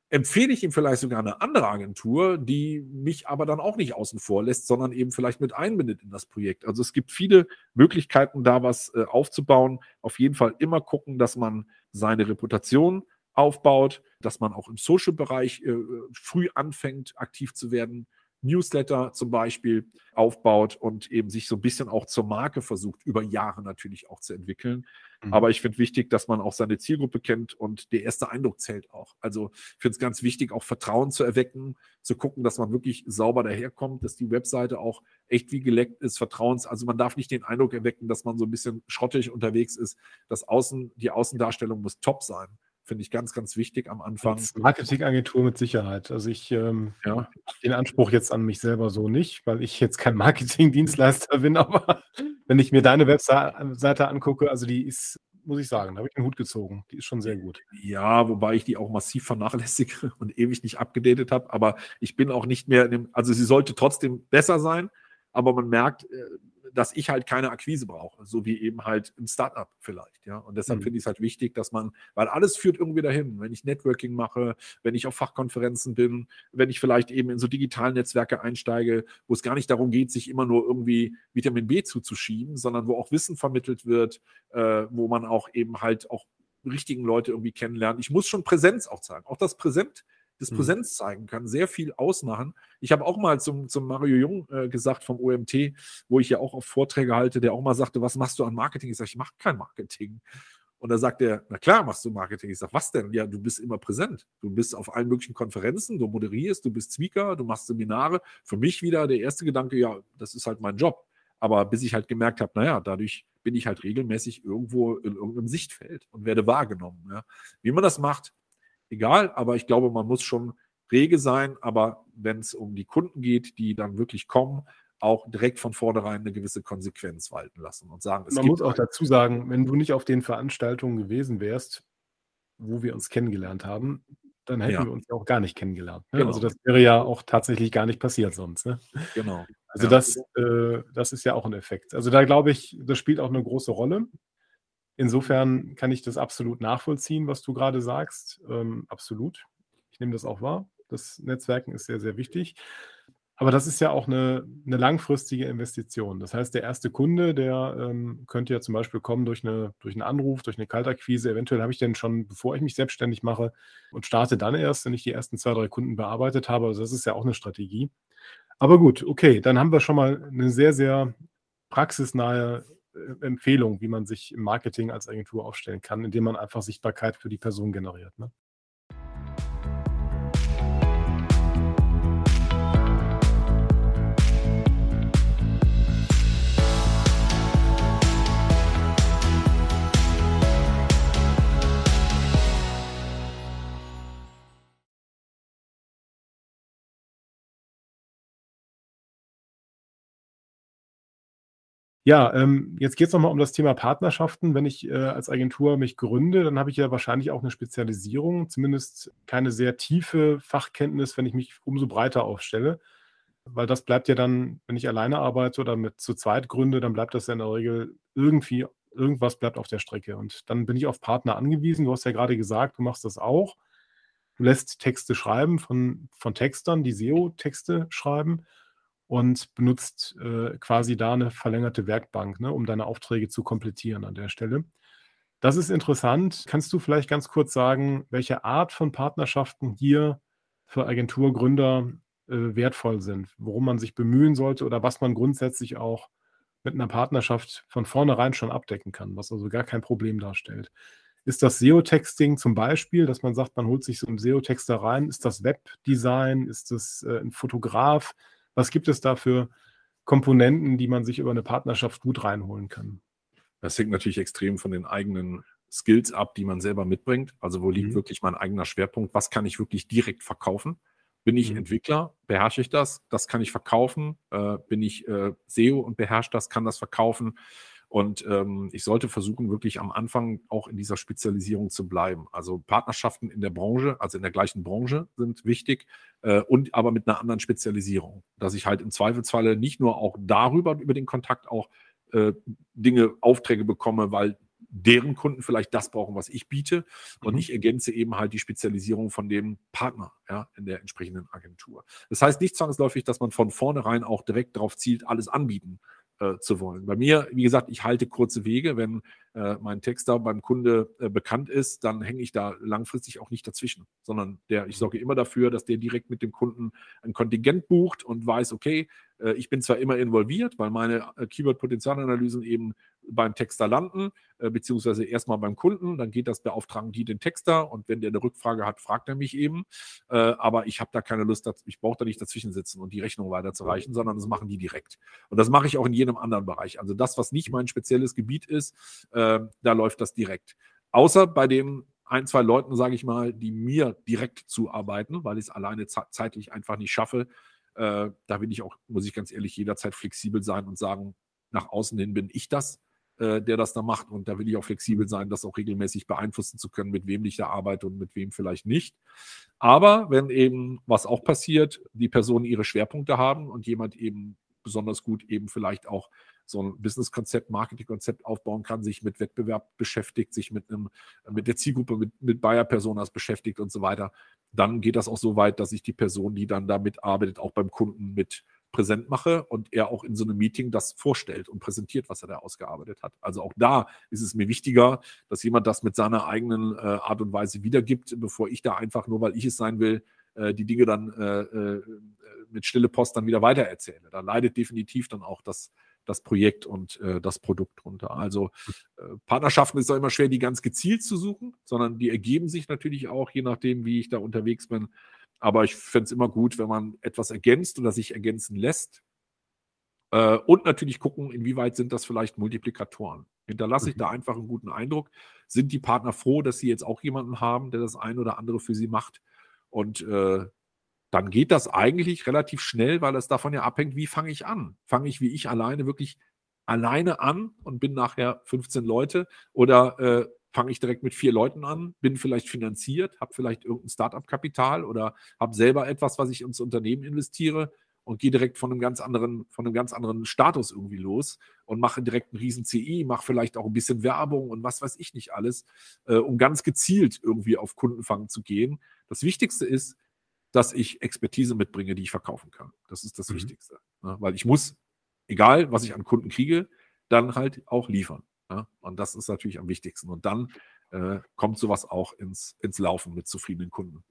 empfehle ich ihm vielleicht sogar eine andere Agentur, die mich aber dann auch nicht außen vor lässt, sondern eben vielleicht mit einbindet in das Projekt. Also es gibt viele Möglichkeiten, da was äh, aufzubauen. Auf jeden Fall immer gucken, dass man seine Reputation aufbaut, dass man auch im Social-Bereich äh, früh anfängt, aktiv zu werden. Newsletter zum Beispiel aufbaut und eben sich so ein bisschen auch zur Marke versucht, über Jahre natürlich auch zu entwickeln. Mhm. Aber ich finde wichtig, dass man auch seine Zielgruppe kennt und der erste Eindruck zählt auch. Also ich finde es ganz wichtig, auch Vertrauen zu erwecken, zu gucken, dass man wirklich sauber daherkommt, dass die Webseite auch echt wie geleckt ist, Vertrauens. Also man darf nicht den Eindruck erwecken, dass man so ein bisschen schrottig unterwegs ist. Das Außen, die Außendarstellung muss top sein. Finde ich ganz, ganz wichtig am Anfang. Als Marketingagentur mit Sicherheit. Also ich ähm, ja. den Anspruch jetzt an mich selber so nicht, weil ich jetzt kein Marketingdienstleister bin, aber wenn ich mir deine Webseite angucke, also die ist, muss ich sagen, da habe ich einen Hut gezogen. Die ist schon sehr gut. Ja, wobei ich die auch massiv vernachlässige und ewig nicht abgedatet habe. Aber ich bin auch nicht mehr, dem, also sie sollte trotzdem besser sein, aber man merkt, äh, dass ich halt keine Akquise brauche, so wie eben halt ein Startup vielleicht, ja. Und deshalb mhm. finde ich es halt wichtig, dass man, weil alles führt irgendwie dahin. Wenn ich Networking mache, wenn ich auf Fachkonferenzen bin, wenn ich vielleicht eben in so digitalen Netzwerke einsteige, wo es gar nicht darum geht, sich immer nur irgendwie Vitamin B zuzuschieben, sondern wo auch Wissen vermittelt wird, äh, wo man auch eben halt auch richtigen Leute irgendwie kennenlernt. Ich muss schon Präsenz auch zeigen. Auch das Präsent das mhm. Präsenz zeigen kann, sehr viel ausmachen. Ich habe auch mal zum, zum Mario Jung äh, gesagt vom OMT, wo ich ja auch auf Vorträge halte, der auch mal sagte, was machst du an Marketing? Ich sage, ich mache kein Marketing. Und da sagt er, na klar machst du Marketing. Ich sage, was denn? Ja, du bist immer präsent. Du bist auf allen möglichen Konferenzen, du moderierst, du bist Speaker, du machst Seminare. Für mich wieder der erste Gedanke, ja, das ist halt mein Job. Aber bis ich halt gemerkt habe, naja, dadurch bin ich halt regelmäßig irgendwo in irgendeinem Sichtfeld und werde wahrgenommen. Ja. Wie man das macht, egal, aber ich glaube, man muss schon rege sein, aber wenn es um die Kunden geht, die dann wirklich kommen, auch direkt von vornherein eine gewisse Konsequenz walten lassen und sagen, es Man muss auch dazu sagen, wenn du nicht auf den Veranstaltungen gewesen wärst, wo wir uns kennengelernt haben, dann hätten ja. wir uns ja auch gar nicht kennengelernt. Ne? Genau. Also das wäre ja auch tatsächlich gar nicht passiert sonst. Ne? Genau. Also ja. das, äh, das ist ja auch ein Effekt. Also da glaube ich, das spielt auch eine große Rolle. Insofern kann ich das absolut nachvollziehen, was du gerade sagst. Ähm, absolut. Ich nehme das auch wahr. Das Netzwerken ist sehr, sehr wichtig. Aber das ist ja auch eine, eine langfristige Investition. Das heißt, der erste Kunde, der ähm, könnte ja zum Beispiel kommen durch, eine, durch einen Anruf, durch eine Kaltakquise. Eventuell habe ich den schon, bevor ich mich selbstständig mache und starte dann erst, wenn ich die ersten zwei, drei Kunden bearbeitet habe. Also das ist ja auch eine Strategie. Aber gut, okay, dann haben wir schon mal eine sehr, sehr praxisnahe Empfehlung, wie man sich im Marketing als Agentur aufstellen kann, indem man einfach Sichtbarkeit für die Person generiert. Ne? Ja, ähm, jetzt geht es nochmal um das Thema Partnerschaften. Wenn ich äh, als Agentur mich gründe, dann habe ich ja wahrscheinlich auch eine Spezialisierung, zumindest keine sehr tiefe Fachkenntnis, wenn ich mich umso breiter aufstelle. Weil das bleibt ja dann, wenn ich alleine arbeite oder mit zu zweit gründe, dann bleibt das ja in der Regel irgendwie, irgendwas bleibt auf der Strecke. Und dann bin ich auf Partner angewiesen. Du hast ja gerade gesagt, du machst das auch. Du lässt Texte schreiben von, von Textern, die SEO-Texte schreiben und benutzt äh, quasi da eine verlängerte Werkbank, ne, um deine Aufträge zu komplettieren an der Stelle. Das ist interessant. Kannst du vielleicht ganz kurz sagen, welche Art von Partnerschaften hier für Agenturgründer äh, wertvoll sind, worum man sich bemühen sollte oder was man grundsätzlich auch mit einer Partnerschaft von vornherein schon abdecken kann, was also gar kein Problem darstellt. Ist das SEO-Texting zum Beispiel, dass man sagt, man holt sich so einen SEO-Texter rein? Ist das Webdesign? Ist das äh, ein Fotograf? Was gibt es da für Komponenten, die man sich über eine Partnerschaft gut reinholen kann? Das hängt natürlich extrem von den eigenen Skills ab, die man selber mitbringt. Also wo liegt mhm. wirklich mein eigener Schwerpunkt? Was kann ich wirklich direkt verkaufen? Bin ich mhm. Entwickler? Beherrsche ich das? Das kann ich verkaufen. Äh, bin ich äh, SEO und beherrsche das? Kann das verkaufen? Und ähm, ich sollte versuchen, wirklich am Anfang auch in dieser Spezialisierung zu bleiben. Also Partnerschaften in der Branche, also in der gleichen Branche sind wichtig äh, und aber mit einer anderen Spezialisierung. Dass ich halt im Zweifelsfalle nicht nur auch darüber, über den Kontakt auch äh, Dinge, Aufträge bekomme, weil deren Kunden vielleicht das brauchen, was ich biete. Und mhm. ich ergänze eben halt die Spezialisierung von dem Partner ja, in der entsprechenden Agentur. Das heißt nicht zwangsläufig, dass man von vornherein auch direkt darauf zielt, alles anbieten äh, zu wollen. Bei mir, wie gesagt, ich halte kurze Wege. Wenn äh, mein Texter beim Kunde äh, bekannt ist, dann hänge ich da langfristig auch nicht dazwischen, sondern der, ich sorge immer dafür, dass der direkt mit dem Kunden ein Kontingent bucht und weiß, okay, äh, ich bin zwar immer involviert, weil meine Keyword-Potenzialanalysen eben beim Texter landen, beziehungsweise erstmal beim Kunden, dann geht das, beauftragen die den Texter und wenn der eine Rückfrage hat, fragt er mich eben. Aber ich habe da keine Lust, ich brauche da nicht dazwischen sitzen und die Rechnung weiterzureichen, sondern das machen die direkt. Und das mache ich auch in jedem anderen Bereich. Also das, was nicht mein spezielles Gebiet ist, da läuft das direkt. Außer bei den ein, zwei Leuten, sage ich mal, die mir direkt zuarbeiten, weil ich es alleine zeitlich einfach nicht schaffe, äh, da will ich auch, muss ich ganz ehrlich, jederzeit flexibel sein und sagen, nach außen hin bin ich das, äh, der das da macht. Und da will ich auch flexibel sein, das auch regelmäßig beeinflussen zu können, mit wem ich da arbeite und mit wem vielleicht nicht. Aber wenn eben, was auch passiert, die Personen ihre Schwerpunkte haben und jemand eben besonders gut eben vielleicht auch so ein Business-Konzept, Marketing-Konzept aufbauen kann, sich mit Wettbewerb beschäftigt, sich mit einem, mit der Zielgruppe, mit, mit Buyer-Personas beschäftigt und so weiter, dann geht das auch so weit, dass ich die Person, die dann damit arbeitet, auch beim Kunden mit präsent mache und er auch in so einem Meeting das vorstellt und präsentiert, was er da ausgearbeitet hat. Also auch da ist es mir wichtiger, dass jemand das mit seiner eigenen äh, Art und Weise wiedergibt, bevor ich da einfach nur, weil ich es sein will, äh, die Dinge dann äh, äh mit stille Post dann wieder weitererzähle. Da leidet definitiv dann auch das, das Projekt und äh, das Produkt drunter. Also äh, Partnerschaften ist auch immer schwer, die ganz gezielt zu suchen, sondern die ergeben sich natürlich auch, je nachdem, wie ich da unterwegs bin. Aber ich fände es immer gut, wenn man etwas ergänzt oder sich ergänzen lässt. Äh, und natürlich gucken, inwieweit sind das vielleicht Multiplikatoren. Hinterlasse ich mhm. da einfach einen guten Eindruck? Sind die Partner froh, dass sie jetzt auch jemanden haben, der das ein oder andere für sie macht? Und äh, dann geht das eigentlich relativ schnell, weil es davon ja abhängt, wie fange ich an? Fange ich wie ich alleine wirklich alleine an und bin nachher 15 Leute oder äh, fange ich direkt mit vier Leuten an, bin vielleicht finanziert, habe vielleicht irgendein Startup-Kapital oder habe selber etwas, was ich ins Unternehmen investiere und gehe direkt von einem ganz anderen, von einem ganz anderen Status irgendwie los und mache direkt einen riesen CI, mache vielleicht auch ein bisschen Werbung und was weiß ich nicht alles, äh, um ganz gezielt irgendwie auf Kundenfang zu gehen. Das Wichtigste ist, dass ich Expertise mitbringe, die ich verkaufen kann. Das ist das mhm. Wichtigste. Ne? Weil ich muss, egal was ich an Kunden kriege, dann halt auch liefern. Ne? Und das ist natürlich am wichtigsten. Und dann äh, kommt sowas auch ins, ins Laufen mit zufriedenen Kunden.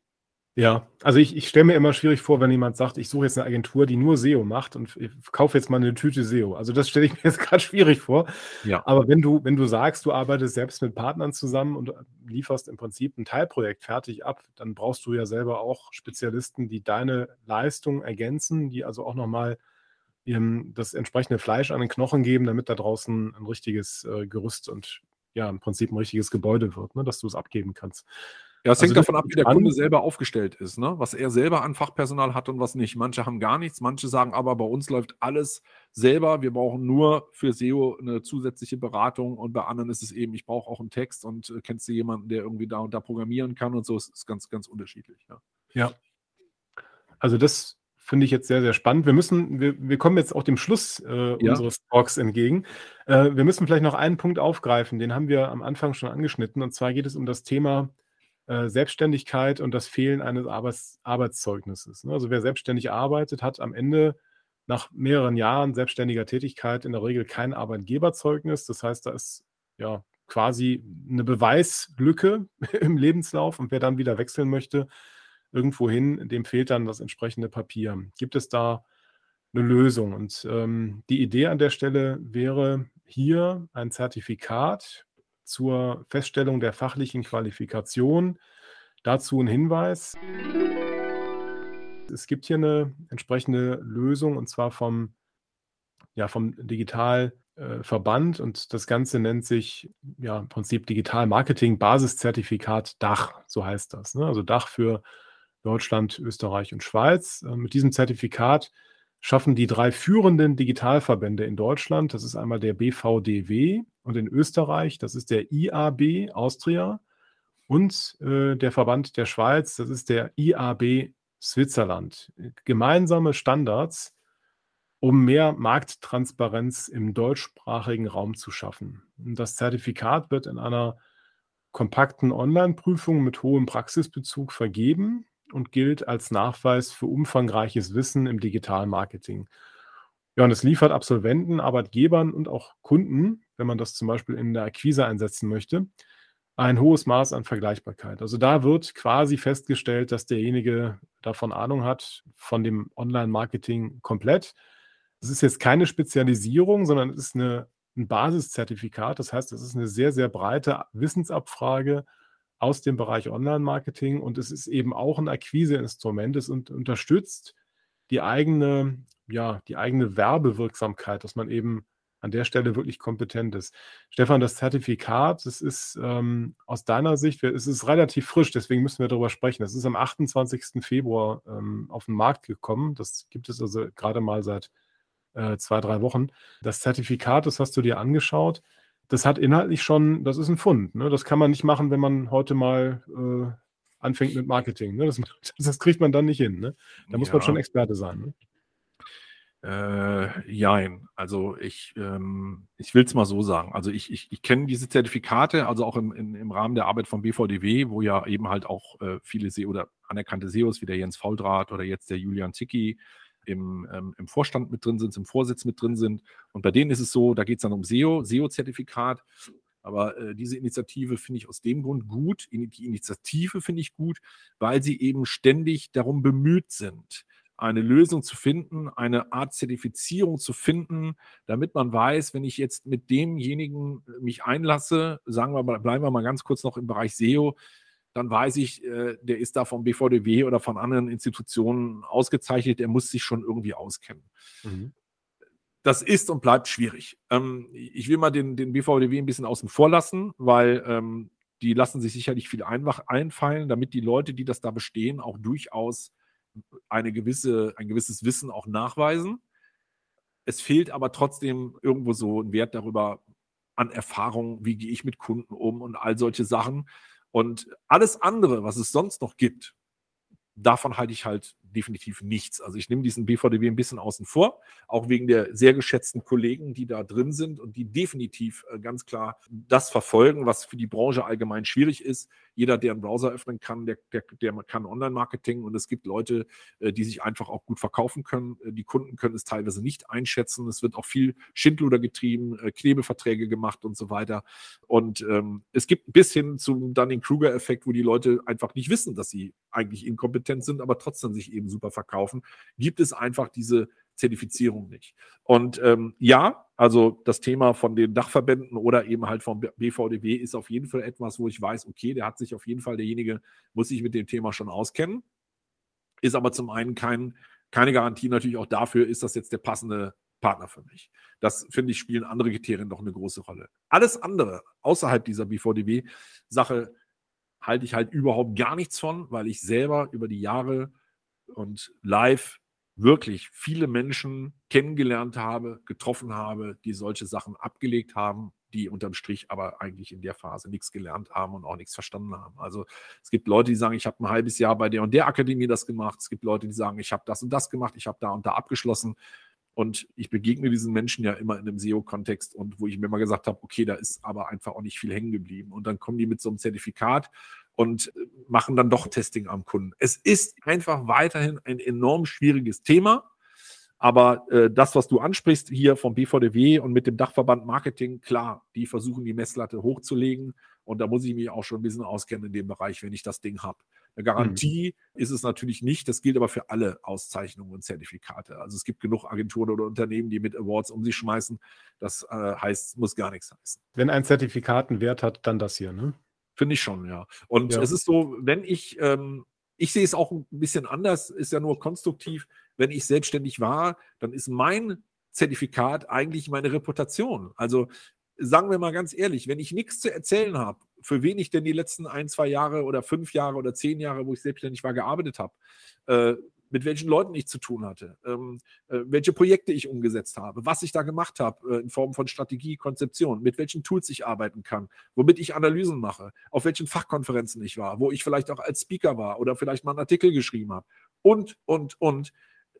Ja, also ich, ich stelle mir immer schwierig vor, wenn jemand sagt, ich suche jetzt eine Agentur, die nur SEO macht und ich kaufe jetzt mal eine Tüte SEO. Also das stelle ich mir jetzt gerade schwierig vor. Ja. Aber wenn du, wenn du sagst, du arbeitest selbst mit Partnern zusammen und lieferst im Prinzip ein Teilprojekt fertig ab, dann brauchst du ja selber auch Spezialisten, die deine Leistung ergänzen, die also auch nochmal das entsprechende Fleisch an den Knochen geben, damit da draußen ein richtiges äh, Gerüst und ja, im Prinzip ein richtiges Gebäude wird, ne, dass du es abgeben kannst. Ja, es also hängt davon ab, wie der Kunde selber aufgestellt ist, ne? was er selber an Fachpersonal hat und was nicht. Manche haben gar nichts, manche sagen aber, bei uns läuft alles selber. Wir brauchen nur für SEO eine zusätzliche Beratung und bei anderen ist es eben, ich brauche auch einen Text und äh, kennst du jemanden, der irgendwie da und da programmieren kann und so. Es ist ganz, ganz unterschiedlich. Ja. ja. Also das finde ich jetzt sehr, sehr spannend. Wir müssen, wir, wir kommen jetzt auch dem Schluss äh, ja. unseres Talks entgegen. Äh, wir müssen vielleicht noch einen Punkt aufgreifen, den haben wir am Anfang schon angeschnitten. Und zwar geht es um das Thema äh, Selbstständigkeit und das Fehlen eines Arbeits Arbeitszeugnisses. Ne? Also wer selbstständig arbeitet, hat am Ende nach mehreren Jahren selbstständiger Tätigkeit in der Regel kein Arbeitgeberzeugnis. Das heißt, da ist ja quasi eine Beweislücke im Lebenslauf und wer dann wieder wechseln möchte, irgendwo hin, dem fehlt dann das entsprechende Papier. Gibt es da eine Lösung? Und ähm, die Idee an der Stelle wäre hier ein Zertifikat zur Feststellung der fachlichen Qualifikation. Dazu ein Hinweis. Es gibt hier eine entsprechende Lösung und zwar vom, ja, vom Digitalverband und das Ganze nennt sich ja im Prinzip Digital Marketing Basiszertifikat Dach, so heißt das. Ne? Also Dach für Deutschland, Österreich und Schweiz. Äh, mit diesem Zertifikat schaffen die drei führenden Digitalverbände in Deutschland, das ist einmal der BVDW und in Österreich, das ist der IAB Austria und äh, der Verband der Schweiz, das ist der IAB Switzerland. Gemeinsame Standards, um mehr Markttransparenz im deutschsprachigen Raum zu schaffen. Das Zertifikat wird in einer kompakten Online-Prüfung mit hohem Praxisbezug vergeben und gilt als Nachweis für umfangreiches Wissen im Digitalmarketing. Ja, und es liefert Absolventen, Arbeitgebern und auch Kunden, wenn man das zum Beispiel in der Akquise einsetzen möchte, ein hohes Maß an Vergleichbarkeit. Also da wird quasi festgestellt, dass derjenige davon Ahnung hat, von dem Online-Marketing komplett. Es ist jetzt keine Spezialisierung, sondern es ist eine, ein Basiszertifikat. Das heißt, es ist eine sehr, sehr breite Wissensabfrage aus dem Bereich Online-Marketing und es ist eben auch ein Akquiseinstrument. Es unterstützt die eigene, ja, die eigene Werbewirksamkeit, dass man eben an der Stelle wirklich kompetent ist. Stefan, das Zertifikat, das ist ähm, aus deiner Sicht, es ist relativ frisch, deswegen müssen wir darüber sprechen. Das ist am 28. Februar ähm, auf den Markt gekommen. Das gibt es also gerade mal seit äh, zwei, drei Wochen. Das Zertifikat, das hast du dir angeschaut. Das hat inhaltlich schon, das ist ein Fund. Ne? Das kann man nicht machen, wenn man heute mal äh, anfängt mit Marketing. Ne? Das, das, kriegt man dann nicht hin. Ne? Da muss ja. man schon Experte sein. Ne? Äh, jein. Also ich, ähm, ich will es mal so sagen. Also ich, ich, ich kenne diese Zertifikate, also auch im, im, im Rahmen der Arbeit vom BVDW, wo ja eben halt auch äh, viele SEO oder anerkannte SEOs wie der Jens Fauldraht oder jetzt der Julian Zicki im, ähm, im Vorstand mit drin sind, im Vorsitz mit drin sind. Und bei denen ist es so, da geht es dann um SEO, SEO-Zertifikat. Aber äh, diese Initiative finde ich aus dem Grund gut. Die Initiative finde ich gut, weil sie eben ständig darum bemüht sind, eine Lösung zu finden, eine Art Zertifizierung zu finden, damit man weiß, wenn ich jetzt mit demjenigen äh, mich einlasse, sagen wir mal, bleiben wir mal ganz kurz noch im Bereich SEO, dann weiß ich, äh, der ist da vom BVDW oder von anderen Institutionen ausgezeichnet, der muss sich schon irgendwie auskennen. Mhm. Das ist und bleibt schwierig. Ähm, ich will mal den, den BVDW ein bisschen außen vor lassen, weil ähm, die lassen sich sicherlich viel einfach einfallen, damit die Leute, die das da bestehen, auch durchaus eine gewisse, ein gewisses Wissen auch nachweisen. Es fehlt aber trotzdem irgendwo so ein Wert darüber an Erfahrung, wie gehe ich mit Kunden um und all solche Sachen. Und alles andere, was es sonst noch gibt, davon halte ich halt definitiv nichts. Also ich nehme diesen BVDW ein bisschen außen vor, auch wegen der sehr geschätzten Kollegen, die da drin sind und die definitiv äh, ganz klar das verfolgen, was für die Branche allgemein schwierig ist. Jeder, der einen Browser öffnen kann, der, der, der kann Online-Marketing und es gibt Leute, äh, die sich einfach auch gut verkaufen können. Äh, die Kunden können es teilweise nicht einschätzen. Es wird auch viel Schindluder getrieben, Knebelverträge gemacht und so weiter. Und ähm, es gibt bis hin zum Dunning-Kruger-Effekt, wo die Leute einfach nicht wissen, dass sie eigentlich inkompetent sind, aber trotzdem sich eben super verkaufen, gibt es einfach diese Zertifizierung nicht. Und ähm, ja, also das Thema von den Dachverbänden oder eben halt vom BVDW ist auf jeden Fall etwas, wo ich weiß, okay, der hat sich auf jeden Fall, derjenige muss sich mit dem Thema schon auskennen. Ist aber zum einen kein, keine Garantie natürlich auch dafür, ist das jetzt der passende Partner für mich. Das finde ich, spielen andere Kriterien doch eine große Rolle. Alles andere außerhalb dieser BVDW-Sache halte ich halt überhaupt gar nichts von, weil ich selber über die Jahre und live wirklich viele Menschen kennengelernt habe, getroffen habe, die solche Sachen abgelegt haben, die unterm Strich aber eigentlich in der Phase nichts gelernt haben und auch nichts verstanden haben. Also es gibt Leute, die sagen, ich habe ein halbes Jahr bei der und der Akademie das gemacht. Es gibt Leute, die sagen, ich habe das und das gemacht, ich habe da und da abgeschlossen. Und ich begegne diesen Menschen ja immer in einem SEO-Kontext und wo ich mir mal gesagt habe, okay, da ist aber einfach auch nicht viel hängen geblieben. Und dann kommen die mit so einem Zertifikat und machen dann doch Testing am Kunden. Es ist einfach weiterhin ein enorm schwieriges Thema. Aber äh, das, was du ansprichst hier vom BVDW und mit dem Dachverband Marketing, klar, die versuchen die Messlatte hochzulegen. Und da muss ich mich auch schon ein bisschen auskennen in dem Bereich, wenn ich das Ding habe. Eine Garantie mhm. ist es natürlich nicht. Das gilt aber für alle Auszeichnungen und Zertifikate. Also es gibt genug Agenturen oder Unternehmen, die mit Awards um sich schmeißen. Das äh, heißt, muss gar nichts heißen. Wenn ein Zertifikat einen Wert hat, dann das hier, ne? Finde ich schon, ja. Und ja. es ist so, wenn ich, ähm, ich sehe es auch ein bisschen anders, ist ja nur konstruktiv. Wenn ich selbstständig war, dann ist mein Zertifikat eigentlich meine Reputation. Also sagen wir mal ganz ehrlich, wenn ich nichts zu erzählen habe, für wen ich denn die letzten ein, zwei Jahre oder fünf Jahre oder zehn Jahre, wo ich selbstständig war, gearbeitet habe, äh, mit welchen Leuten ich zu tun hatte, ähm, äh, welche Projekte ich umgesetzt habe, was ich da gemacht habe äh, in Form von Strategie, Konzeption, mit welchen Tools ich arbeiten kann, womit ich Analysen mache, auf welchen Fachkonferenzen ich war, wo ich vielleicht auch als Speaker war oder vielleicht mal einen Artikel geschrieben habe und, und, und.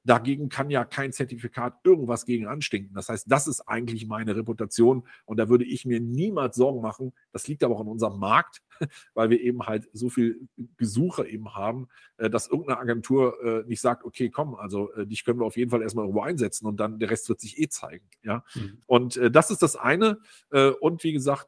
Dagegen kann ja kein Zertifikat irgendwas gegen anstinken. Das heißt, das ist eigentlich meine Reputation und da würde ich mir niemals Sorgen machen. Das liegt aber auch an unserem Markt, weil wir eben halt so viel Besucher eben haben, äh, dass irgendeine Agentur äh, nicht sagt, okay, komm, also äh, dich können wir auf jeden Fall erstmal irgendwo einsetzen und dann der Rest wird sich eh zeigen. Ja, mhm. und das ist das eine. Und wie gesagt,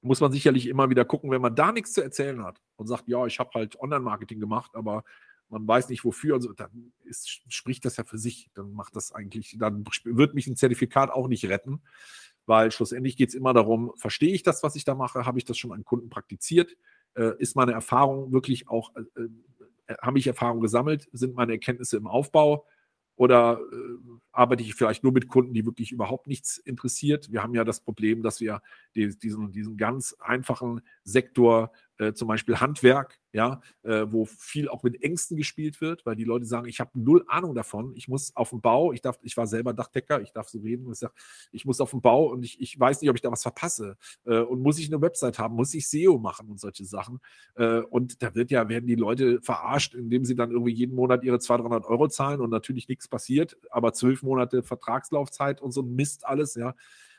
muss man sicherlich immer wieder gucken, wenn man da nichts zu erzählen hat und sagt, ja, ich habe halt Online-Marketing gemacht, aber man weiß nicht wofür, also dann ist, spricht das ja für sich. Dann macht das eigentlich, dann wird mich ein Zertifikat auch nicht retten, weil schlussendlich geht es immer darum, verstehe ich das, was ich da mache, habe ich das schon an Kunden praktiziert, äh, ist meine Erfahrung wirklich auch, äh, äh, habe ich Erfahrung gesammelt, sind meine Erkenntnisse im Aufbau oder äh, arbeite ich vielleicht nur mit Kunden, die wirklich überhaupt nichts interessiert. Wir haben ja das Problem, dass wir die, diesen, diesen ganz einfachen Sektor äh, zum Beispiel Handwerk, ja, äh, wo viel auch mit Ängsten gespielt wird, weil die Leute sagen, ich habe null Ahnung davon, ich muss auf dem Bau, ich darf, ich war selber Dachdecker, ich darf so reden, ich, sag, ich muss auf dem Bau und ich, ich weiß nicht, ob ich da was verpasse. Äh, und muss ich eine Website haben, muss ich SEO machen und solche Sachen. Äh, und da wird ja, werden die Leute verarscht, indem sie dann irgendwie jeden Monat ihre 200, 300 Euro zahlen und natürlich nichts passiert, aber zwölf Monate Vertragslaufzeit und so Mist alles, ja.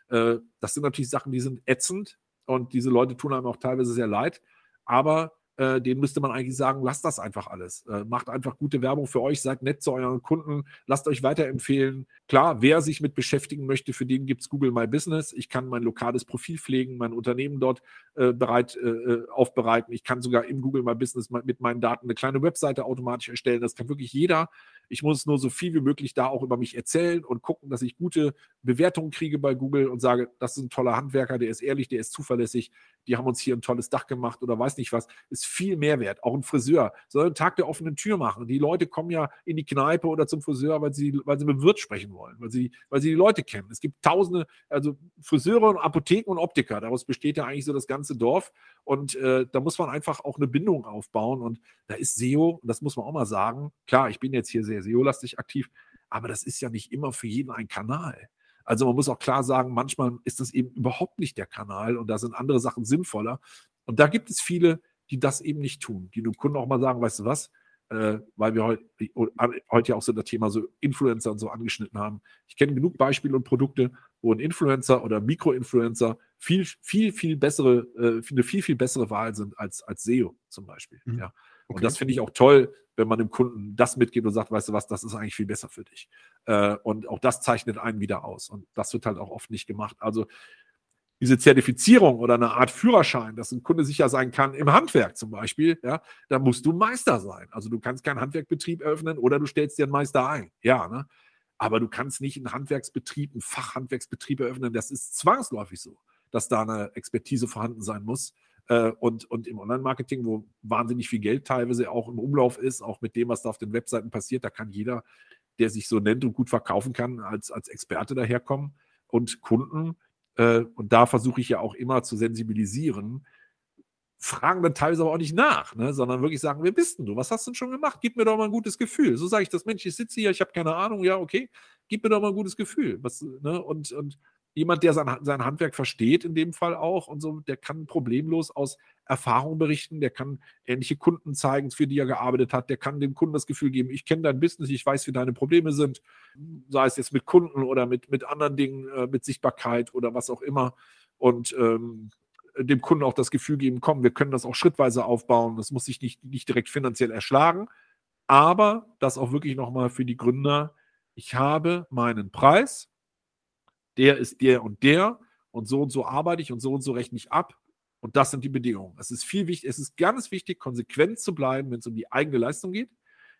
Äh, das sind natürlich Sachen, die sind ätzend und diese Leute tun einem auch teilweise sehr leid aber äh, denen müsste man eigentlich sagen, lasst das einfach alles. Äh, macht einfach gute Werbung für euch, seid nett zu euren Kunden, lasst euch weiterempfehlen. Klar, wer sich mit beschäftigen möchte, für den gibt es Google My Business. Ich kann mein lokales Profil pflegen, mein Unternehmen dort äh, bereit äh, äh, aufbereiten. Ich kann sogar im Google My Business mit meinen Daten eine kleine Webseite automatisch erstellen. Das kann wirklich jeder. Ich muss nur so viel wie möglich da auch über mich erzählen und gucken, dass ich gute Bewertungen kriege bei Google und sage, das ist ein toller Handwerker, der ist ehrlich, der ist zuverlässig, die haben uns hier ein tolles Dach gemacht oder weiß nicht was, ist viel mehr wert. Auch ein Friseur soll einen Tag der offenen Tür machen. Die Leute kommen ja in die Kneipe oder zum Friseur, weil sie, weil sie mit dem Wirt sprechen wollen, weil sie, weil sie die Leute kennen. Es gibt tausende, also Friseure und Apotheken und Optiker, daraus besteht ja eigentlich so das ganze Dorf. Und äh, da muss man einfach auch eine Bindung aufbauen. Und da ist SEO, und das muss man auch mal sagen, klar, ich bin jetzt hier sehr SEO-lastig aktiv, aber das ist ja nicht immer für jeden ein Kanal. Also man muss auch klar sagen, manchmal ist das eben überhaupt nicht der Kanal und da sind andere Sachen sinnvoller. Und da gibt es viele, die das eben nicht tun, die dem Kunden auch mal sagen, weißt du was, äh, weil wir heute, heute ja auch so das Thema so Influencer und so angeschnitten haben. Ich kenne genug Beispiele und Produkte, wo ein Influencer oder Mikroinfluencer viel, viel, viel bessere, äh, eine viel, viel bessere Wahl sind als, als SEO zum Beispiel. Mhm. Ja. Okay. Und das finde ich auch toll, wenn man dem Kunden das mitgibt und sagt, weißt du was, das ist eigentlich viel besser für dich. Äh, und auch das zeichnet einen wieder aus. Und das wird halt auch oft nicht gemacht. Also diese Zertifizierung oder eine Art Führerschein, dass ein Kunde sicher sein kann, im Handwerk zum Beispiel, ja, da musst du Meister sein. Also du kannst keinen Handwerkbetrieb eröffnen oder du stellst dir einen Meister ein. Ja, ne? Aber du kannst nicht einen Handwerksbetrieb, einen Fachhandwerksbetrieb eröffnen. Das ist zwangsläufig so, dass da eine Expertise vorhanden sein muss. Äh, und, und im Online-Marketing, wo wahnsinnig viel Geld teilweise auch im Umlauf ist, auch mit dem, was da auf den Webseiten passiert, da kann jeder, der sich so nennt und gut verkaufen kann, als, als Experte daherkommen. Und Kunden, äh, und da versuche ich ja auch immer zu sensibilisieren, fragen dann teilweise aber auch nicht nach, ne, sondern wirklich sagen, wer bist denn du? Was hast du denn schon gemacht? Gib mir doch mal ein gutes Gefühl. So sage ich das, Mensch, ich sitze hier, ich habe keine Ahnung, ja, okay, gib mir doch mal ein gutes Gefühl. Was, ne, und, und jemand, der sein, sein Handwerk versteht, in dem Fall auch, und so, der kann problemlos aus Erfahrung berichten, der kann ähnliche Kunden zeigen, für die er gearbeitet hat, der kann dem Kunden das Gefühl geben, ich kenne dein Business, ich weiß, wie deine Probleme sind, sei es jetzt mit Kunden oder mit, mit anderen Dingen, äh, mit Sichtbarkeit oder was auch immer. Und ähm, dem Kunden auch das Gefühl geben, komm, wir können das auch schrittweise aufbauen, das muss sich nicht, nicht direkt finanziell erschlagen, aber das auch wirklich nochmal für die Gründer, ich habe meinen Preis, der ist der und der und so und so arbeite ich und so und so rechne ich ab und das sind die Bedingungen. Es ist viel wichtig, es ist ganz wichtig, konsequent zu bleiben, wenn es um die eigene Leistung geht.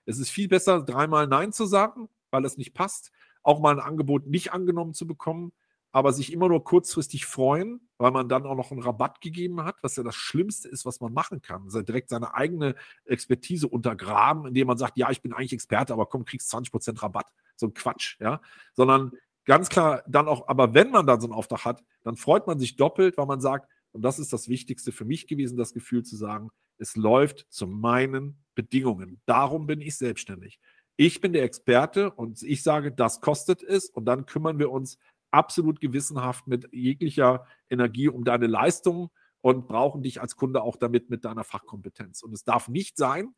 Es ist viel besser, dreimal Nein zu sagen, weil es nicht passt, auch mal ein Angebot nicht angenommen zu bekommen, aber sich immer nur kurzfristig freuen, weil man dann auch noch einen Rabatt gegeben hat, was ja das Schlimmste ist, was man machen kann. Also direkt seine eigene Expertise untergraben, indem man sagt, ja, ich bin eigentlich Experte, aber komm, kriegst 20% Rabatt. So ein Quatsch, ja. Sondern ganz klar dann auch, aber wenn man dann so einen Auftrag hat, dann freut man sich doppelt, weil man sagt, und das ist das Wichtigste für mich gewesen, das Gefühl zu sagen, es läuft zu meinen Bedingungen. Darum bin ich selbstständig. Ich bin der Experte und ich sage, das kostet es und dann kümmern wir uns absolut gewissenhaft mit jeglicher Energie um deine Leistung und brauchen dich als Kunde auch damit mit deiner Fachkompetenz. Und es darf nicht sein,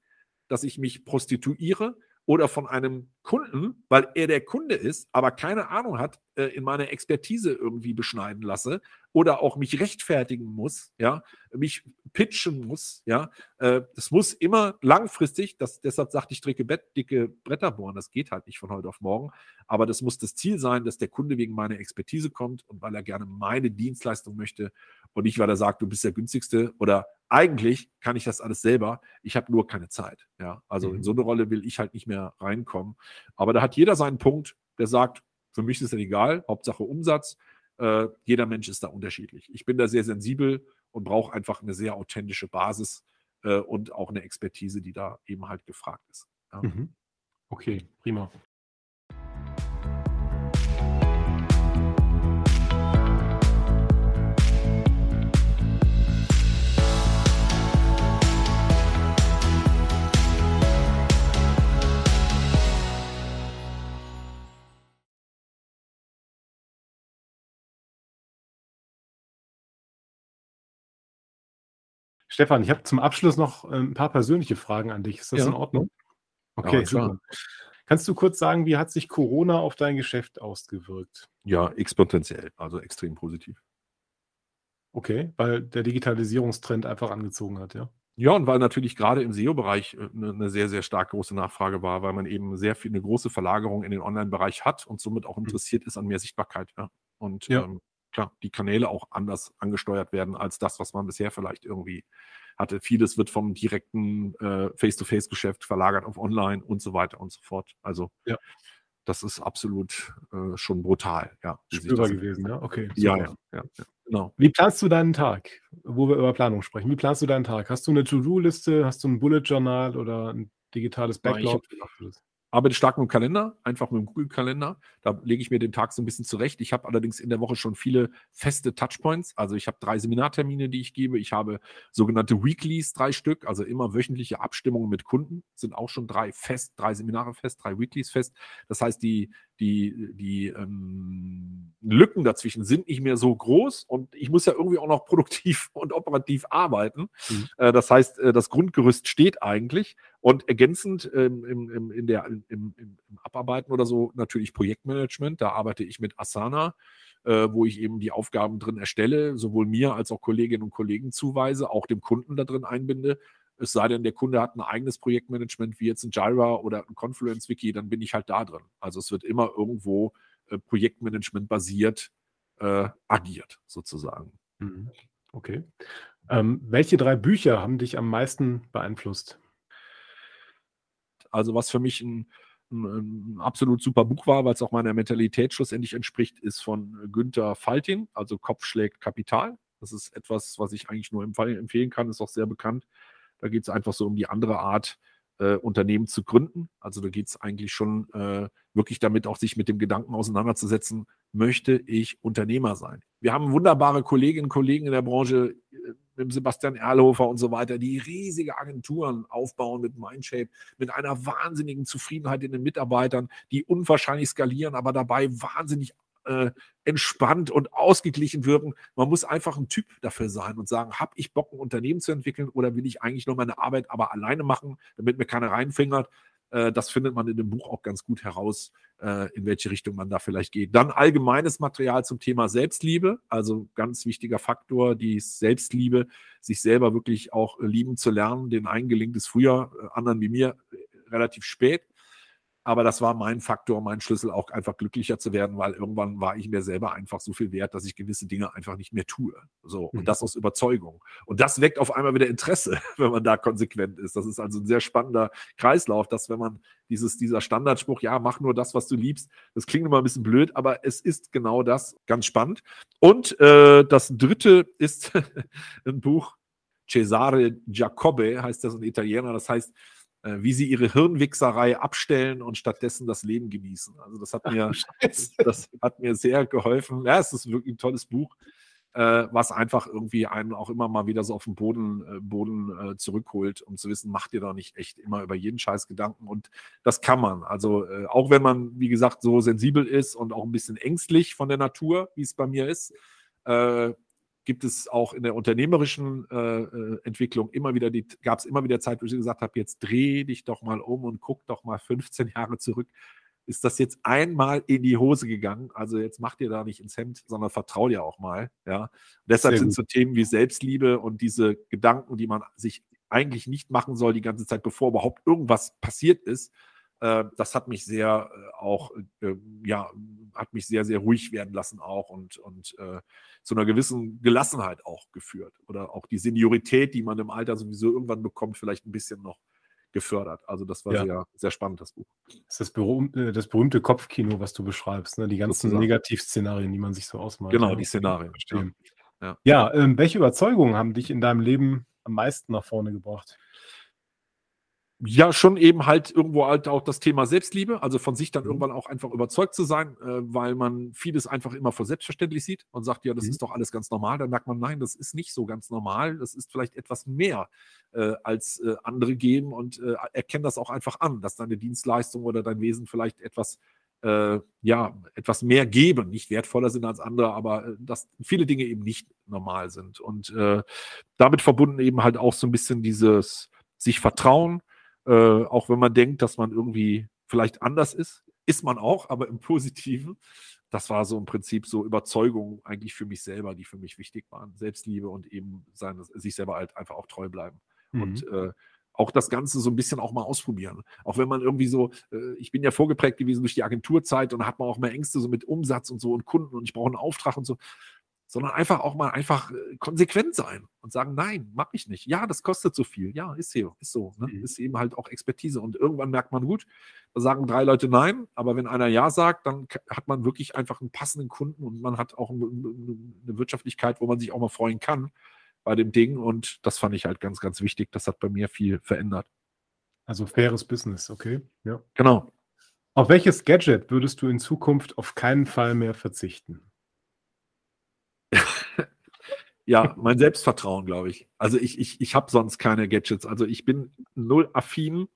dass ich mich prostituiere oder von einem Kunden, weil er der Kunde ist, aber keine Ahnung hat, äh, in meiner Expertise irgendwie beschneiden lasse oder auch mich rechtfertigen muss, ja, mich pitchen muss, ja. Äh, das muss immer langfristig, das, deshalb sagte ich, dicke, Bett, dicke Bretter bohren, das geht halt nicht von heute auf morgen, aber das muss das Ziel sein, dass der Kunde wegen meiner Expertise kommt und weil er gerne meine Dienstleistung möchte und nicht, weil er sagt, du bist der günstigste oder eigentlich kann ich das alles selber, ich habe nur keine Zeit, ja. Also mhm. in so eine Rolle will ich halt nicht mehr reinkommen. Aber da hat jeder seinen Punkt, der sagt, für mich ist das egal, Hauptsache Umsatz. Äh, jeder Mensch ist da unterschiedlich. Ich bin da sehr sensibel und brauche einfach eine sehr authentische Basis äh, und auch eine Expertise, die da eben halt gefragt ist. Ja. Mhm. Okay, prima. Stefan, ich habe zum Abschluss noch äh, ein paar persönliche Fragen an dich. Ist das ja. in Ordnung? Okay, ja, super. Kannst du kurz sagen, wie hat sich Corona auf dein Geschäft ausgewirkt? Ja, exponentiell, also extrem positiv. Okay, weil der Digitalisierungstrend einfach angezogen hat, ja? Ja, und weil natürlich gerade im SEO-Bereich eine, eine sehr, sehr stark große Nachfrage war, weil man eben sehr viel eine große Verlagerung in den Online-Bereich hat und somit auch hm. interessiert ist an mehr Sichtbarkeit. Ja. Und ja. Ähm, klar, die Kanäle auch anders angesteuert werden als das, was man bisher vielleicht irgendwie hatte. Vieles wird vom direkten äh, Face-to-Face-Geschäft verlagert auf Online und so weiter und so fort. Also ja. das ist absolut äh, schon brutal. Ja, Spürbar gewesen, ja. Okay. Ja, ja, ja, ja, genau. Wie planst du deinen Tag, wo wir über Planung sprechen? Wie planst du deinen Tag? Hast du eine To-Do-Liste? Hast du ein Bullet-Journal oder ein digitales Backlog? Ja, arbeite stark mit dem Kalender, einfach mit dem Google-Kalender. Da lege ich mir den Tag so ein bisschen zurecht. Ich habe allerdings in der Woche schon viele feste Touchpoints. Also ich habe drei Seminartermine, die ich gebe. Ich habe sogenannte Weeklies, drei Stück, also immer wöchentliche Abstimmungen mit Kunden. Sind auch schon drei fest, drei Seminare fest, drei Weeklies fest. Das heißt, die, die, die ähm, Lücken dazwischen sind nicht mehr so groß und ich muss ja irgendwie auch noch produktiv und operativ arbeiten. Mhm. Äh, das heißt, äh, das Grundgerüst steht eigentlich und ergänzend ähm, im, im, in der, im, im, Abarbeiten oder so natürlich Projektmanagement. Da arbeite ich mit Asana. Äh, wo ich eben die Aufgaben drin erstelle, sowohl mir als auch Kolleginnen und Kollegen zuweise, auch dem Kunden da drin einbinde es sei denn, der Kunde hat ein eigenes Projektmanagement, wie jetzt ein Jira oder ein Confluence-Wiki, dann bin ich halt da drin. Also es wird immer irgendwo äh, Projektmanagement basiert äh, agiert, sozusagen. Mhm. Okay. Ähm, welche drei Bücher haben dich am meisten beeinflusst? Also was für mich ein, ein, ein absolut super Buch war, weil es auch meiner Mentalität schlussendlich entspricht, ist von Günther Faltin, also Kopf schlägt Kapital. Das ist etwas, was ich eigentlich nur empfehlen kann, ist auch sehr bekannt. Da geht es einfach so um die andere Art, äh, Unternehmen zu gründen. Also da geht es eigentlich schon äh, wirklich damit, auch sich mit dem Gedanken auseinanderzusetzen, möchte ich Unternehmer sein. Wir haben wunderbare Kolleginnen und Kollegen in der Branche, mit Sebastian Erlhofer und so weiter, die riesige Agenturen aufbauen mit Mindshape, mit einer wahnsinnigen Zufriedenheit in den Mitarbeitern, die unwahrscheinlich skalieren, aber dabei wahnsinnig äh, entspannt und ausgeglichen wirken. Man muss einfach ein Typ dafür sein und sagen, habe ich Bock, ein Unternehmen zu entwickeln oder will ich eigentlich nur meine Arbeit aber alleine machen, damit mir keiner reinfingert. Äh, das findet man in dem Buch auch ganz gut heraus, äh, in welche Richtung man da vielleicht geht. Dann allgemeines Material zum Thema Selbstliebe, also ganz wichtiger Faktor, die Selbstliebe, sich selber wirklich auch lieben zu lernen. Den einen gelingt es früher, äh, anderen wie mir relativ spät. Aber das war mein Faktor, mein Schlüssel, auch einfach glücklicher zu werden, weil irgendwann war ich mir selber einfach so viel wert, dass ich gewisse Dinge einfach nicht mehr tue. So. Und mhm. das aus Überzeugung. Und das weckt auf einmal wieder Interesse, wenn man da konsequent ist. Das ist also ein sehr spannender Kreislauf, dass wenn man dieses, dieser Standardspruch, ja, mach nur das, was du liebst, das klingt immer ein bisschen blöd, aber es ist genau das, ganz spannend. Und äh, das dritte ist ein Buch, Cesare Giacobbe heißt das, ein Italiener, das heißt, äh, wie sie ihre Hirnwichserei abstellen und stattdessen das Leben genießen. Also das hat mir, das hat mir sehr geholfen. Ja, es ist wirklich ein tolles Buch, äh, was einfach irgendwie einen auch immer mal wieder so auf den Boden, äh, Boden äh, zurückholt, um zu wissen, macht ihr doch nicht echt immer über jeden Scheiß Gedanken. Und das kann man. Also äh, auch wenn man, wie gesagt, so sensibel ist und auch ein bisschen ängstlich von der Natur, wie es bei mir ist, äh, gibt es auch in der unternehmerischen äh, äh Entwicklung immer wieder die, gab es immer wieder Zeit, wo ich gesagt habe, jetzt dreh dich doch mal um und guck doch mal 15 Jahre zurück. Ist das jetzt einmal in die Hose gegangen? Also jetzt mach dir da nicht ins Hemd, sondern vertrau dir auch mal. Ja. Und deshalb sind so Themen wie Selbstliebe und diese Gedanken, die man sich eigentlich nicht machen soll die ganze Zeit, bevor überhaupt irgendwas passiert ist, das hat mich sehr äh, auch, äh, ja, hat mich sehr, sehr ruhig werden lassen auch und, und äh, zu einer gewissen Gelassenheit auch geführt. Oder auch die Seniorität, die man im Alter sowieso irgendwann bekommt, vielleicht ein bisschen noch gefördert. Also das war ja. sehr, sehr spannend, das Buch. Das ist das berühmte, das berühmte Kopfkino, was du beschreibst, ne? die ganzen. Negativszenarien, die man sich so ausmalt. Genau, die Szenarien. Ja, ja. ja ähm, welche Überzeugungen haben dich in deinem Leben am meisten nach vorne gebracht? Ja, schon eben halt irgendwo halt auch das Thema Selbstliebe, also von sich dann mhm. irgendwann auch einfach überzeugt zu sein, äh, weil man vieles einfach immer vor selbstverständlich sieht und sagt, ja, das mhm. ist doch alles ganz normal. Dann merkt man, nein, das ist nicht so ganz normal. Das ist vielleicht etwas mehr äh, als äh, andere geben und äh, erkennt das auch einfach an, dass deine Dienstleistung oder dein Wesen vielleicht etwas äh, ja, etwas mehr geben, nicht wertvoller sind als andere, aber äh, dass viele Dinge eben nicht normal sind. Und äh, damit verbunden eben halt auch so ein bisschen dieses sich vertrauen, äh, auch wenn man denkt, dass man irgendwie vielleicht anders ist, ist man auch, aber im Positiven. Das war so im Prinzip so Überzeugungen eigentlich für mich selber, die für mich wichtig waren. Selbstliebe und eben sein, sich selber halt einfach auch treu bleiben. Mhm. Und äh, auch das Ganze so ein bisschen auch mal ausprobieren. Auch wenn man irgendwie so, äh, ich bin ja vorgeprägt gewesen durch die Agenturzeit und hat man auch mehr Ängste so mit Umsatz und so und Kunden und ich brauche einen Auftrag und so sondern einfach auch mal einfach äh, konsequent sein und sagen, nein, mache ich nicht. Ja, das kostet so viel. Ja, ist hier, ist so. Ne? Mhm. Ist eben halt auch Expertise. Und irgendwann merkt man gut, da sagen drei Leute nein, aber wenn einer ja sagt, dann hat man wirklich einfach einen passenden Kunden und man hat auch eine Wirtschaftlichkeit, wo man sich auch mal freuen kann bei dem Ding. Und das fand ich halt ganz, ganz wichtig. Das hat bei mir viel verändert. Also faires Business, okay. Ja. Genau. Auf welches Gadget würdest du in Zukunft auf keinen Fall mehr verzichten? Ja, mein Selbstvertrauen, glaube ich. Also ich, ich, ich habe sonst keine Gadgets. Also ich bin null affin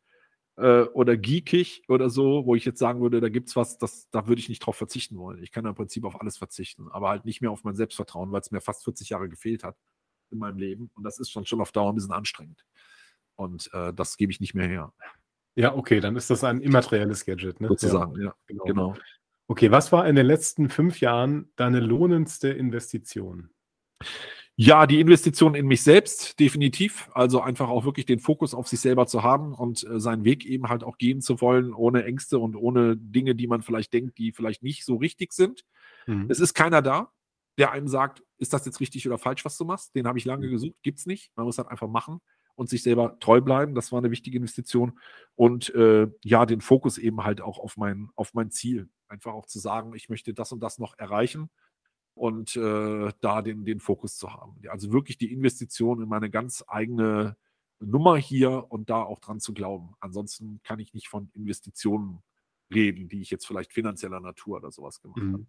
äh, oder geekig oder so, wo ich jetzt sagen würde, da gibt es was, das, da würde ich nicht drauf verzichten wollen. Ich kann im Prinzip auf alles verzichten, aber halt nicht mehr auf mein Selbstvertrauen, weil es mir fast 40 Jahre gefehlt hat in meinem Leben. Und das ist schon, schon auf Dauer ein bisschen anstrengend. Und äh, das gebe ich nicht mehr her. Ja, okay, dann ist das ein immaterielles Gadget, ne? Sozusagen, ja, ja genau. genau. Okay, was war in den letzten fünf Jahren deine lohnendste Investition? Ja, die Investition in mich selbst, definitiv. Also einfach auch wirklich den Fokus auf sich selber zu haben und äh, seinen Weg eben halt auch gehen zu wollen, ohne Ängste und ohne Dinge, die man vielleicht denkt, die vielleicht nicht so richtig sind. Mhm. Es ist keiner da, der einem sagt, ist das jetzt richtig oder falsch, was du machst? Den habe ich lange mhm. gesucht, gibt es nicht. Man muss halt einfach machen und sich selber treu bleiben. Das war eine wichtige Investition. Und äh, ja, den Fokus eben halt auch auf mein, auf mein Ziel. Einfach auch zu sagen, ich möchte das und das noch erreichen und äh, da den, den Fokus zu haben. Also wirklich die Investition in meine ganz eigene Nummer hier und da auch dran zu glauben. Ansonsten kann ich nicht von Investitionen reden, die ich jetzt vielleicht finanzieller Natur oder sowas gemacht mhm. habe.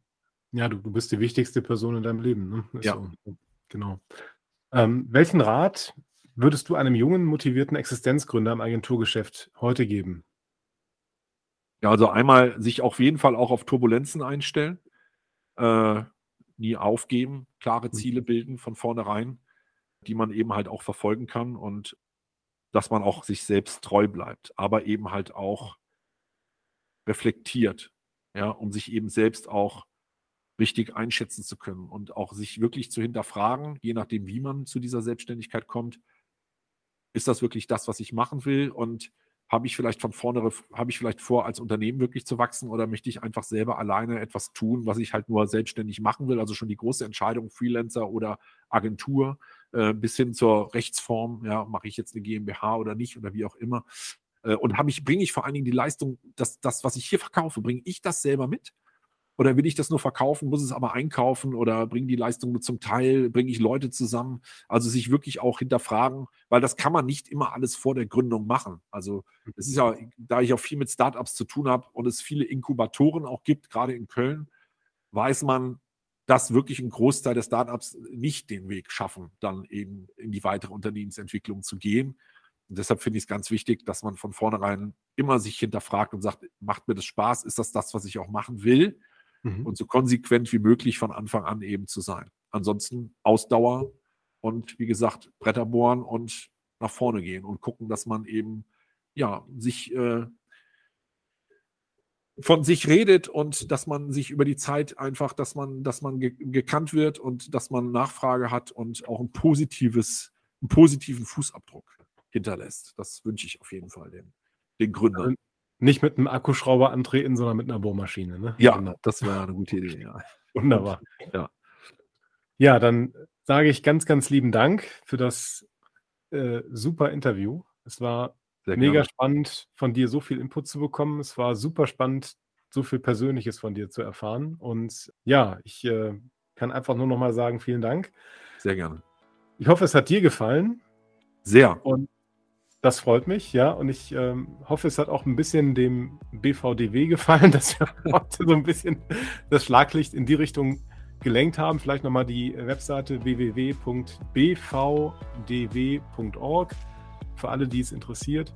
Ja, du, du bist die wichtigste Person in deinem Leben. Ne? ja. So. Genau. Ähm, welchen Rat würdest du einem jungen, motivierten Existenzgründer im Agenturgeschäft heute geben? Ja, also einmal sich auf jeden Fall auch auf Turbulenzen einstellen. Äh, nie aufgeben, klare Ziele mhm. bilden von vornherein, die man eben halt auch verfolgen kann und dass man auch sich selbst treu bleibt, aber eben halt auch reflektiert, ja, um sich eben selbst auch richtig einschätzen zu können und auch sich wirklich zu hinterfragen, je nachdem, wie man zu dieser Selbstständigkeit kommt, ist das wirklich das, was ich machen will und habe ich vielleicht von vorne, habe ich vielleicht vor, als Unternehmen wirklich zu wachsen oder möchte ich einfach selber alleine etwas tun, was ich halt nur selbstständig machen will? Also schon die große Entscheidung, Freelancer oder Agentur, äh, bis hin zur Rechtsform, ja, mache ich jetzt eine GmbH oder nicht oder wie auch immer. Äh, und habe ich, bringe ich vor allen Dingen die Leistung, dass das, was ich hier verkaufe, bringe ich das selber mit? Oder will ich das nur verkaufen, muss es aber einkaufen oder bringen die Leistungen nur zum Teil, bringe ich Leute zusammen? Also sich wirklich auch hinterfragen, weil das kann man nicht immer alles vor der Gründung machen. Also es ist ja, da ich auch viel mit Startups zu tun habe und es viele Inkubatoren auch gibt, gerade in Köln, weiß man, dass wirklich ein Großteil der Startups nicht den Weg schaffen, dann eben in die weitere Unternehmensentwicklung zu gehen. Und deshalb finde ich es ganz wichtig, dass man von vornherein immer sich hinterfragt und sagt, macht mir das Spaß? Ist das das, was ich auch machen will? Mhm. und so konsequent wie möglich von Anfang an eben zu sein. ansonsten Ausdauer und wie gesagt, Bretter bohren und nach vorne gehen und gucken, dass man eben ja sich äh, von sich redet und dass man sich über die Zeit einfach, dass man, dass man ge gekannt wird und dass man Nachfrage hat und auch ein positives, einen positiven Fußabdruck hinterlässt. Das wünsche ich auf jeden Fall den, den Gründern. Nicht mit einem Akkuschrauber antreten, sondern mit einer Bohrmaschine. Ne? Ja, genau. das wäre eine gute Idee. Ja. Wunderbar. Ja. ja, dann sage ich ganz, ganz lieben Dank für das äh, super Interview. Es war Mega spannend, von dir so viel Input zu bekommen. Es war super spannend, so viel Persönliches von dir zu erfahren. Und ja, ich äh, kann einfach nur noch mal sagen, vielen Dank. Sehr gerne. Ich hoffe, es hat dir gefallen. Sehr. Und das freut mich, ja. Und ich ähm, hoffe, es hat auch ein bisschen dem BVDW gefallen, dass wir heute so ein bisschen das Schlaglicht in die Richtung gelenkt haben. Vielleicht nochmal die Webseite www.bvdw.org für alle, die es interessiert.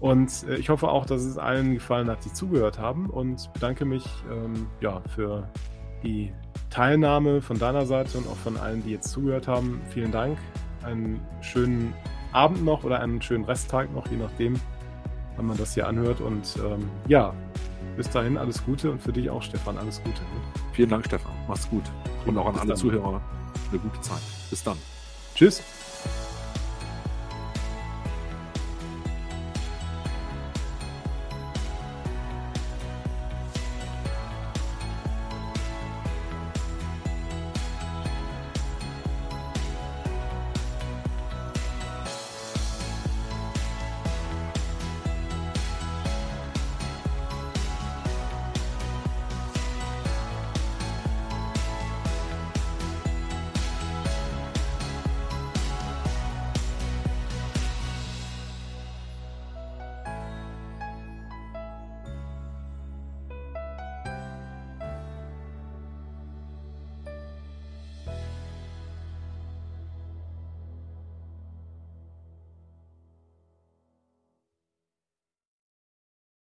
Und äh, ich hoffe auch, dass es allen gefallen hat, die zugehört haben und bedanke mich ähm, ja, für die Teilnahme von deiner Seite und auch von allen, die jetzt zugehört haben. Vielen Dank. Einen schönen Abend noch oder einen schönen Resttag noch, je nachdem, wann man das hier anhört. Und ähm, ja, bis dahin alles Gute und für dich auch, Stefan, alles Gute. Vielen Dank, Stefan. Mach's gut. Und auch an alle dann. Zuhörer eine gute Zeit. Bis dann. Tschüss.